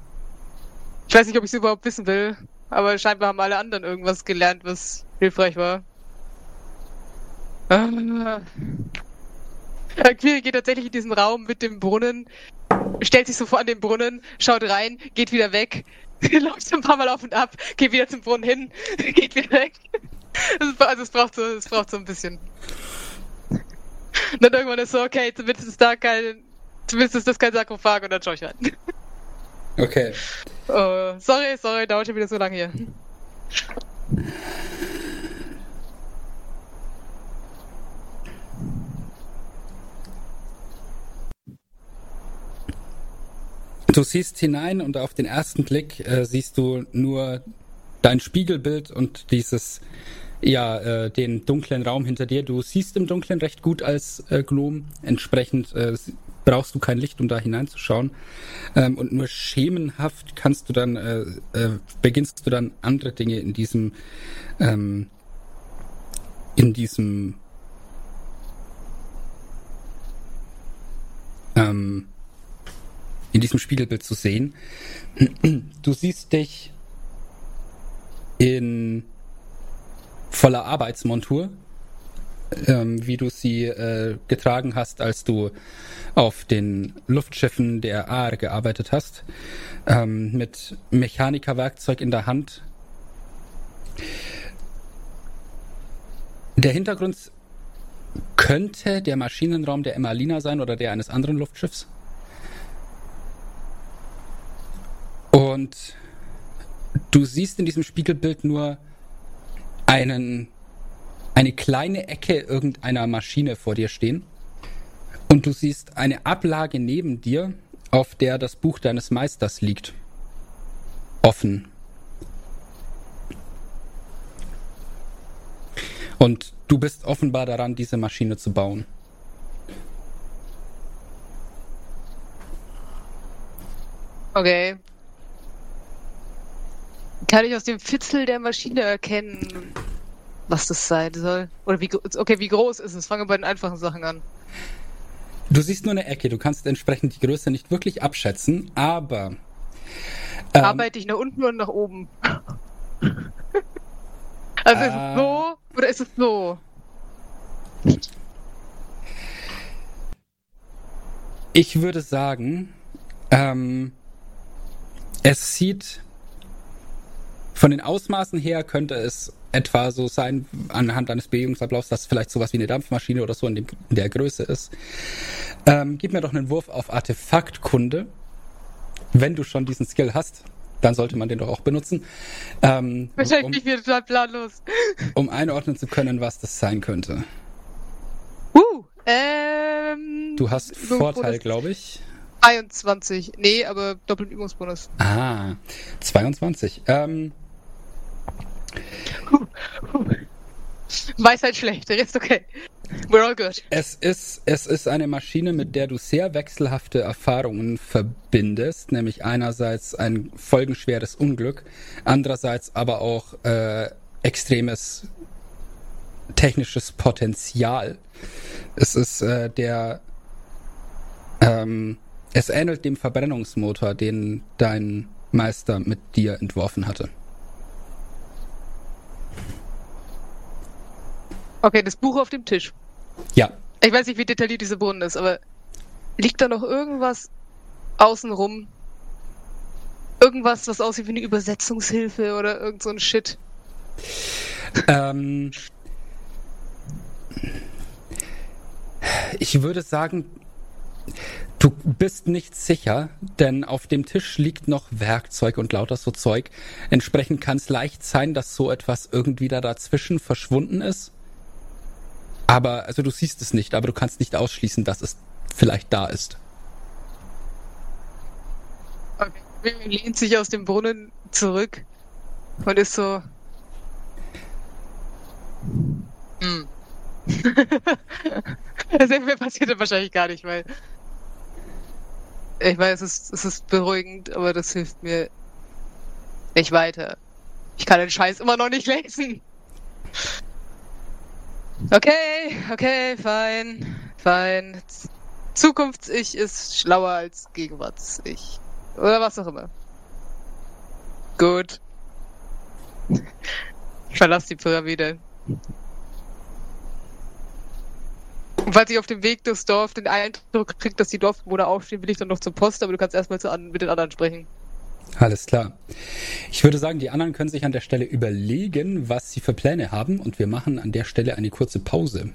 [SPEAKER 2] Ich weiß nicht, ob ich es überhaupt wissen will, aber scheinbar haben alle anderen irgendwas gelernt, was hilfreich war. Ah. Quiri geht tatsächlich in diesen Raum mit dem Brunnen, stellt sich so vor an den Brunnen, schaut rein, geht wieder weg, läuft ein paar Mal auf und ab, geht wieder zum Brunnen hin, geht wieder weg. Also es braucht so, es braucht so ein bisschen. Und dann irgendwann ist so, okay, zumindest ist da kein, zumindest ist das kein Sarkophag und dann schau ich rein.
[SPEAKER 1] Okay.
[SPEAKER 2] Oh, sorry, sorry, dauert schon wieder so lange hier.
[SPEAKER 1] Du siehst hinein und auf den ersten Blick äh, siehst du nur dein Spiegelbild und dieses, ja, äh, den dunklen Raum hinter dir. Du siehst im Dunkeln recht gut als äh, Gnome. Entsprechend äh, brauchst du kein Licht, um da hineinzuschauen. Ähm, und nur schemenhaft kannst du dann, äh, äh, beginnst du dann andere Dinge in diesem, ähm, in diesem, ähm, in diesem Spiegelbild zu sehen. Du siehst dich in voller Arbeitsmontur, ähm, wie du sie äh, getragen hast, als du auf den Luftschiffen der AR gearbeitet hast, ähm, mit Mechanikerwerkzeug in der Hand. Der Hintergrund könnte der Maschinenraum der Emmalina sein oder der eines anderen Luftschiffs. Und du siehst in diesem Spiegelbild nur einen, eine kleine Ecke irgendeiner Maschine vor dir stehen. Und du siehst eine Ablage neben dir, auf der das Buch deines Meisters liegt. Offen. Und du bist offenbar daran, diese Maschine zu bauen.
[SPEAKER 2] Okay. Kann ich aus dem Fitzel der Maschine erkennen, was das sein soll? Oder wie, okay, wie groß ist es? Fangen wir bei den einfachen Sachen an.
[SPEAKER 1] Du siehst nur eine Ecke, du kannst entsprechend die Größe nicht wirklich abschätzen, aber.
[SPEAKER 2] Ähm, Arbeite ich nach unten oder nach oben? also äh, ist es so oder ist es so?
[SPEAKER 1] Ich würde sagen, ähm, es sieht von den Ausmaßen her könnte es etwa so sein, anhand eines Bewegungsablaufs, dass vielleicht sowas wie eine Dampfmaschine oder so in, dem, in der Größe ist. Ähm, gib mir doch einen Wurf auf Artefaktkunde. Wenn du schon diesen Skill hast, dann sollte man den doch auch benutzen. Ähm,
[SPEAKER 2] Wahrscheinlich um, wieder total planlos.
[SPEAKER 1] Um einordnen zu können, was das sein könnte.
[SPEAKER 2] Uh, ähm.
[SPEAKER 1] Du hast Vorteil, glaube ich.
[SPEAKER 2] 22. Nee, aber doppelten Übungsbonus.
[SPEAKER 1] Ah, 22. Ähm,
[SPEAKER 2] Weisheit schlecht, der Rest okay. We're all good.
[SPEAKER 1] Es ist, es ist eine Maschine, mit der du sehr wechselhafte Erfahrungen verbindest, nämlich einerseits ein folgenschweres Unglück, andererseits aber auch äh, extremes technisches Potenzial. Es ist äh, der, ähm, es ähnelt dem Verbrennungsmotor, den dein Meister mit dir entworfen hatte.
[SPEAKER 2] Okay, das Buch auf dem Tisch.
[SPEAKER 1] Ja.
[SPEAKER 2] Ich weiß nicht, wie detailliert diese Brunnen ist, aber liegt da noch irgendwas außenrum? Irgendwas, was aussieht wie eine Übersetzungshilfe oder irgend so ein Shit?
[SPEAKER 1] Ähm, ich würde sagen, du bist nicht sicher, denn auf dem Tisch liegt noch Werkzeug und lauter so Zeug. Entsprechend kann es leicht sein, dass so etwas irgendwie da dazwischen verschwunden ist. Aber, also du siehst es nicht, aber du kannst nicht ausschließen, dass es vielleicht da ist.
[SPEAKER 2] Okay. Vivian lehnt sich aus dem Brunnen zurück und ist so. Hm. das passiert wahrscheinlich gar nicht, weil. Ich weiß, es ist, es ist beruhigend, aber das hilft mir nicht weiter. Ich kann den Scheiß immer noch nicht lesen. Okay, okay, fein, fein. Zukunfts-Ich ist schlauer als Gegenwarts-Ich. Oder was auch immer. Gut. Ich verlasse die Pyramide. Und falls ich auf dem Weg durchs Dorf den Eindruck kriege, dass die Dorfbewohner aufstehen, will ich dann noch zur Post, aber du kannst erstmal an, mit den anderen sprechen.
[SPEAKER 1] Alles klar. Ich würde sagen, die anderen können sich an der Stelle überlegen, was sie für Pläne haben und wir machen an der Stelle eine kurze Pause.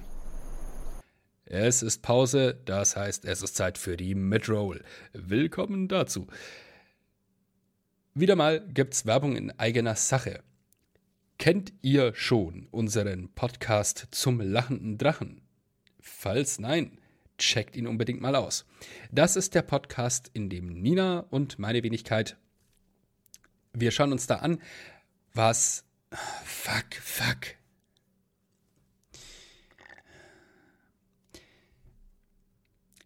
[SPEAKER 1] Es ist Pause, das heißt, es ist Zeit für die Midroll. Willkommen dazu. Wieder mal gibt's Werbung in eigener Sache. Kennt ihr schon unseren Podcast zum lachenden Drachen? Falls nein, checkt ihn unbedingt mal aus. Das ist der Podcast, in dem Nina und meine Wenigkeit wir schauen uns da an, was. Fuck, fuck.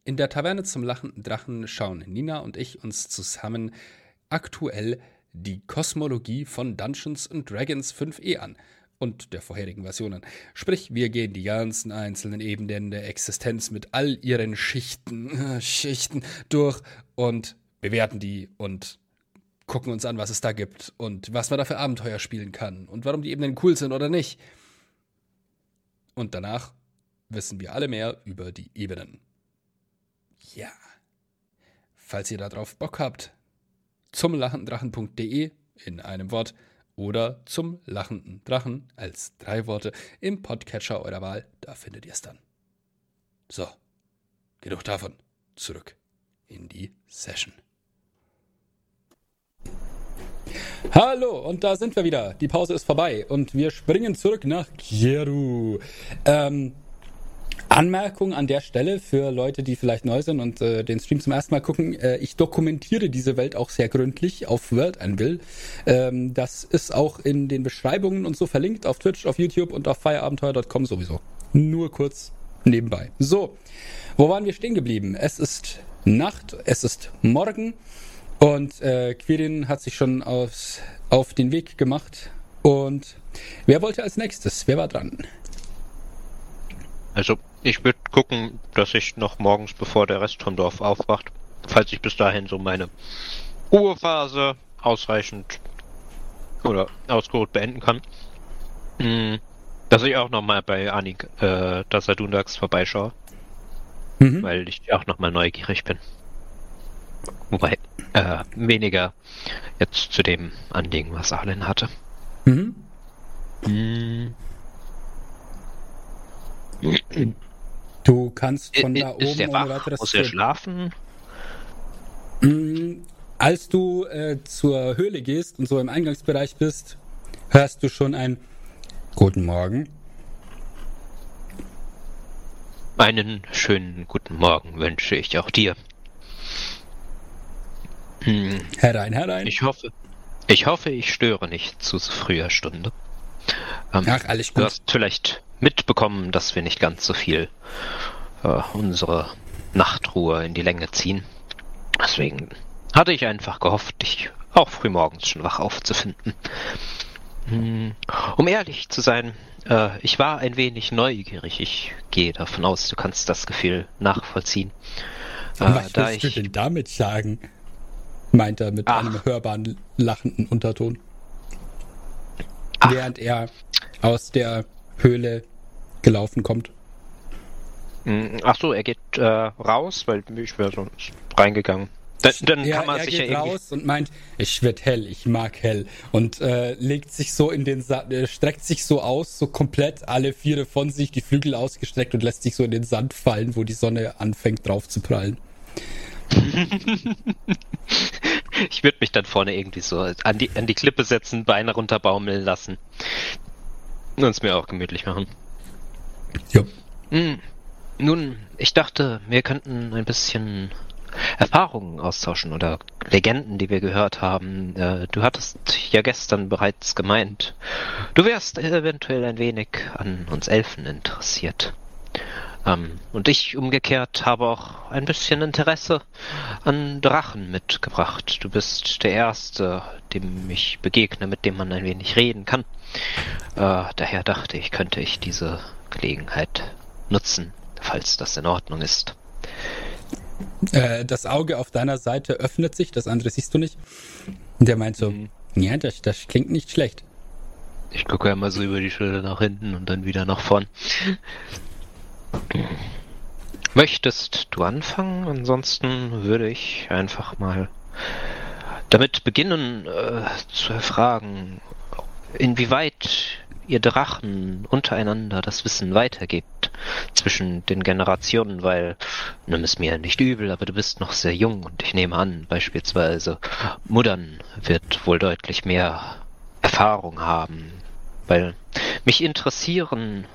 [SPEAKER 1] In der Taverne zum lachenden Drachen schauen Nina und ich uns zusammen aktuell die Kosmologie von Dungeons Dragons 5e an und der vorherigen Versionen. Sprich, wir gehen die ganzen einzelnen Ebenen der Existenz mit all ihren Schichten, Schichten durch und bewerten die und gucken uns an, was es da gibt und was man da für Abenteuer spielen kann und warum die Ebenen cool sind oder nicht. Und danach wissen wir alle mehr über die Ebenen. Ja. Falls ihr darauf Bock habt, zum lachendrachen.de in einem Wort oder zum lachenden Drachen als drei Worte im Podcatcher eurer Wahl, da findet ihr es dann. So, genug davon. Zurück in die Session. Hallo, und da sind wir wieder. Die Pause ist vorbei und wir springen zurück nach Kieru. Ähm, Anmerkung an der Stelle für Leute, die vielleicht neu sind und äh, den Stream zum ersten Mal gucken. Äh, ich dokumentiere diese Welt auch sehr gründlich auf World Anvil. Ähm, das ist auch in den Beschreibungen und so verlinkt auf Twitch, auf YouTube und auf feierabenteuer.com sowieso. Nur kurz nebenbei. So, wo waren wir stehen geblieben? Es ist Nacht, es ist Morgen. Und äh, Quirin hat sich schon aufs, auf den Weg gemacht. Und wer wollte als nächstes? Wer war dran?
[SPEAKER 5] Also, ich würde gucken, dass ich noch morgens, bevor der Rest vom Dorf aufwacht, falls ich bis dahin so meine Ruhephase ausreichend oder ausgeruht beenden kann, hm, dass ich auch nochmal bei Anik, äh, dass er Dundax vorbeischaue. Mhm. Weil ich auch nochmal neugierig bin. Wobei, äh, weniger jetzt zu dem Anliegen, was Arlen hatte. Mhm. Hm.
[SPEAKER 1] Du kannst von
[SPEAKER 5] I,
[SPEAKER 1] da oben
[SPEAKER 5] ist der wach? weiter Muss er schlafen?
[SPEAKER 1] Hm, als du äh, zur Höhle gehst und so im Eingangsbereich bist, hörst du schon ein Guten Morgen.
[SPEAKER 5] Einen schönen guten Morgen wünsche ich auch dir.
[SPEAKER 1] Hm. Herein, herein.
[SPEAKER 5] Ich hoffe, ich hoffe, ich störe nicht zu früher Stunde.
[SPEAKER 1] Ähm, Ach, alles gut.
[SPEAKER 5] Du hast vielleicht mitbekommen, dass wir nicht ganz so viel äh, unsere Nachtruhe in die Länge ziehen. Deswegen hatte ich einfach gehofft, dich auch frühmorgens schon wach aufzufinden. Hm, um ehrlich zu sein, äh, ich war ein wenig neugierig. Ich gehe davon aus, du kannst das Gefühl nachvollziehen.
[SPEAKER 1] Äh, Was willst ich, du denn damit sagen? Meint er mit Ach. einem hörbaren, lachenden Unterton. Ach. Während er aus der Höhle gelaufen kommt.
[SPEAKER 5] Hm, ach so, er geht äh, raus, weil ich wäre sonst reingegangen. Dann, dann
[SPEAKER 1] ja,
[SPEAKER 5] kann man
[SPEAKER 1] er
[SPEAKER 5] sich
[SPEAKER 1] geht
[SPEAKER 5] ja
[SPEAKER 1] raus und meint, ich wird hell, ich mag hell und äh, legt sich so in den Sand, äh, streckt sich so aus, so komplett alle Viere von sich, die Flügel ausgestreckt und lässt sich so in den Sand fallen, wo die Sonne anfängt drauf zu prallen.
[SPEAKER 5] ich würde mich dann vorne irgendwie so an die, an die Klippe setzen, Beine runterbaumeln lassen. Und es mir auch gemütlich machen.
[SPEAKER 1] Ja.
[SPEAKER 5] Hm. Nun, ich dachte, wir könnten ein bisschen Erfahrungen austauschen oder Legenden, die wir gehört haben. Äh, du hattest ja gestern bereits gemeint, du wärst eventuell ein wenig an uns Elfen interessiert. Ähm, und ich umgekehrt habe auch ein bisschen Interesse an Drachen mitgebracht. Du bist der Erste, dem ich begegne, mit dem man ein wenig reden kann. Äh, daher dachte ich, könnte ich diese Gelegenheit nutzen, falls das in Ordnung ist.
[SPEAKER 1] Äh, das Auge auf deiner Seite öffnet sich, das andere siehst du nicht. Und der meint so, mhm. Ja, das, das klingt nicht schlecht.
[SPEAKER 5] Ich gucke ja mal so über die Schulter nach hinten und dann wieder nach vorn. Möchtest du anfangen? Ansonsten würde ich einfach mal damit beginnen äh, zu erfragen, inwieweit ihr Drachen untereinander das Wissen weitergibt zwischen den Generationen, weil, nimm es mir nicht übel, aber du bist noch sehr jung und ich nehme an, beispielsweise Muddern wird wohl deutlich mehr Erfahrung haben, weil mich interessieren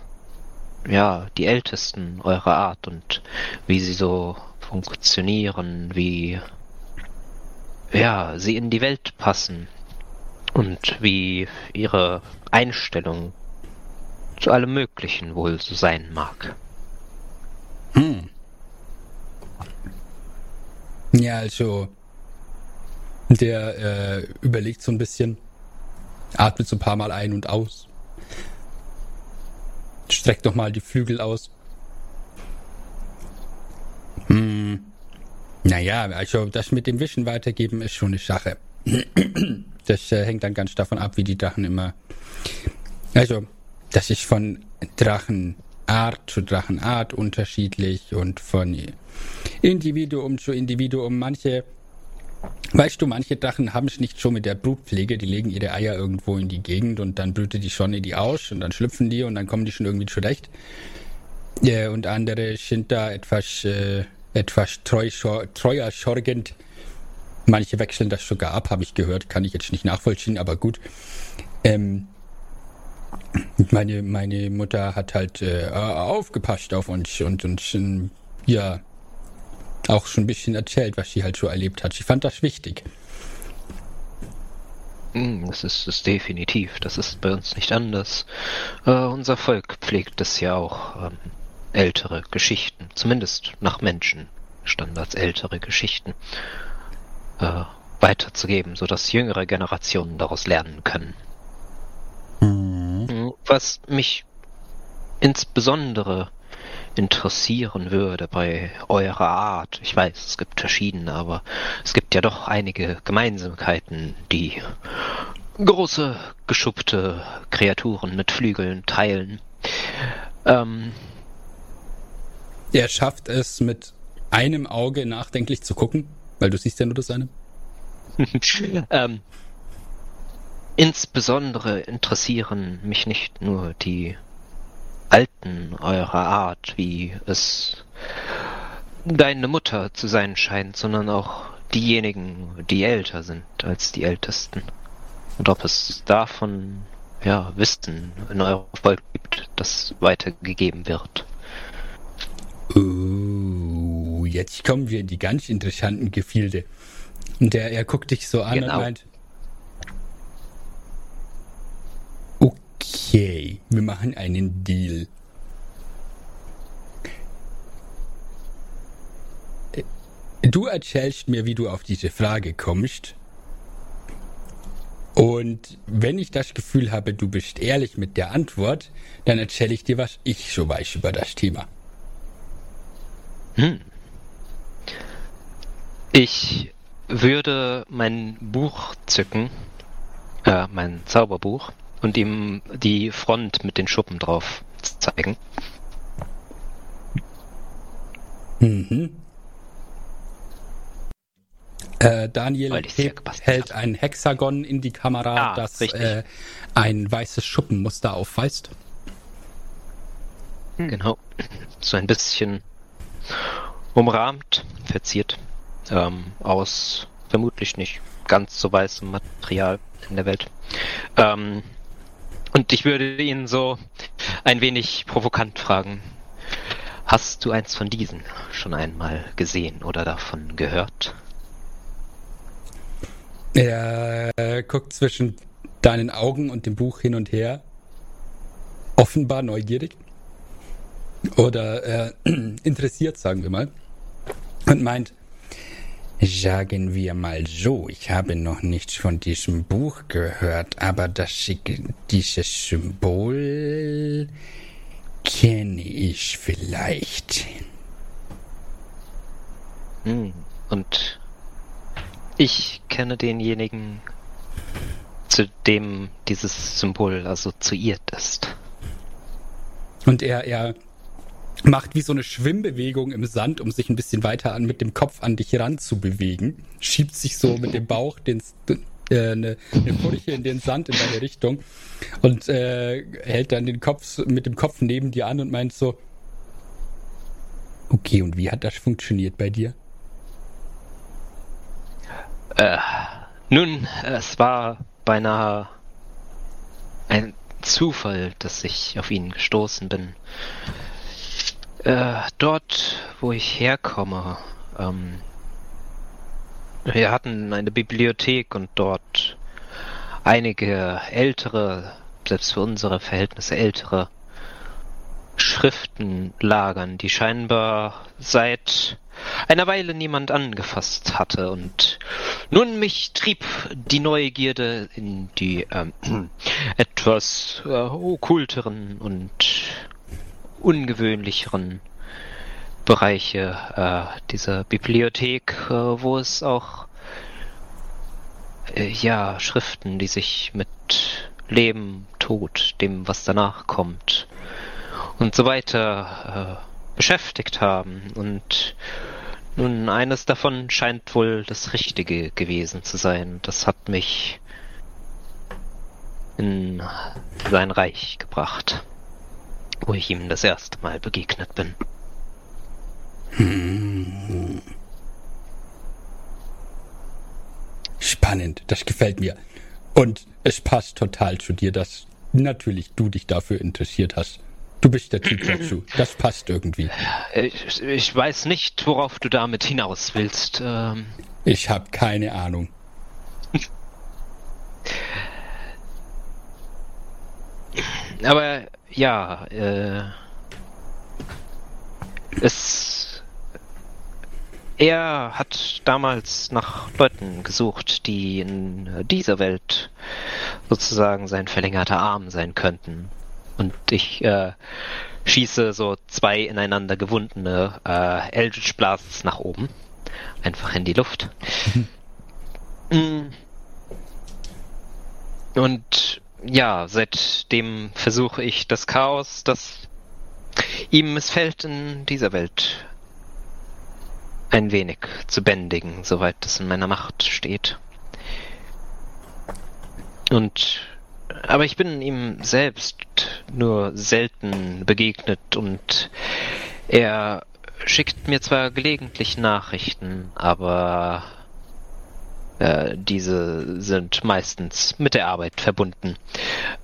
[SPEAKER 5] ja die Ältesten eurer Art und wie sie so funktionieren, wie ja sie in die Welt passen und wie ihre Einstellung zu allem Möglichen wohl so sein mag.
[SPEAKER 1] Hm. Ja, also der äh, überlegt so ein bisschen, atmet so ein paar Mal ein und aus, streckt noch mal die Flügel aus. Hm. Naja, also das mit dem Wischen weitergeben ist schon eine Sache. Das äh, hängt dann ganz davon ab, wie die Drachen immer. Also, das ist von Drachenart zu Drachenart unterschiedlich und von Individuum zu Individuum. Manche, weißt du, manche Drachen haben es nicht schon mit der Brutpflege, die legen ihre Eier irgendwo in die Gegend und dann brütet die Sonne die aus und dann schlüpfen die und dann kommen die schon irgendwie zurecht. Ja, und andere sind da etwas, äh, etwas treu, treuer sorgend Manche wechseln das sogar ab, habe ich gehört, kann ich jetzt nicht nachvollziehen, aber gut. Ähm, meine, meine Mutter hat halt äh, aufgepasst auf uns und uns, äh, ja, auch schon ein bisschen erzählt, was sie halt so erlebt hat. Sie fand das wichtig.
[SPEAKER 5] Hm, das ist es definitiv. Das ist bei uns nicht anders. Äh, unser Volk pflegt es ja auch ähm, ältere Geschichten, zumindest nach Menschenstandards ältere Geschichten äh, weiterzugeben, sodass jüngere Generationen daraus lernen können. Mhm. Was mich insbesondere interessieren würde bei eurer Art, ich weiß, es gibt verschiedene, aber es gibt ja doch einige Gemeinsamkeiten, die große, geschuppte Kreaturen mit Flügeln teilen. Ähm,
[SPEAKER 1] er schafft es mit einem Auge nachdenklich zu gucken. Weil du siehst ja nur das eine.
[SPEAKER 5] ähm, insbesondere interessieren mich nicht nur die Alten eurer Art, wie es deine Mutter zu sein scheint, sondern auch diejenigen, die älter sind als die Ältesten. Und ob es davon ja, Wissen in eurem Volk gibt, das weitergegeben wird.
[SPEAKER 1] Uh, jetzt kommen wir in die ganz interessanten Gefilde. Und der, er guckt dich so an genau. und meint, okay, wir machen einen Deal. Du erzählst mir, wie du auf diese Frage kommst. Und wenn ich das Gefühl habe, du bist ehrlich mit der Antwort, dann erzähle ich dir, was ich so weiß über das Thema.
[SPEAKER 5] Hm. Ich würde mein Buch zücken, äh, mein Zauberbuch, und ihm die Front mit den Schuppen drauf zeigen.
[SPEAKER 1] Mhm. Äh, Daniel hält ein Hexagon in die Kamera, ah, das äh, ein weißes Schuppenmuster aufweist.
[SPEAKER 5] Genau. So ein bisschen umrahmt, verziert, ähm, aus vermutlich nicht ganz so weißem Material in der Welt. Ähm, und ich würde ihn so ein wenig provokant fragen, hast du eins von diesen schon einmal gesehen oder davon gehört?
[SPEAKER 1] Er äh, guckt zwischen deinen Augen und dem Buch hin und her, offenbar neugierig. Oder äh, interessiert, sagen wir mal, und meint, sagen wir mal so, ich habe noch nichts von diesem Buch gehört, aber das, dieses Symbol kenne ich vielleicht.
[SPEAKER 5] Hm, und ich kenne denjenigen, zu dem dieses Symbol assoziiert ist.
[SPEAKER 1] Und er, er macht wie so eine Schwimmbewegung im Sand, um sich ein bisschen weiter an mit dem Kopf an dich ranzubewegen. Schiebt sich so mit dem Bauch den, äh, eine, eine Furche in den Sand in deine Richtung und äh, hält dann den Kopf mit dem Kopf neben dir an und meint so, okay, und wie hat das funktioniert bei dir?
[SPEAKER 5] Äh, nun, es war beinahe ein Zufall, dass ich auf ihn gestoßen bin. Äh, dort, wo ich herkomme, ähm, wir hatten eine Bibliothek und dort einige ältere, selbst für unsere Verhältnisse ältere Schriften lagern, die scheinbar seit einer Weile niemand angefasst hatte. Und nun mich trieb die Neugierde in die ähm, etwas äh, okkulteren und ungewöhnlicheren Bereiche äh, dieser Bibliothek, äh, wo es auch äh, ja Schriften, die sich mit Leben, Tod, dem was danach kommt und so weiter äh, beschäftigt haben. Und nun, eines davon scheint wohl das Richtige gewesen zu sein. Das hat mich in sein Reich gebracht, wo ich ihm das erste Mal begegnet bin.
[SPEAKER 1] Hm. Spannend, das gefällt mir. Und es passt total zu dir, dass natürlich du dich dafür interessiert hast. Du bist der Typ dazu. Das passt irgendwie.
[SPEAKER 5] Ich, ich weiß nicht, worauf du damit hinaus willst. Ähm
[SPEAKER 1] ich habe keine Ahnung.
[SPEAKER 5] Aber ja, äh, es. Er hat damals nach Leuten gesucht, die in dieser Welt sozusagen sein verlängerter Arm sein könnten. Und ich äh, schieße so zwei ineinander gewundene äh, Eldritch Blasts nach oben. Einfach in die Luft. Mm. Und ja, seitdem versuche ich das Chaos, das ihm missfällt in dieser Welt, ein wenig zu bändigen, soweit es in meiner Macht steht. Und aber ich bin ihm selbst nur selten begegnet und er schickt mir zwar gelegentlich Nachrichten, aber äh, diese sind meistens mit der Arbeit verbunden.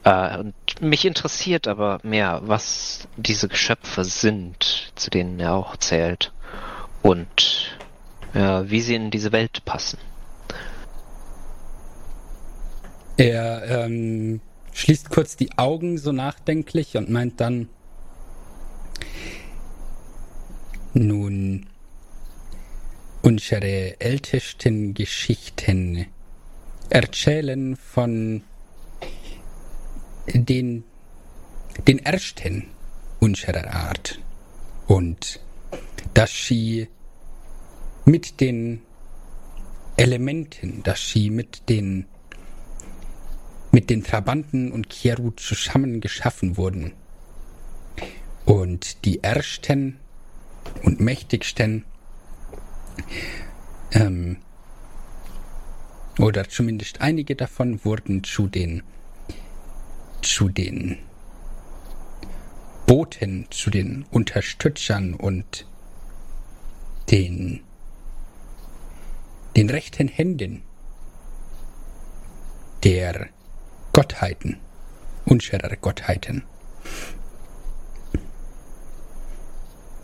[SPEAKER 5] Äh, und mich interessiert aber mehr, was diese Geschöpfe sind, zu denen er auch zählt und äh, wie sie in diese Welt passen.
[SPEAKER 1] Er ähm, schließt kurz die Augen so nachdenklich und meint dann, nun, unsere ältesten Geschichten erzählen von den, den ersten unserer Art und dass sie mit den Elementen, dass sie mit den mit den Trabanten und Kieru zusammen geschaffen wurden. Und die ersten und mächtigsten, ähm, oder zumindest einige davon wurden zu den, zu den Boten, zu den Unterstützern und den, den rechten Händen der Gottheiten, unschere Gottheiten.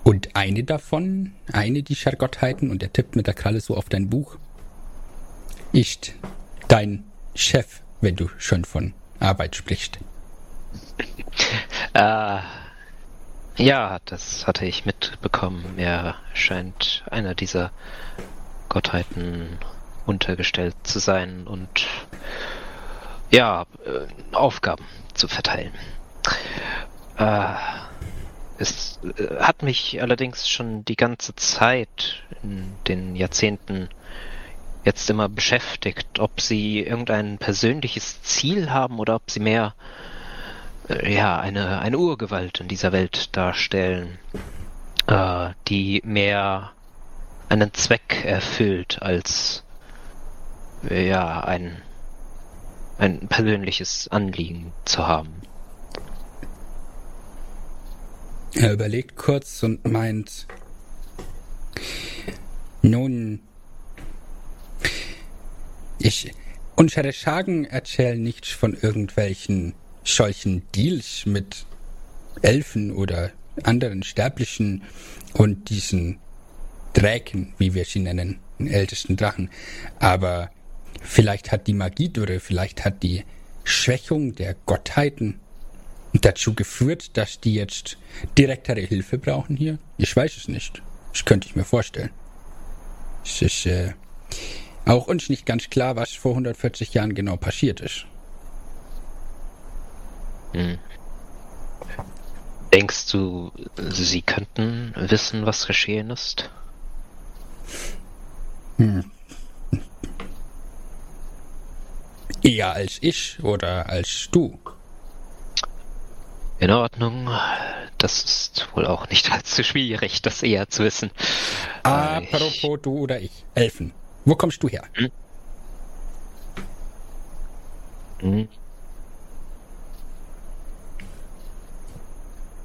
[SPEAKER 1] Und eine davon, eine dieser Gottheiten, und er tippt mit der Kralle so auf dein Buch, ist dein Chef, wenn du schon von Arbeit sprichst.
[SPEAKER 5] Äh, ja, das hatte ich mitbekommen. Er scheint einer dieser Gottheiten untergestellt zu sein und ja, äh, Aufgaben zu verteilen. Äh, es äh, hat mich allerdings schon die ganze Zeit in den Jahrzehnten jetzt immer beschäftigt, ob sie irgendein persönliches Ziel haben oder ob sie mehr äh, ja eine eine Urgewalt in dieser Welt darstellen, äh, die mehr einen Zweck erfüllt als äh, ja ein ein persönliches Anliegen zu haben.
[SPEAKER 1] Er überlegt kurz und meint, nun, ich, unsere Schagen erzählen nicht von irgendwelchen solchen Deals mit Elfen oder anderen Sterblichen und diesen Dräken, wie wir sie nennen, den ältesten Drachen. Aber vielleicht hat die Magiedürre, vielleicht hat die Schwächung der Gottheiten dazu geführt, dass die jetzt direktere Hilfe brauchen hier? Ich weiß es nicht. Das könnte ich mir vorstellen. Es ist äh, auch uns nicht ganz klar, was vor 140 Jahren genau passiert ist.
[SPEAKER 5] Hm. Denkst du, sie könnten wissen, was geschehen ist?
[SPEAKER 1] Hm. Eher als ich oder als du.
[SPEAKER 5] In Ordnung. Das ist wohl auch nicht allzu schwierig, das eher zu wissen.
[SPEAKER 1] Apropos ich... du oder ich. Elfen. Wo kommst du her? Hm?
[SPEAKER 5] Hm.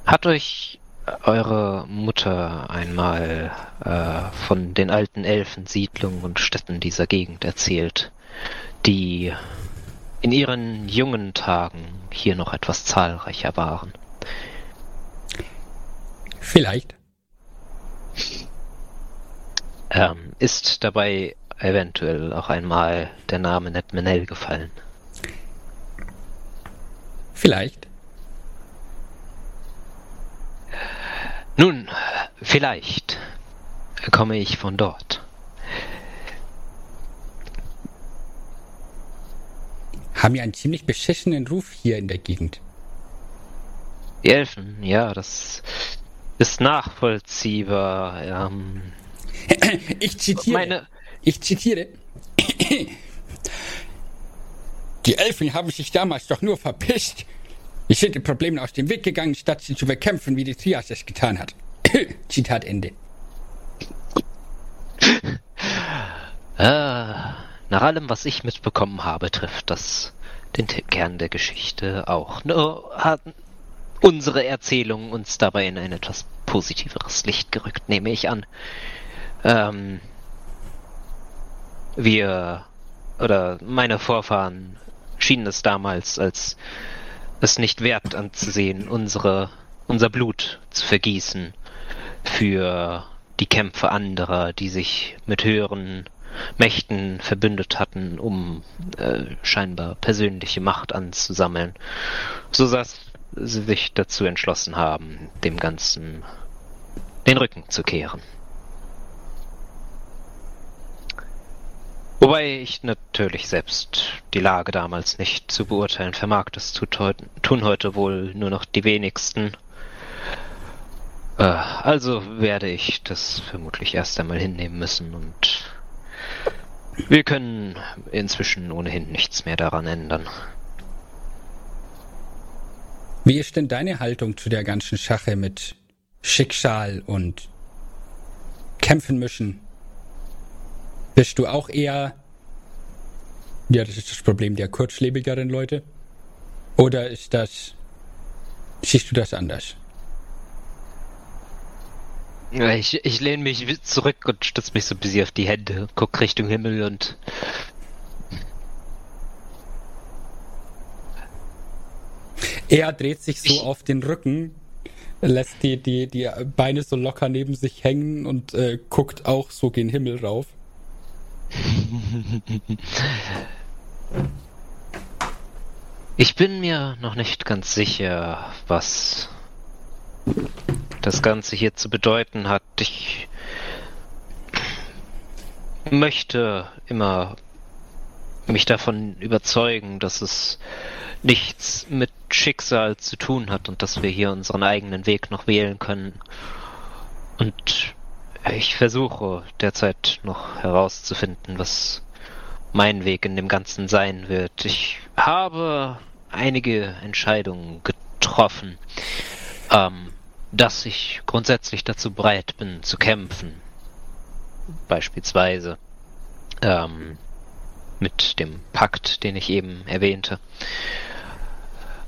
[SPEAKER 5] Hat euch eure Mutter einmal äh, von den alten Elfensiedlungen und Städten dieser Gegend erzählt, die in ihren jungen Tagen hier noch etwas zahlreicher waren.
[SPEAKER 1] Vielleicht.
[SPEAKER 5] Ähm, ist dabei eventuell auch einmal der Name Netmenel gefallen?
[SPEAKER 1] Vielleicht.
[SPEAKER 5] Nun, vielleicht komme ich von dort.
[SPEAKER 1] Haben ja einen ziemlich beschissenen Ruf hier in der Gegend.
[SPEAKER 5] Die Elfen, ja, das ist nachvollziehbar. Ähm,
[SPEAKER 1] ich zitiere. Meine... Ich zitiere. Die Elfen haben sich damals doch nur verpisst. Sie sind den Problemen aus dem Weg gegangen, statt sie zu bekämpfen, wie die Trias es getan hat. Zitat Ende.
[SPEAKER 5] ah. Nach allem, was ich mitbekommen habe, trifft das den Kern der Geschichte auch. Nur hat unsere Erzählung uns dabei in ein etwas positiveres Licht gerückt, nehme ich an. Ähm, wir oder meine Vorfahren schienen es damals als es nicht wert anzusehen, unsere, unser Blut zu vergießen für die Kämpfe anderer, die sich mit höheren Mächten verbündet hatten, um äh, scheinbar persönliche Macht anzusammeln, so dass sie sich dazu entschlossen haben, dem Ganzen den Rücken zu kehren. Wobei ich natürlich selbst die Lage damals nicht zu beurteilen vermag, das tun heute wohl nur noch die wenigsten. Äh, also werde ich das vermutlich erst einmal hinnehmen müssen und wir können inzwischen ohnehin nichts mehr daran ändern.
[SPEAKER 1] Wie ist denn deine Haltung zu der ganzen Sache mit Schicksal und kämpfen müssen? Bist du auch eher, ja, das ist das Problem der kurzlebigeren Leute? Oder ist das, siehst du das anders?
[SPEAKER 5] Ich, ich lehne mich zurück und stütze mich so ein bisschen auf die Hände, guck Richtung Himmel und.
[SPEAKER 1] Er dreht sich so ich... auf den Rücken, lässt die, die, die Beine so locker neben sich hängen und äh, guckt auch so gen Himmel rauf.
[SPEAKER 5] Ich bin mir noch nicht ganz sicher, was das Ganze hier zu bedeuten hat. Ich möchte immer mich davon überzeugen, dass es nichts mit Schicksal zu tun hat und dass wir hier unseren eigenen Weg noch wählen können. Und ich versuche derzeit noch herauszufinden, was mein Weg in dem Ganzen sein wird. Ich habe einige Entscheidungen getroffen, ähm, dass ich grundsätzlich dazu bereit bin zu kämpfen. Beispielsweise ähm, mit dem Pakt, den ich eben erwähnte.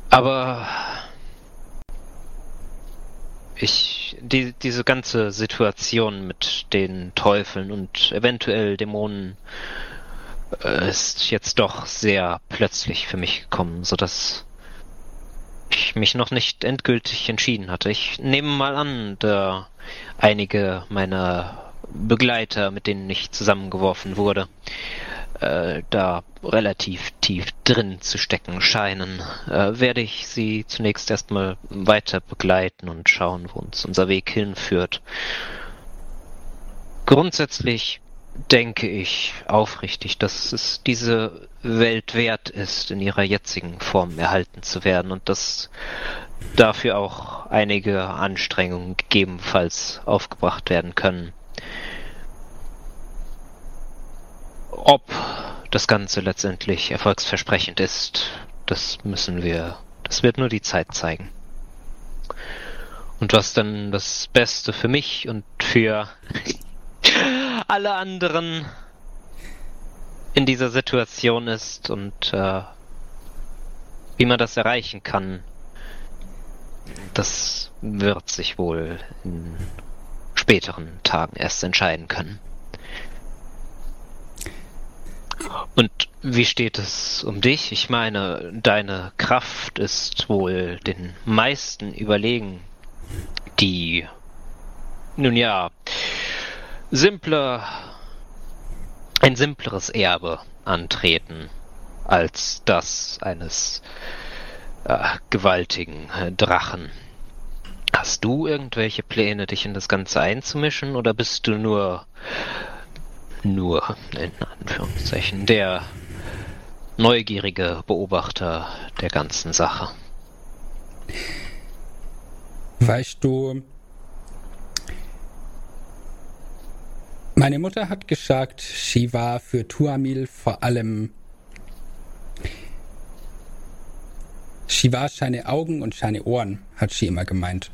[SPEAKER 5] Aber ich, die, diese ganze Situation mit den Teufeln und eventuell Dämonen äh, ist jetzt doch sehr plötzlich für mich gekommen, so dass ich mich noch nicht endgültig entschieden hatte. Ich nehme mal an, da einige meiner Begleiter, mit denen ich zusammengeworfen wurde, äh, da relativ tief drin zu stecken scheinen, äh, werde ich sie zunächst erstmal weiter begleiten und schauen, wo uns unser Weg hinführt. Grundsätzlich denke ich aufrichtig, dass es diese Welt wert ist, in ihrer jetzigen Form erhalten zu werden und dass dafür auch einige Anstrengungen gegebenenfalls aufgebracht werden können. Ob das Ganze letztendlich erfolgsversprechend ist, das müssen wir, das wird nur die Zeit zeigen. Und was dann das Beste für mich und für alle anderen in dieser Situation ist und äh, wie man das erreichen kann, das wird sich wohl in späteren Tagen erst entscheiden können. Und wie steht es um dich? Ich meine, deine Kraft ist wohl den meisten überlegen, die, nun ja, simpler, ein simpleres Erbe antreten als das eines äh, gewaltigen äh, Drachen. Hast du irgendwelche Pläne, dich in das Ganze einzumischen, oder bist du nur nur, in Anführungszeichen, der neugierige Beobachter der ganzen Sache.
[SPEAKER 1] Weißt du, meine Mutter hat gesagt, sie war für Tuamil vor allem. Sie war seine Augen und seine Ohren, hat sie immer gemeint.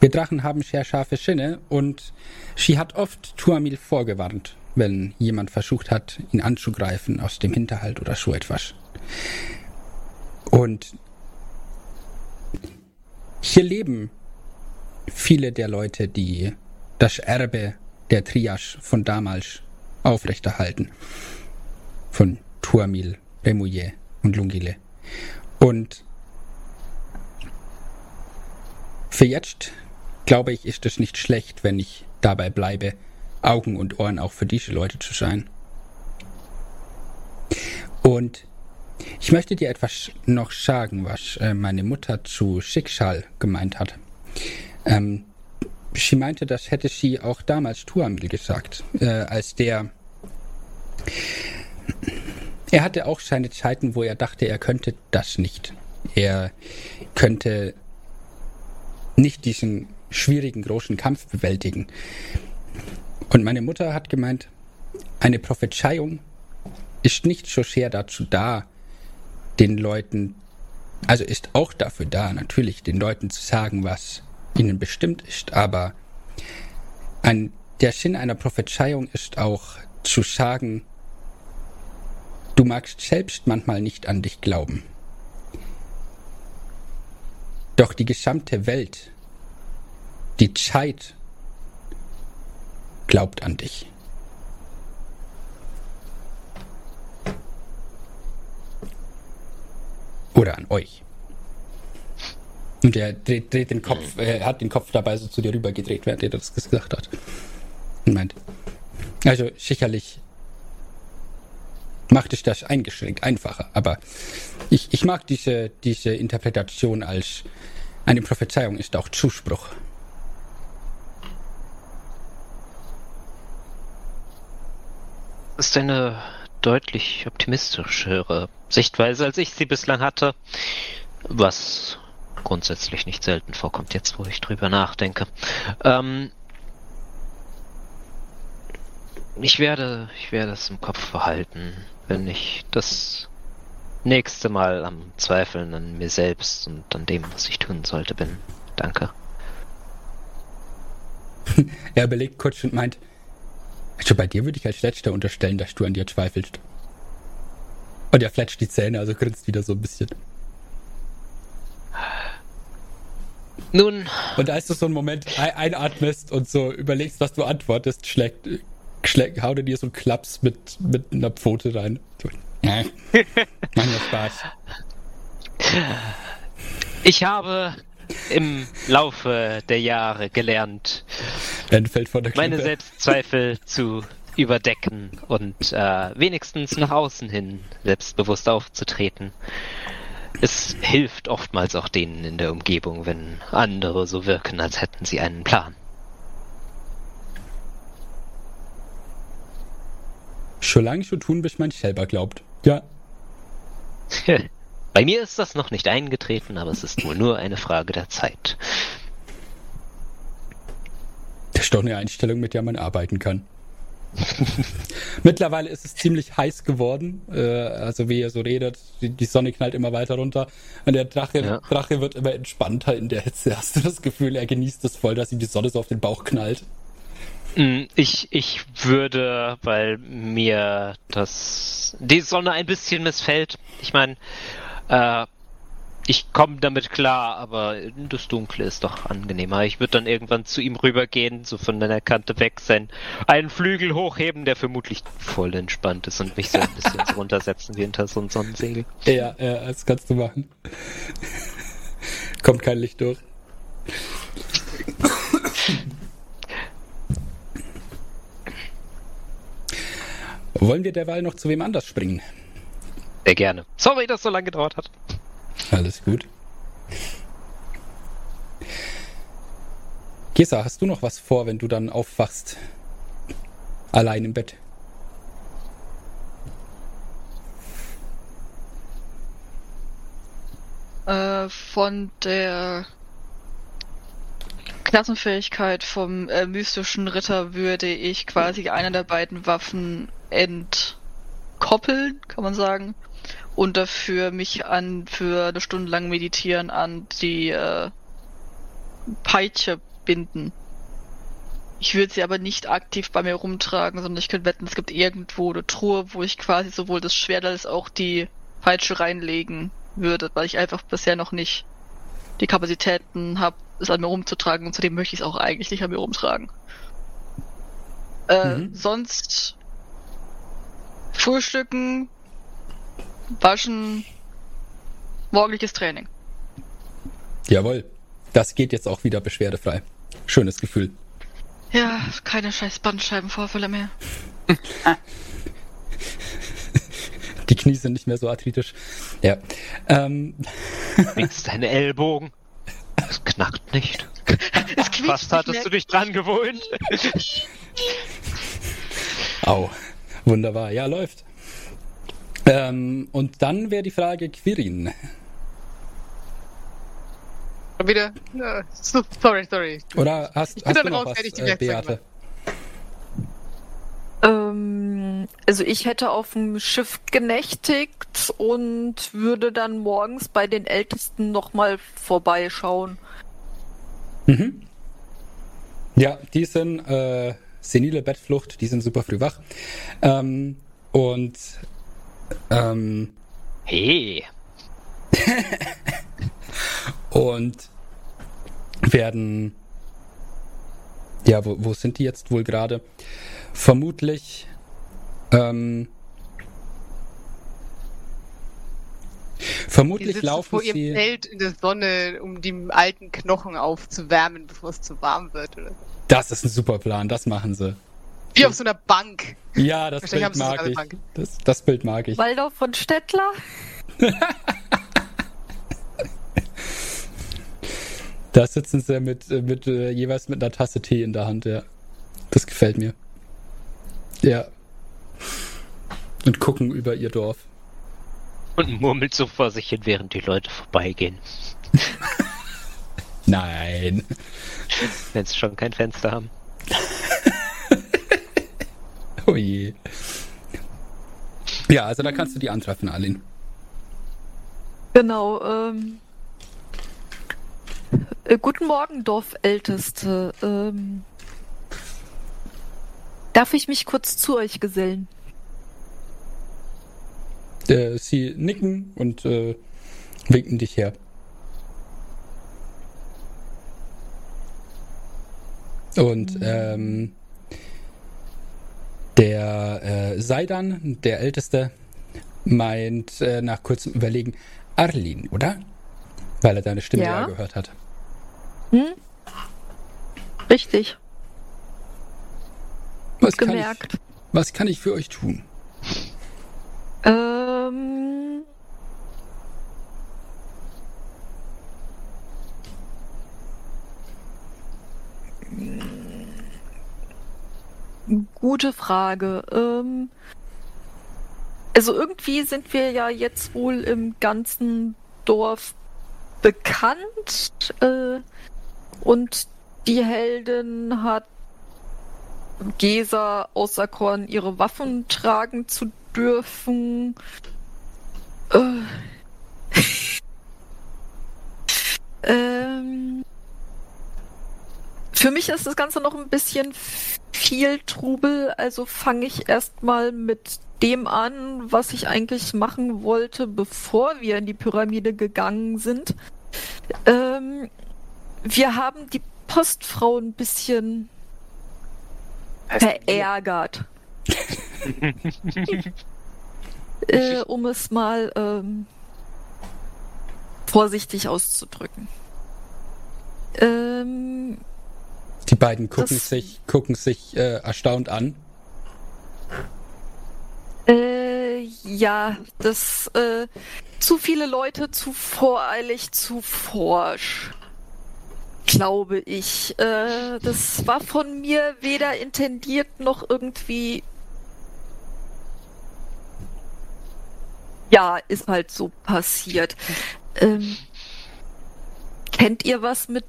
[SPEAKER 1] Wir Drachen haben sehr scharfe Sinne und sie hat oft Tuamil vorgewarnt, wenn jemand versucht hat, ihn anzugreifen aus dem Hinterhalt oder so etwas. Und hier leben viele der Leute, die das Erbe der Triage von damals aufrechterhalten. Von Tuamil, Remouillet und Lungile. Und für jetzt glaube ich, ist es nicht schlecht, wenn ich dabei bleibe, Augen und Ohren auch für diese Leute zu sein. Und ich möchte dir etwas noch sagen, was äh, meine Mutter zu Schicksal gemeint hat. Ähm, sie meinte, das hätte sie auch damals Tuamil gesagt, äh, als der. Er hatte auch seine Zeiten, wo er dachte, er könnte das nicht. Er könnte nicht diesen schwierigen, großen Kampf bewältigen. Und meine Mutter hat gemeint, eine Prophezeiung ist nicht so sehr dazu da, den Leuten, also ist auch dafür da, natürlich den Leuten zu sagen, was ihnen bestimmt ist, aber ein, der Sinn einer Prophezeiung ist auch zu sagen, du magst selbst manchmal nicht an dich glauben. Doch die gesamte Welt die Zeit glaubt an dich. Oder an euch. Und er dreht, dreht den Kopf, er hat den Kopf dabei so zu dir rüber gedreht, während er das gesagt hat. Und meint. Also sicherlich macht es das eingeschränkt einfacher, aber ich, ich mag diese, diese Interpretation als eine Prophezeiung ist auch Zuspruch.
[SPEAKER 5] ist eine deutlich optimistischere Sichtweise, als ich sie bislang hatte, was grundsätzlich nicht selten vorkommt, jetzt wo ich drüber nachdenke. Ähm, ich werde, ich werde es im Kopf behalten, wenn ich das nächste Mal am Zweifeln an mir selbst und an dem, was ich tun sollte, bin. Danke.
[SPEAKER 1] Er überlegt kurz und meint, also bei dir würde ich als Letzter unterstellen, dass du an dir zweifelst. Und er fletscht die Zähne, also grinst wieder so ein bisschen.
[SPEAKER 5] Nun,
[SPEAKER 1] Und als du so einen Moment ein einatmest und so überlegst, was du antwortest, schlägt, schlägt hau dir so einen Klaps mit, mit einer Pfote rein. Äh, Mach mir Spaß.
[SPEAKER 5] ich habe im Laufe der Jahre gelernt, meine Selbstzweifel zu überdecken und äh, wenigstens nach außen hin selbstbewusst aufzutreten. Es hilft oftmals auch denen in der Umgebung, wenn andere so wirken, als hätten sie einen Plan.
[SPEAKER 1] Solange ich so tun, bis man selber glaubt. Ja.
[SPEAKER 5] Bei mir ist das noch nicht eingetreten, aber es ist wohl nur eine Frage der Zeit.
[SPEAKER 1] Das ist doch eine Einstellung, mit der man arbeiten kann. Mittlerweile ist es ziemlich heiß geworden. Äh, also wie ihr so redet, die, die Sonne knallt immer weiter runter. Und der Drache,
[SPEAKER 5] Ja.
[SPEAKER 1] Drache wird immer entspannter in der Hitze. Hast du das Gefühl, er genießt es voll, dass ihm die Sonne so auf den Bauch knallt?
[SPEAKER 5] Mm, Ich, ich würde, weil mir das die Sonne ein bisschen missfällt. Ich meine, äh, ich komme damit klar, aber das Dunkle ist doch angenehmer. Ich würde dann irgendwann zu ihm rübergehen, so von der Kante weg sein, einen Flügel hochheben, der vermutlich voll entspannt ist und mich so ein bisschen so runtersetzen wie hinter so ein Sonnensegel.
[SPEAKER 1] Ja, ja, das kannst du machen. Kommt kein Licht durch. Wollen wir derweil noch zu wem anders springen?
[SPEAKER 5] Sehr gerne. Sorry, dass so lange gedauert hat.
[SPEAKER 1] Alles gut. Gesa, hast du noch was vor, wenn du dann aufwachst? Allein im Bett.
[SPEAKER 3] Äh, von der Klassenfähigkeit vom äh, mystischen Ritter würde ich quasi eine der beiden Waffen entkoppeln, kann man sagen. Und dafür mich an für eine Stunde lang meditieren an die äh, Peitsche binden. Ich würde sie aber nicht aktiv bei mir rumtragen, sondern ich könnte wetten, es gibt irgendwo eine Truhe, wo ich quasi sowohl das Schwert als auch die Peitsche reinlegen würde, weil ich einfach bisher noch nicht die Kapazitäten habe, es an mir rumzutragen und zudem möchte ich es auch eigentlich nicht an mir rumtragen. Äh,
[SPEAKER 1] Mhm.
[SPEAKER 3] Sonst Frühstücken, Waschen, morgendliches Training.
[SPEAKER 1] Jawohl. Das geht jetzt auch wieder beschwerdefrei. Schönes Gefühl.
[SPEAKER 3] Ja, keine scheiß Bandscheibenvorfälle mehr.
[SPEAKER 1] Die Knie sind nicht mehr so arthritisch. Ja. Ähm,
[SPEAKER 5] Wenigstens deine Ellbogen. Das knackt nicht.
[SPEAKER 3] Es
[SPEAKER 5] Fast hattest du dich dran gewöhnt.
[SPEAKER 1] au. Wunderbar. Ja, läuft. Ähm, und dann wäre die Frage Quirin.
[SPEAKER 2] Wieder? Sorry, sorry.
[SPEAKER 1] Oder hast,
[SPEAKER 2] Ich bin
[SPEAKER 1] hast du
[SPEAKER 2] dann
[SPEAKER 1] noch
[SPEAKER 2] raus,
[SPEAKER 1] was, äh, Beate?
[SPEAKER 6] Ähm, also ich hätte auf dem Schiff genächtigt und würde dann morgens bei den Ältesten nochmal vorbeischauen.
[SPEAKER 1] Mhm. Ja, die sind äh, senile Bettflucht, die sind super früh wach. Ähm, und ähm,
[SPEAKER 5] Hey.
[SPEAKER 1] und werden ja, wo, wo sind die jetzt wohl gerade? Vermutlich ähm, vermutlich laufen
[SPEAKER 2] vor ihrem
[SPEAKER 1] sie
[SPEAKER 2] Zelt in der Sonne, um die alten Knochen aufzuwärmen, bevor es zu warm wird. Oder?
[SPEAKER 1] das ist ein super Plan das machen sie
[SPEAKER 2] Wie auf so einer Bank.
[SPEAKER 1] ja das Bild
[SPEAKER 2] haben sie
[SPEAKER 1] mag ich das, das Bild mag ich
[SPEAKER 6] Waldorf von Stettler?
[SPEAKER 1] Da sitzen sie mit, mit äh, jeweils mit einer Tasse Tee in der Hand, ja. Das gefällt mir. Ja. Und gucken über ihr Dorf.
[SPEAKER 5] Und murmelt so vor sich hin, während die Leute vorbeigehen.
[SPEAKER 1] Nein.
[SPEAKER 5] Wenn sie schon kein Fenster haben.
[SPEAKER 1] Oh je. Ja, also da kannst du die antreffen, Alin.
[SPEAKER 6] Genau, ähm. Äh, guten Morgen, Dorfälteste. Ähm, darf ich mich kurz zu euch gesellen?
[SPEAKER 1] Äh, sie nicken und äh, winken dich her. Und ähm, der äh, Seidan, der Älteste, meint äh, nach kurzem Überlegen Arlin, oder? Weil er deine Stimme ja,
[SPEAKER 6] Ja.
[SPEAKER 1] gehört hat.
[SPEAKER 6] Hm? Richtig,
[SPEAKER 1] Was kann, ich,
[SPEAKER 6] gemerkt.
[SPEAKER 1] was kann ich für euch tun?
[SPEAKER 6] Ähm. Gute Frage. Ähm, also irgendwie sind wir ja jetzt wohl im ganzen Dorf bekannt äh, und die Heldin hat Gesa auserkoren, ihre Waffen tragen zu dürfen. Äh. ähm. Für mich ist das Ganze noch ein bisschen viel Trubel, also fange ich erstmal mit dem an, was ich eigentlich machen wollte, bevor wir in die Pyramide gegangen sind. Ähm, wir haben die Postfrau ein bisschen verärgert. äh, um es mal ähm, vorsichtig auszudrücken. Ähm,
[SPEAKER 1] Die beiden gucken
[SPEAKER 6] Das-
[SPEAKER 1] sich, gucken sich äh, erstaunt an.
[SPEAKER 6] äh, ja, das äh, zu viele Leute, zu voreilig, zu forsch. Glaube ich. Äh, das war von mir weder intendiert noch irgendwie. Ja, ist halt so passiert. Ähm, kennt ihr was, mit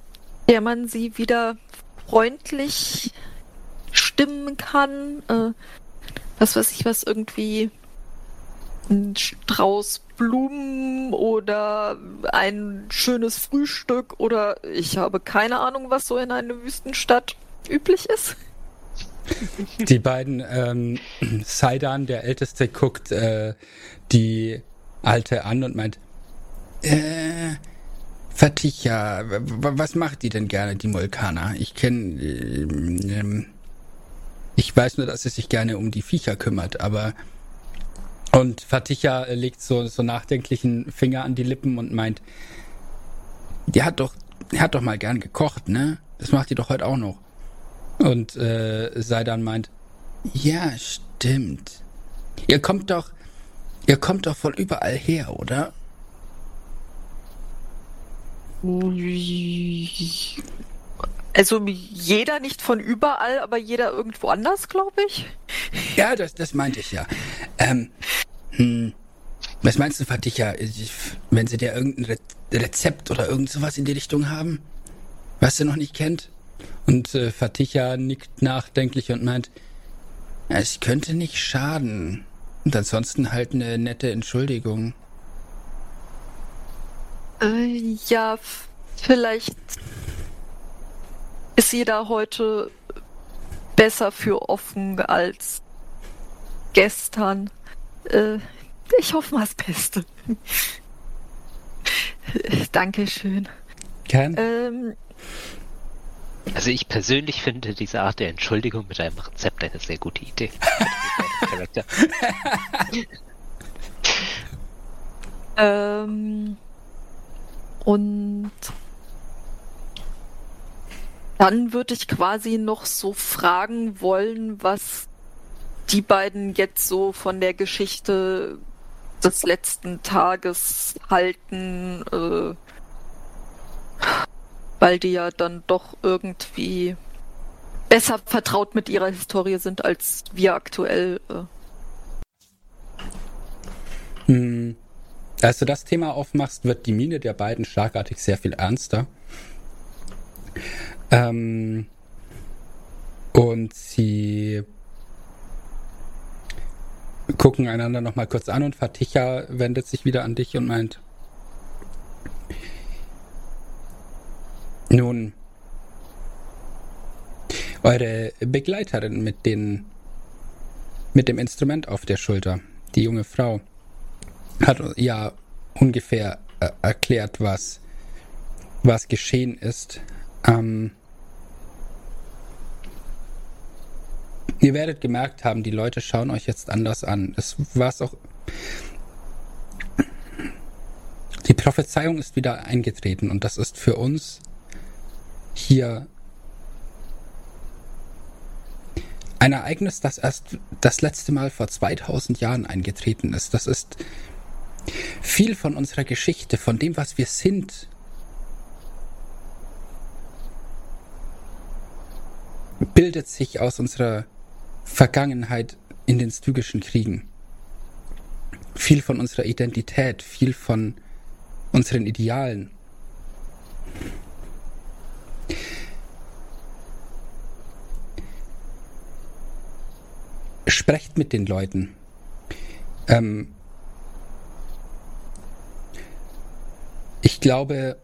[SPEAKER 6] der man sie wieder freundlich stimmen kann? Äh, was weiß ich, was irgendwie ein Strauß Blumen oder ein schönes Frühstück oder ich habe keine Ahnung, was so in einer Wüstenstadt üblich ist.
[SPEAKER 1] Die beiden, ähm, Saidan, der Älteste, guckt äh, die Alte an und meint, äh, Faticha, was macht die denn gerne, die Molkaner? Ich kenne, ähm, ich weiß nur, dass sie sich gerne um die Viecher kümmert, aber und Faticha äh, legt so, so nachdenklichen Finger an die Lippen und meint, die hat doch, die hat doch mal gern gekocht, ne? Das macht die doch heute auch noch. Und äh, Seidan meint, ja, stimmt. Ihr kommt doch, ihr kommt doch von überall her, oder?
[SPEAKER 6] Also jeder nicht von überall, aber jeder irgendwo anders, glaube ich.
[SPEAKER 1] Ja, das, das meinte ich ja. Ähm, hm, was meinst du, Faticha, wenn sie dir irgendein Re Rezept oder irgend sowas in die Richtung haben, was sie noch nicht kennt? Und äh, Faticha nickt nachdenklich und meint, es könnte nicht schaden. Und ansonsten halt eine nette Entschuldigung.
[SPEAKER 6] Äh, ja, vielleicht ist sie da heute besser für offen als gestern. Äh, ich hoffe mal das Beste. Dankeschön.
[SPEAKER 1] Ken?
[SPEAKER 6] Ähm,
[SPEAKER 5] Also ich persönlich finde diese Art der Entschuldigung mit einem Rezept eine sehr gute Idee.
[SPEAKER 6] Ähm, und dann würde ich quasi noch so fragen wollen, was die beiden jetzt so von der Geschichte des letzten Tages halten, äh, weil die ja dann doch irgendwie besser vertraut mit ihrer Historie sind als wir aktuell. Äh.
[SPEAKER 1] Hm. Als du das Thema aufmachst, wird die Miene der beiden schlagartig sehr viel ernster. Ähm, und sie gucken einander nochmal kurz an und Faticha wendet sich wieder an dich und meint, nun, eure Begleiterin mit den mit dem Instrument auf der Schulter, die junge Frau, hat ja ungefähr äh, erklärt, was was geschehen ist. Ähm, ihr werdet gemerkt haben, die Leute schauen euch jetzt anders an. Es war es auch. Die Prophezeiung ist wieder eingetreten und das ist für uns hier ein Ereignis, das erst das letzte Mal vor 2000 Jahren eingetreten ist. Das ist viel von unserer Geschichte, von dem, was wir sind, bildet sich aus unserer Vergangenheit in den stygischen Kriegen. Viel von unserer Identität, viel von unseren Idealen. Sprecht mit den Leuten. Ähm ich glaube,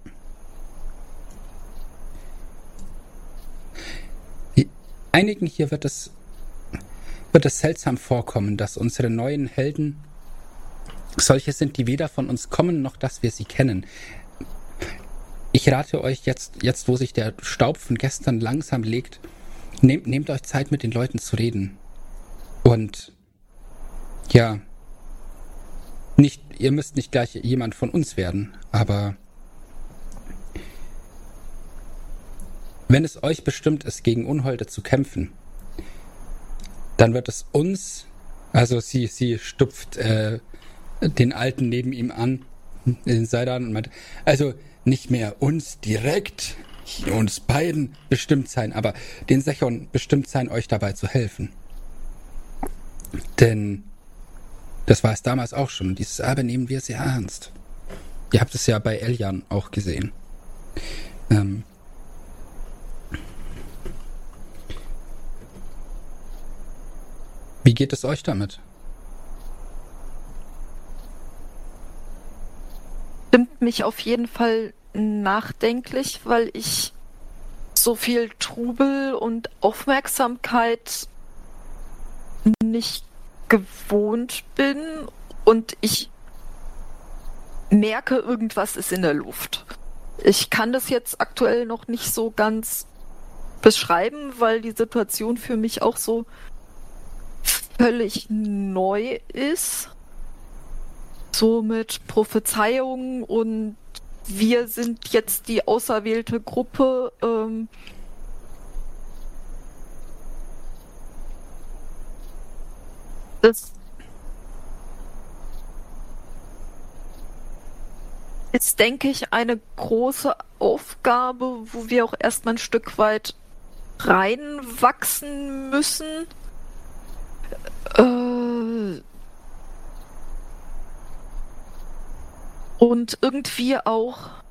[SPEAKER 1] einigen hier wird es, wird es seltsam vorkommen, dass unsere neuen Helden solche sind, die weder von uns kommen, noch dass wir sie kennen. Ich rate euch jetzt, jetzt wo sich der Staub von gestern langsam legt, nehmt, nehmt euch Zeit, mit den Leuten zu reden. Und ja, nicht, ihr müsst nicht gleich jemand von uns werden, aber Wenn es euch bestimmt ist, gegen Unholde zu kämpfen, dann wird es uns, also sie, sie stupft äh, den Alten neben ihm an, den Seidan, und meint, also nicht mehr uns direkt, uns beiden bestimmt sein, aber den Sechon bestimmt sein, euch dabei zu helfen. Denn das war es damals auch schon. Dieses Erbe nehmen wir sehr ernst. Ihr habt es ja bei Elian auch gesehen. Ähm, Wie geht es euch damit?
[SPEAKER 6] Stimmt mich auf jeden Fall nachdenklich, weil ich so viel Trubel und Aufmerksamkeit nicht gewohnt bin und ich merke, irgendwas ist in der Luft. Ich kann das jetzt aktuell noch nicht so ganz beschreiben, weil die Situation für mich auch so völlig neu ist. So mit Prophezeiungen und wir sind jetzt die auserwählte Gruppe. Ähm, das ist, denke ich, eine große Aufgabe, wo wir auch erstmal ein Stück weit reinwachsen müssen. Äh, und irgendwie auch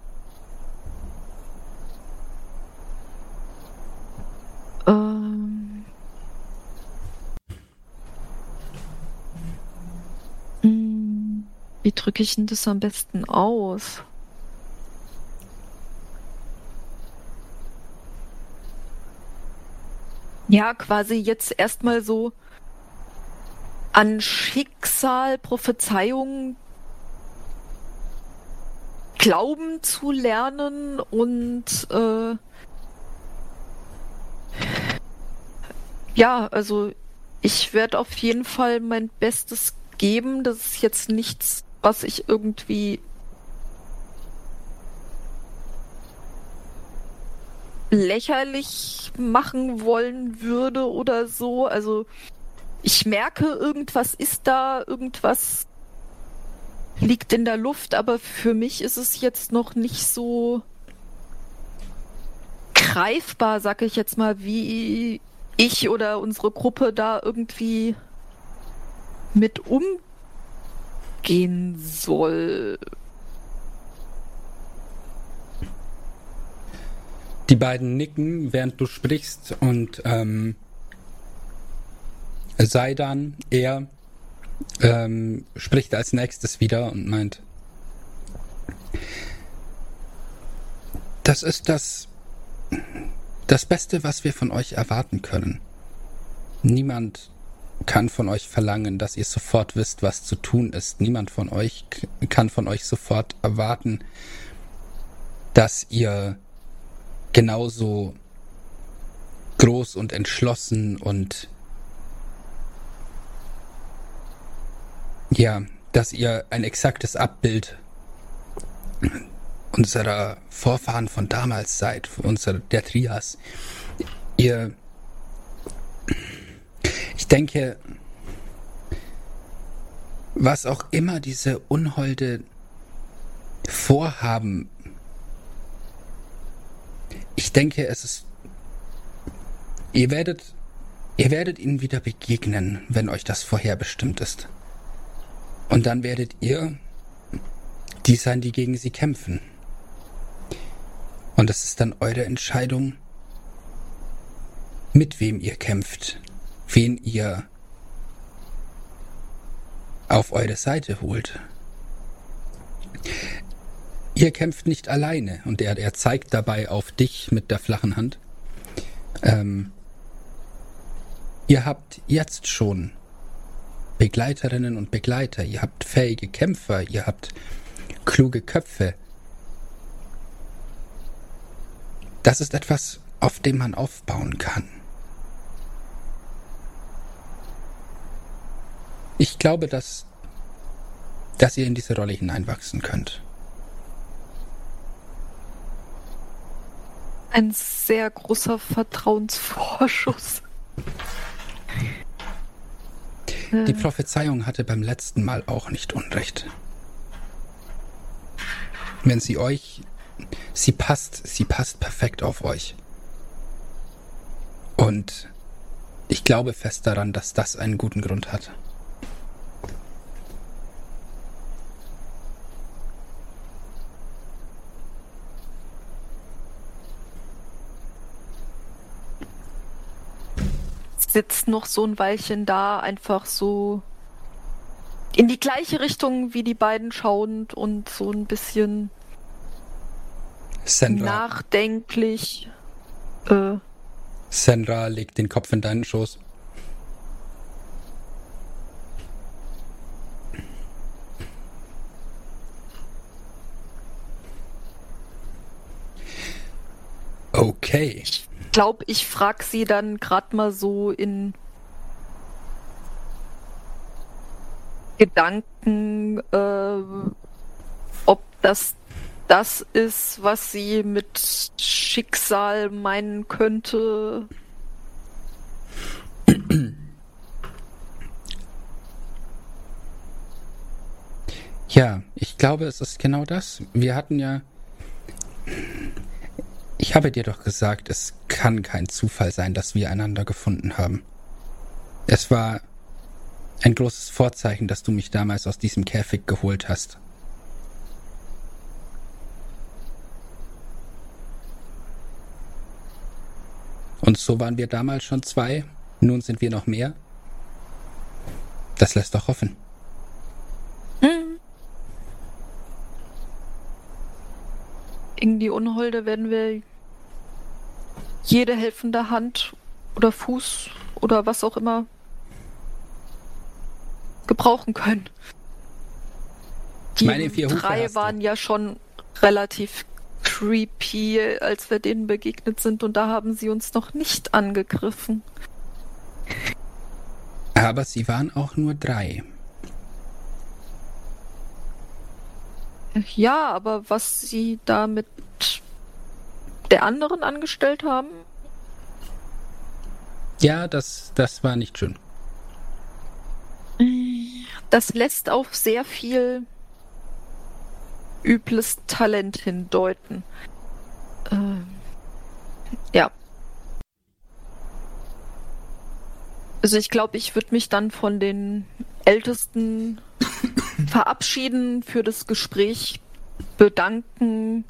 [SPEAKER 6] wie drücke ich denn das am besten aus? Ja, quasi jetzt erstmal so an Schicksal, Prophezeiungen glauben zu lernen und äh, ja, also ich werde auf jeden Fall mein Bestes geben. Das ist jetzt nichts, was ich irgendwie lächerlich machen wollen würde oder so. Also ich merke, irgendwas ist da, irgendwas liegt in der Luft, aber für mich ist es jetzt noch nicht so greifbar, sag ich jetzt mal, wie ich oder unsere Gruppe da irgendwie mit umgehen soll.
[SPEAKER 1] Die beiden nicken, während du sprichst und ähm, sei dann er ähm, spricht als nächstes wieder und meint, das ist das, das Beste, was wir von euch erwarten können. Niemand kann von euch verlangen, dass ihr sofort wisst, was zu tun ist. Niemand von euch kann von euch sofort erwarten, dass ihr genauso groß und entschlossen und ja, dass ihr ein exaktes Abbild unserer Vorfahren von damals seid, unserer der Trias. Ihr ich denke, was auch immer diese Unholde vorhaben, ich denke, es ist, ihr werdet, ihr werdet ihnen wieder begegnen, wenn euch das vorherbestimmt ist. Und dann werdet ihr die sein, die gegen sie kämpfen. Und es ist dann eure Entscheidung, mit wem ihr kämpft wen ihr auf eure Seite holt. Ihr kämpft nicht alleine und er, er zeigt dabei auf dich mit der flachen Hand. Ähm, ihr habt jetzt schon Begleiterinnen und Begleiter, ihr habt fähige Kämpfer, ihr habt kluge Köpfe. Das ist etwas, auf dem man aufbauen kann. Ich glaube, dass, dass ihr in diese Rolle hineinwachsen könnt.
[SPEAKER 6] Ein sehr großer Vertrauensvorschuss.
[SPEAKER 1] Die Prophezeiung hatte beim letzten Mal auch nicht Unrecht. Wenn sie euch, sie passt, sie passt perfekt auf euch. Und ich glaube fest daran, dass das einen guten Grund hat.
[SPEAKER 6] Sitzt noch so ein Weilchen da, einfach so in die gleiche Richtung wie die beiden schauend und so ein bisschen
[SPEAKER 1] Sandra.
[SPEAKER 6] nachdenklich. Äh,
[SPEAKER 1] Sandra legt den Kopf in deinen Schoß. Okay
[SPEAKER 6] glaube, ich frage sie dann gerade mal so in Gedanken, äh, ob das das ist, was sie mit Schicksal meinen könnte.
[SPEAKER 1] Ja, ich glaube, es ist genau das. Wir hatten ja ich habe dir doch gesagt, es kann kein Zufall sein, dass wir einander gefunden haben. Es war ein großes Vorzeichen, dass du mich damals aus diesem Käfig geholt hast. Und so waren wir damals schon zwei, nun sind wir noch mehr. Das lässt doch hoffen. Hm.
[SPEAKER 6] Gegen die Unholde werden wir jede helfende Hand oder Fuß oder was auch immer gebrauchen können. Die
[SPEAKER 1] Meine vier
[SPEAKER 6] drei waren ja schon relativ creepy, als wir denen begegnet sind und da haben sie uns noch nicht angegriffen.
[SPEAKER 1] Aber sie waren auch nur drei.
[SPEAKER 6] Ja, aber was sie da mit der anderen angestellt haben?
[SPEAKER 1] Ja, das, das war nicht schön.
[SPEAKER 6] Das lässt auf sehr viel übles Talent hindeuten. Ähm, ja. Also ich glaube, ich würde mich dann von den Ältesten verabschieden, für das Gespräch bedanken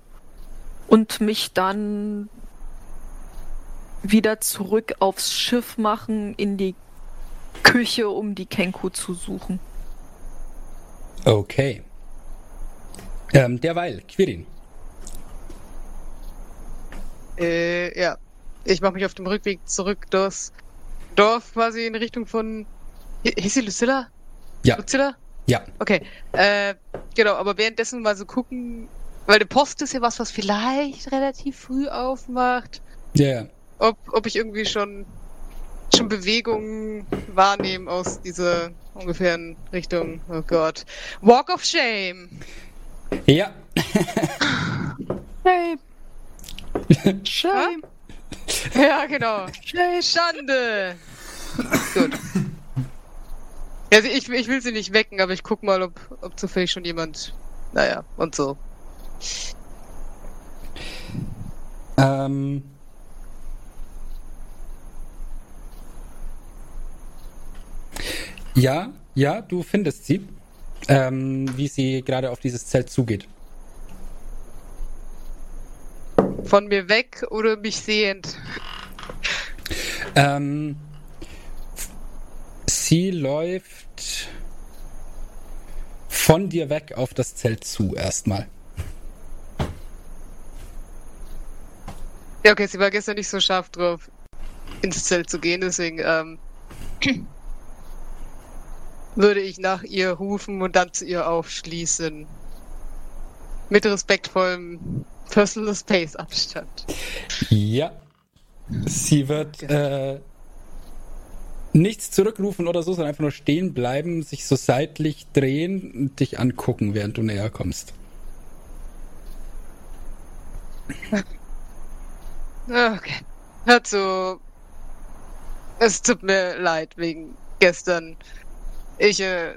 [SPEAKER 6] und mich dann wieder zurück aufs Schiff machen in die Küche, um die Kenku zu suchen.
[SPEAKER 1] Okay. Ähm, derweil, Quirin.
[SPEAKER 2] Äh, ja. Ich mache mich auf dem Rückweg zurück durchs Dorf quasi in Richtung von. Hi- Hieß sie Lucilla?
[SPEAKER 1] Ja.
[SPEAKER 2] Lucilla?
[SPEAKER 1] Ja.
[SPEAKER 2] Okay. Äh, genau, aber währenddessen mal so gucken, weil die Post ist ja was, was vielleicht relativ früh aufmacht.
[SPEAKER 1] Ja, ja.
[SPEAKER 2] Ob, ob ich irgendwie schon, schon Bewegungen wahrnehme aus dieser ungefähren Richtung. Oh Gott. Walk of Shame.
[SPEAKER 1] Ja.
[SPEAKER 6] Shame. Shame.
[SPEAKER 2] Ja, genau. Schande. Gut. Also ich, ich will sie nicht wecken, aber ich guck mal, ob, ob zufällig schon jemand. Naja, und so.
[SPEAKER 1] Ähm. Ja, ja, du findest sie, ähm, wie sie gerade auf dieses Zelt zugeht.
[SPEAKER 2] Von mir weg oder mich sehend.
[SPEAKER 1] Ähm, sie läuft von dir weg auf das Zelt zu erstmal.
[SPEAKER 2] Ja, okay, sie war gestern nicht so scharf drauf, ins Zelt zu gehen, deswegen ähm, würde ich nach ihr rufen und dann zu ihr aufschließen. Mit respektvollem Personal Space Abstand.
[SPEAKER 1] Ja. Sie wird äh, nichts zurückrufen oder so, sondern einfach nur stehen bleiben, sich so seitlich drehen und dich angucken, während du näher kommst.
[SPEAKER 2] Okay. Hört so. Es tut mir leid wegen gestern. Ich, äh,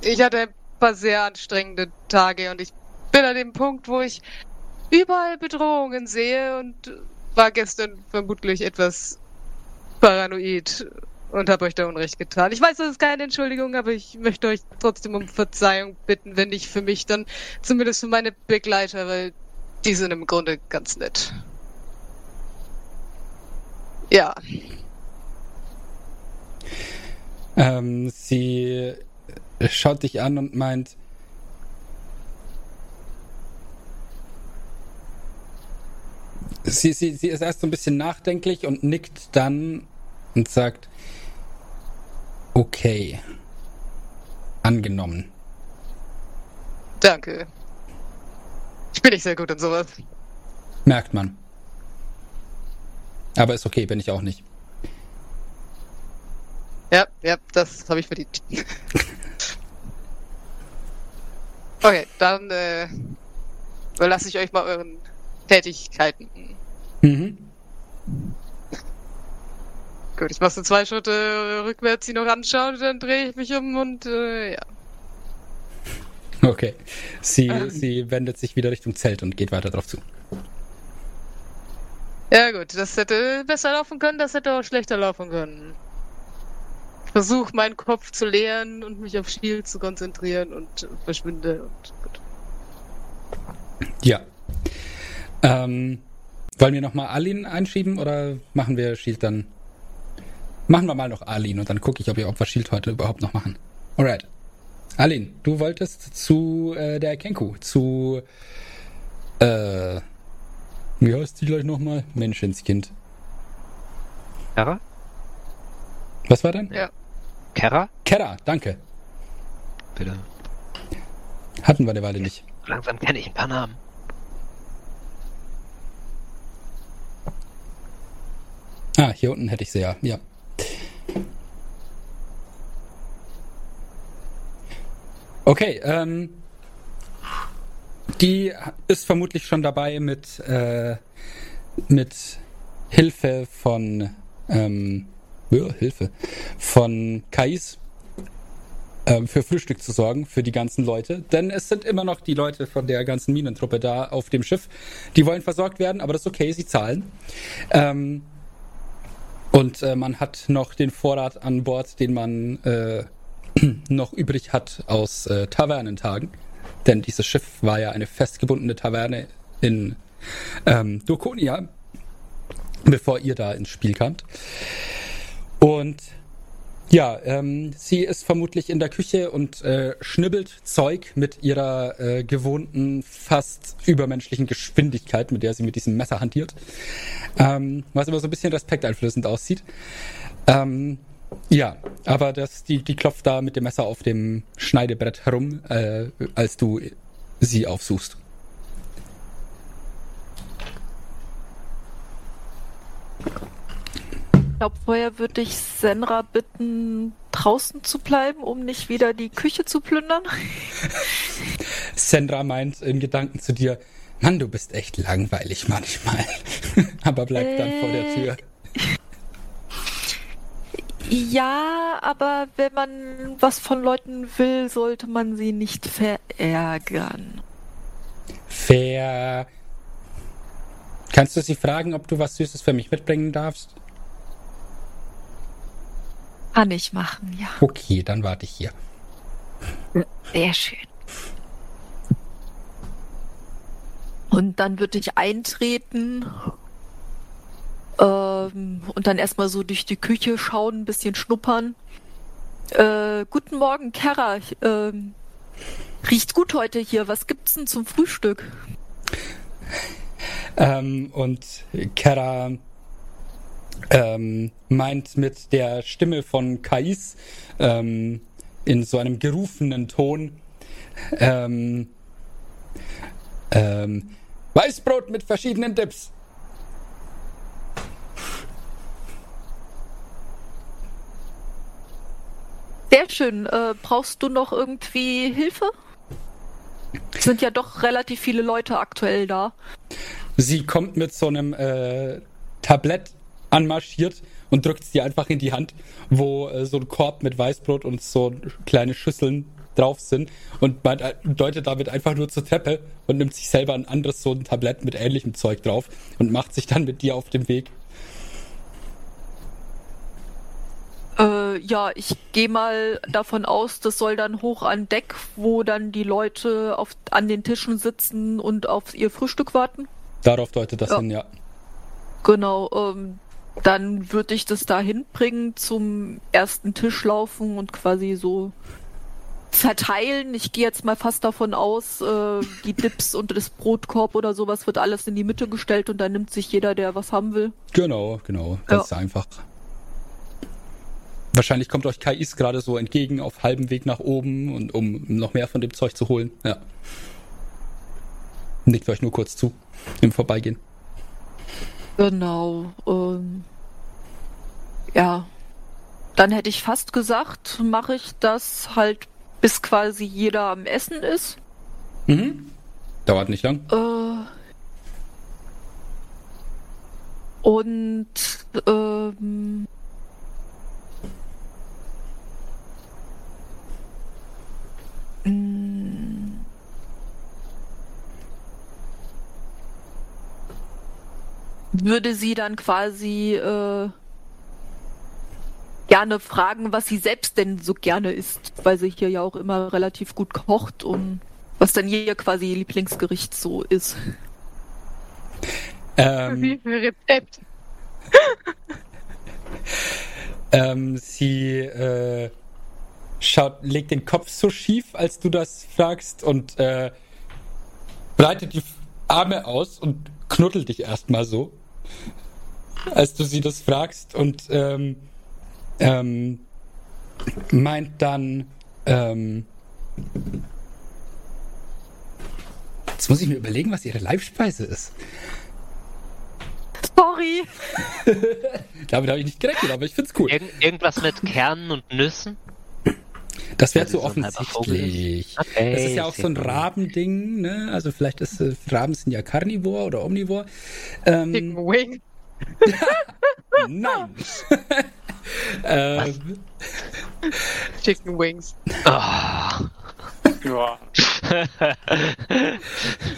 [SPEAKER 2] ich hatte ein paar sehr anstrengende Tage und ich bin an dem Punkt, wo ich überall Bedrohungen sehe und war gestern vermutlich etwas paranoid und habe euch da Unrecht getan. Ich weiß, das ist keine Entschuldigung, aber ich möchte euch trotzdem um Verzeihung bitten, wenn nicht für mich, dann zumindest für meine Begleiter, weil die sind im Grunde ganz nett. Ja,
[SPEAKER 1] Ähm, sie schaut dich an und meint, sie, sie, sie ist erst so ein bisschen nachdenklich und nickt dann und sagt, okay, angenommen.
[SPEAKER 2] danke. Ich bin nicht sehr gut in sowas.
[SPEAKER 1] Merkt man. Aber ist okay, bin ich auch nicht.
[SPEAKER 2] Ja, ja, das habe ich verdient. okay, dann äh, überlasse ich euch mal euren Tätigkeiten.
[SPEAKER 1] Mhm.
[SPEAKER 2] Gut, ich mache so zwei Schritte rückwärts, sie noch anschauen, und dann drehe ich mich um und äh, ja.
[SPEAKER 1] Okay. Sie,
[SPEAKER 2] Ähm.
[SPEAKER 1] sie wendet sich wieder Richtung Zelt und geht weiter drauf zu.
[SPEAKER 2] Ja gut, das hätte besser laufen können, das hätte auch schlechter laufen können. Ich versuche meinen Kopf zu leeren und mich auf Shield zu konzentrieren und verschwinde und gut.
[SPEAKER 1] Ja. Ähm, wollen wir nochmal Alin einschieben oder machen wir Shield dann? Machen wir mal noch Alin und dann gucke ich, ob wir, wir Shield heute überhaupt noch machen. Alright. Alin, du wolltest zu äh, der Kenku, zu äh, wie heißt die gleich nochmal? Menschenskind.
[SPEAKER 5] Kara?
[SPEAKER 1] Was war denn?
[SPEAKER 2] Ja.
[SPEAKER 5] Kara?
[SPEAKER 1] Kera, danke.
[SPEAKER 5] Bitte.
[SPEAKER 1] Hatten wir eine Weile nicht.
[SPEAKER 5] Langsam kenne ich ein paar Namen.
[SPEAKER 1] Ah, hier unten hätte ich sie ja. Ja. Okay, ähm, die ist vermutlich schon dabei mit, äh, mit Hilfe von, ähm, ja, Hilfe, von Kais ähm, für Frühstück zu sorgen für die ganzen Leute. Denn es sind immer noch die Leute von der ganzen Minentruppe da auf dem Schiff. Die wollen versorgt werden, aber das ist okay, sie zahlen. Ähm, und äh, man hat noch den Vorrat an Bord, den man äh, noch übrig hat aus äh, Tavernentagen. Denn dieses Schiff war ja eine festgebundene Taverne in ähm, Dokonia, bevor ihr da ins Spiel kamt. Und Ja, ähm, sie ist vermutlich in der Küche und äh, schnibbelt Zeug mit ihrer äh, gewohnten, fast übermenschlichen Geschwindigkeit, mit der sie mit diesem Messer hantiert. Ähm, was immer so ein bisschen respekteinflößend aussieht. Ähm, ja, aber das, die, die klopft da mit dem Messer auf dem Schneidebrett herum, äh, als du sie aufsuchst.
[SPEAKER 6] Ich glaube, vorher würde ich Senra bitten, draußen zu bleiben, um nicht wieder die Küche zu plündern.
[SPEAKER 1] Sandra meint in Gedanken zu dir, Mann, du bist echt langweilig manchmal. aber bleibt dann vor der Tür.
[SPEAKER 6] Ja, aber wenn man was von Leuten will, sollte man sie nicht verärgern.
[SPEAKER 1] Fair. Kannst du sie fragen, ob du was Süßes für mich mitbringen darfst?
[SPEAKER 6] Kann ich machen, ja.
[SPEAKER 1] Okay, dann warte ich hier.
[SPEAKER 6] Sehr schön. Und dann würde ich eintreten ähm, und dann erstmal so durch die Küche schauen, ein bisschen schnuppern. Äh, guten Morgen, Kara. Ähm, riecht gut heute hier. Was gibt's denn zum Frühstück?
[SPEAKER 1] Ähm, und Kara ähm, meint mit der Stimme von Kais ähm, in so einem gerufenen Ton ähm, ähm, Weißbrot mit verschiedenen Dips.
[SPEAKER 6] Sehr schön. Äh, brauchst du noch irgendwie Hilfe? Es sind ja doch relativ viele Leute aktuell da.
[SPEAKER 1] Sie kommt mit so einem äh, Tablett anmarschiert und drückt es dir einfach in die Hand, wo äh, so ein Korb mit Weißbrot und so kleine Schüsseln drauf sind und man äh, deutet damit einfach nur zur Treppe und nimmt sich selber ein anderes so ein Tablett mit ähnlichem Zeug drauf und macht sich dann mit dir auf den Weg.
[SPEAKER 6] Äh, ja, ich gehe mal davon aus, das soll dann hoch an Deck, wo dann die Leute auf, an den Tischen sitzen und auf ihr Frühstück warten.
[SPEAKER 1] Darauf deutet das
[SPEAKER 6] Ja.
[SPEAKER 1] hin, ja.
[SPEAKER 6] Genau, ähm, dann würde ich das da hinbringen, zum ersten Tisch laufen und quasi so verteilen. Ich gehe jetzt mal fast davon aus, äh, die Dips und das Brotkorb oder sowas wird alles in die Mitte gestellt und dann nimmt sich jeder, der was haben will.
[SPEAKER 1] Genau, genau. Ganz einfach. Wahrscheinlich kommt euch KIs gerade so entgegen auf halbem Weg nach oben und um noch mehr von dem Zeug zu holen. Ja. Nickt euch nur kurz zu im Vorbeigehen.
[SPEAKER 6] Genau. Ähm, ja. Dann hätte ich fast gesagt, mache ich das halt, bis quasi jeder am Essen ist.
[SPEAKER 1] Mhm. Dauert nicht lang.
[SPEAKER 6] Äh, und ähm, würde sie dann quasi äh, gerne fragen, was sie selbst denn so gerne isst, weil sie hier ja auch immer relativ gut kocht und was dann ihr quasi ihr Lieblingsgericht so ist.
[SPEAKER 1] Ähm,
[SPEAKER 2] Wie viel Rezept?
[SPEAKER 1] ähm, sie äh, schaut, legt den Kopf so schief, als du das fragst und äh, breitet die Arme aus und knuddelt dich erstmal so, als du sie das fragst und ähm, ähm, meint dann, ähm, jetzt muss ich mir überlegen, was ihre Leibspeise ist.
[SPEAKER 6] Sorry.
[SPEAKER 1] Damit habe ich nicht gerechnet, aber ich find's cool.
[SPEAKER 5] Irgend, irgendwas mit Kernen und Nüssen?
[SPEAKER 1] Das wäre
[SPEAKER 5] Weil
[SPEAKER 1] zu offensichtlich.
[SPEAKER 5] Okay,
[SPEAKER 1] Das ist ja auch so ein. Rabending, ne? Also vielleicht ist äh, Raben sind ja Carnivore oder Omnivore.
[SPEAKER 2] Chicken
[SPEAKER 1] Ähm,
[SPEAKER 2] Wing.
[SPEAKER 1] nein. ähm,
[SPEAKER 2] Chicken Wings.
[SPEAKER 5] Ah.
[SPEAKER 4] Ja.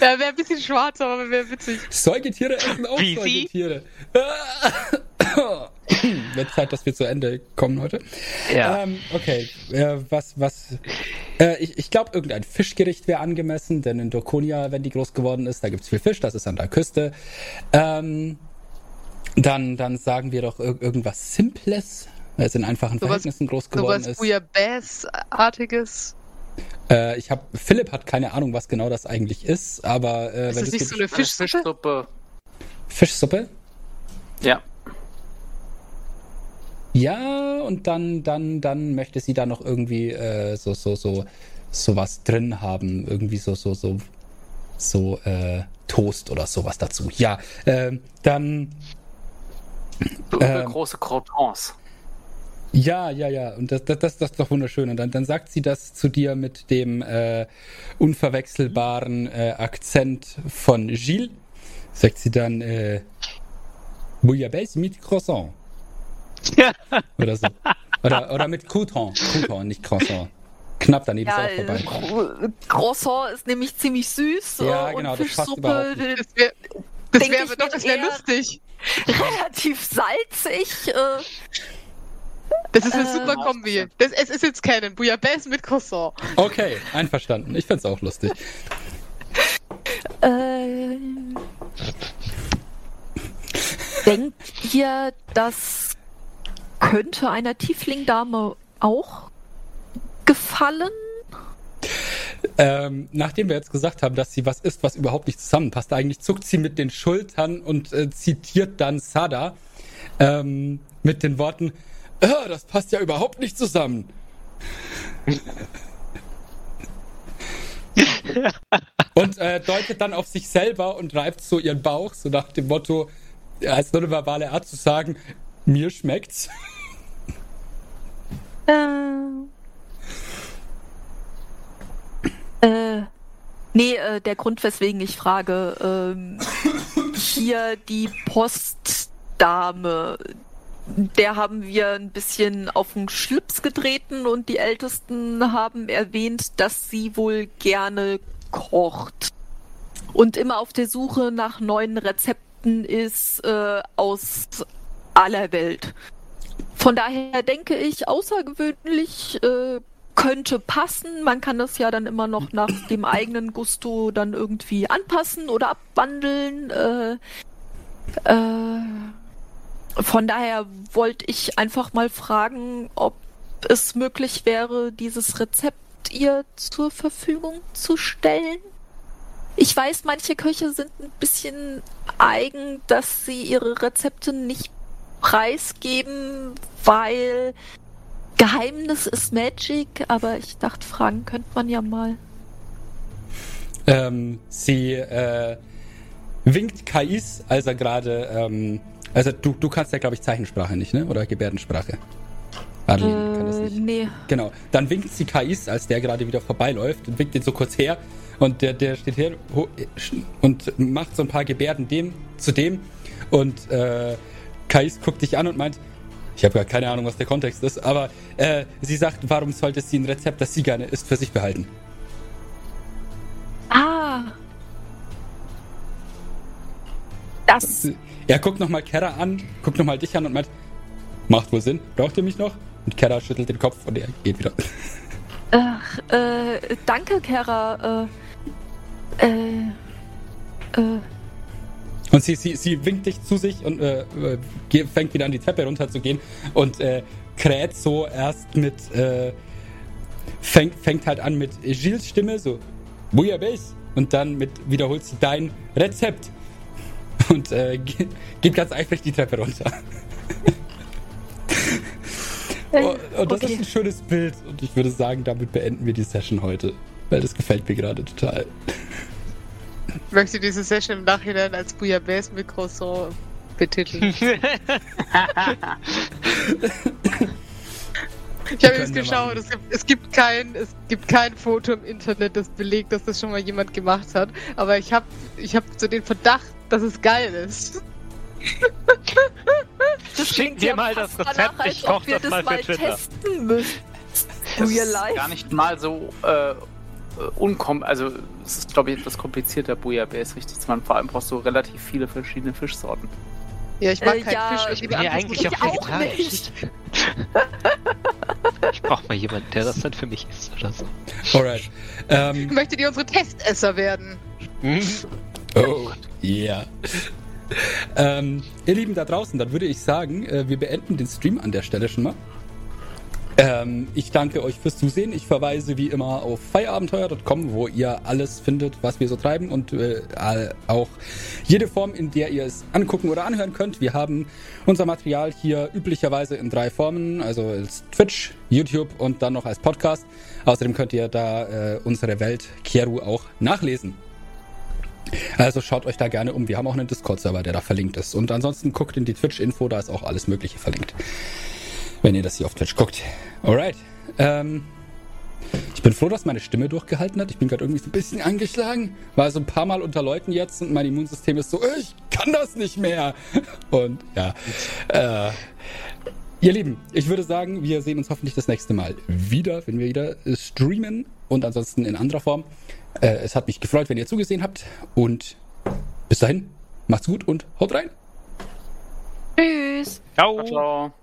[SPEAKER 2] Ja, wäre ein bisschen schwarz, aber wäre witzig.
[SPEAKER 1] Säugetiere essen auch
[SPEAKER 5] Wie?
[SPEAKER 1] Säugetiere. Wird Zeit, dass wir zu Ende kommen heute.
[SPEAKER 5] ja.
[SPEAKER 1] Ähm, okay, äh, was, was, äh, ich, ich glaube, irgendein Fischgericht wäre angemessen, denn in Dokonia, wenn die groß geworden ist, da gibt's viel Fisch, das ist an der Küste. Ähm, dann, dann sagen wir doch ir irgendwas Simples, weil es in einfachen
[SPEAKER 2] Sowas-
[SPEAKER 1] Verhältnissen groß geworden
[SPEAKER 2] Sowas
[SPEAKER 1] ist.
[SPEAKER 2] Bouillabaisse-artiges.
[SPEAKER 1] Äh, ich habe Philipp hat keine Ahnung, was genau das eigentlich ist, aber äh,
[SPEAKER 2] Ist
[SPEAKER 1] wenn
[SPEAKER 2] das nicht so eine Fischsuppe?
[SPEAKER 4] Fischsuppe.
[SPEAKER 1] Fischsuppe?
[SPEAKER 4] Ja.
[SPEAKER 1] Ja, und dann, dann, dann möchte sie da noch irgendwie äh, so, so, so, so was drin haben. Irgendwie so, so, so, so, äh, Toast oder sowas dazu. Ja, ähm, dann, Ähm.
[SPEAKER 4] große Crotons.
[SPEAKER 1] ja, ja, ja, und das, das, das, das ist doch wunderschön. Und dann, dann sagt sie das zu dir mit dem äh, unverwechselbaren äh, Akzent von Gilles. Sagt sie dann, äh, Bouillabaisse mit Croissant. Oder so. Oder, oder mit Crouton. Crouton, nicht Croissant. Knapp daneben
[SPEAKER 6] Ja,
[SPEAKER 1] ist auch vorbei.
[SPEAKER 6] äh, Cro- Croissant ist nämlich ziemlich süß
[SPEAKER 1] Ja,
[SPEAKER 6] äh,
[SPEAKER 1] genau,
[SPEAKER 6] und
[SPEAKER 1] das passt überhaupt
[SPEAKER 6] Fischsuppe
[SPEAKER 2] Das wäre das
[SPEAKER 6] Denk
[SPEAKER 2] wär doch, das wäre lustig.
[SPEAKER 6] relativ salzig. Äh,
[SPEAKER 2] Das ist eine
[SPEAKER 6] Äh,
[SPEAKER 2] super Kombi. Das, es ist jetzt keinen Bouillabaisse mit Croissant.
[SPEAKER 1] Okay, einverstanden. Ich find's auch lustig.
[SPEAKER 6] äh, denkt ihr, das könnte einer Tiefling-Dame auch gefallen?
[SPEAKER 1] Ähm, nachdem wir jetzt gesagt haben, dass sie was ist, was überhaupt nicht zusammenpasst, eigentlich zuckt sie mit den Schultern und äh, zitiert dann Sada ähm, mit den Worten, "Ah, das passt ja überhaupt nicht zusammen. und äh, deutet dann auf sich selber und reibt so ihren Bauch, so nach dem Motto, als nur eine verbale Art zu sagen, mir schmeckt's.
[SPEAKER 6] Äh, äh, nee, äh, der Grund, weswegen ich frage, ähm, hier die Postdame, der haben wir ein bisschen auf den Schlips getreten und die Ältesten haben erwähnt, dass sie wohl gerne kocht und immer auf der Suche nach neuen Rezepten ist äh, aus aller Welt. Von daher denke ich, außergewöhnlich äh, könnte passen. Man kann das ja dann immer noch nach dem eigenen Gusto dann irgendwie anpassen oder abwandeln. Äh, äh, von daher wollte ich einfach mal fragen, ob es möglich wäre, dieses Rezept ihr zur Verfügung zu stellen. Ich weiß, manche Köche sind ein bisschen eigen, dass sie ihre Rezepte nicht preisgeben, weil Geheimnis ist Magic, aber ich dachte, fragen könnte man ja mal.
[SPEAKER 1] Ähm, sie äh, winkt Kais, als er gerade, ähm, also du, du kannst ja, glaube ich, Zeichensprache nicht, ne? Oder Gebärdensprache. Adeline kann das
[SPEAKER 6] Äh,
[SPEAKER 1] nicht.
[SPEAKER 6] nee.
[SPEAKER 1] Genau. Dann winkt sie Kais, als der gerade wieder vorbeiläuft und winkt ihn so kurz her. Und der, der steht her und macht so ein paar Gebärden dem zu dem. Und äh, Kais guckt dich an und meint, ich habe gar keine Ahnung, was der Kontext ist, aber äh, sie sagt, warum sollte sie ein Rezept, das sie gerne isst, für sich behalten?
[SPEAKER 6] Ah. Das.
[SPEAKER 1] Er guckt nochmal Kera an, guckt nochmal dich an und meint, macht wohl Sinn, braucht ihr mich noch? Und Kera schüttelt den Kopf und er geht wieder.
[SPEAKER 6] Ach, äh, danke, Kara. Äh, äh, äh,
[SPEAKER 1] Und sie, sie, sie winkt dich zu sich und äh, äh, fängt wieder an die Treppe runter zu gehen und äh, kräht so erst mit, äh, fängt, fängt halt an mit Gilles Stimme, so, Bouillabaisse. Und dann mit, wiederholt sie dein Rezept. Und äh, ge- geht ganz eifrig die Treppe runter. Und, und das
[SPEAKER 6] okay.
[SPEAKER 1] ist ein schönes Bild. Und ich würde sagen, damit beenden wir die Session heute. Weil das gefällt mir gerade total.
[SPEAKER 2] Ich möchte diese Session im Nachhinein als Bouillabaisse mit Croissant betiteln. Ich habe jetzt geschaut, es gibt, es, gibt kein, es gibt kein Foto im Internet, das belegt, dass das schon mal jemand gemacht hat. Aber ich habe ich hab so den Verdacht, dass es geil ist.
[SPEAKER 6] das
[SPEAKER 5] Schick
[SPEAKER 6] ja
[SPEAKER 5] mal das Rezept,
[SPEAKER 6] danach,
[SPEAKER 5] ich
[SPEAKER 6] als ob
[SPEAKER 5] koch
[SPEAKER 6] wir
[SPEAKER 5] das mal für Twitter.
[SPEAKER 6] testen müssen. Real
[SPEAKER 4] ist gar nicht mal so äh, unkom also es ist glaube ich etwas komplizierter Bouillabaisse richtig zu machen. Vor allem brauchst du relativ viele verschiedene Fischsorten.
[SPEAKER 2] Ja, ich mag
[SPEAKER 6] Äh,
[SPEAKER 2] keinen
[SPEAKER 6] ja,
[SPEAKER 2] Fisch.
[SPEAKER 6] ich
[SPEAKER 5] bin ja
[SPEAKER 2] anderes
[SPEAKER 5] eigentlich
[SPEAKER 6] ich
[SPEAKER 5] auch
[SPEAKER 2] ich-
[SPEAKER 6] auch
[SPEAKER 5] vegetarisch.
[SPEAKER 6] nicht.
[SPEAKER 5] Ich brauche mal jemanden, der das dann für mich isst oder so.
[SPEAKER 1] Alright. Ähm,
[SPEAKER 2] Möchtet ihr unsere Testesser werden?
[SPEAKER 1] Oh, yeah. Ähm, ihr Lieben da draußen, dann würde ich sagen, äh, wir beenden den Stream an der Stelle schon mal. Ähm, ich danke euch fürs Zusehen. Ich verweise wie immer auf feierabenteuer.com, wo ihr alles findet, was wir so treiben und äh, auch jede Form, in der ihr es angucken oder anhören könnt. Wir haben unser Material hier üblicherweise in drei Formen, also als Twitch, YouTube und dann noch als Podcast. Außerdem könnt ihr da äh, unsere Welt Kieru auch nachlesen. Also schaut euch da gerne um. Wir haben auch einen Discord-Server, der da verlinkt ist. Und ansonsten guckt in die Twitch-Info, da ist auch alles Mögliche verlinkt wenn ihr das hier auf Twitch guckt. Alright. Ähm, ich bin froh, dass meine Stimme durchgehalten hat. Ich bin gerade irgendwie so ein bisschen angeschlagen. War so ein paar Mal unter Leuten jetzt und mein Immunsystem ist so, ich kann das nicht mehr. Und ja. Äh, ihr Lieben, ich würde sagen, wir sehen uns hoffentlich das nächste Mal wieder, wenn wir wieder streamen und ansonsten in anderer Form. Äh, es hat mich gefreut, wenn ihr zugesehen habt und bis dahin, macht's gut und haut rein.
[SPEAKER 6] Tschüss.
[SPEAKER 4] Ciao. Ciao.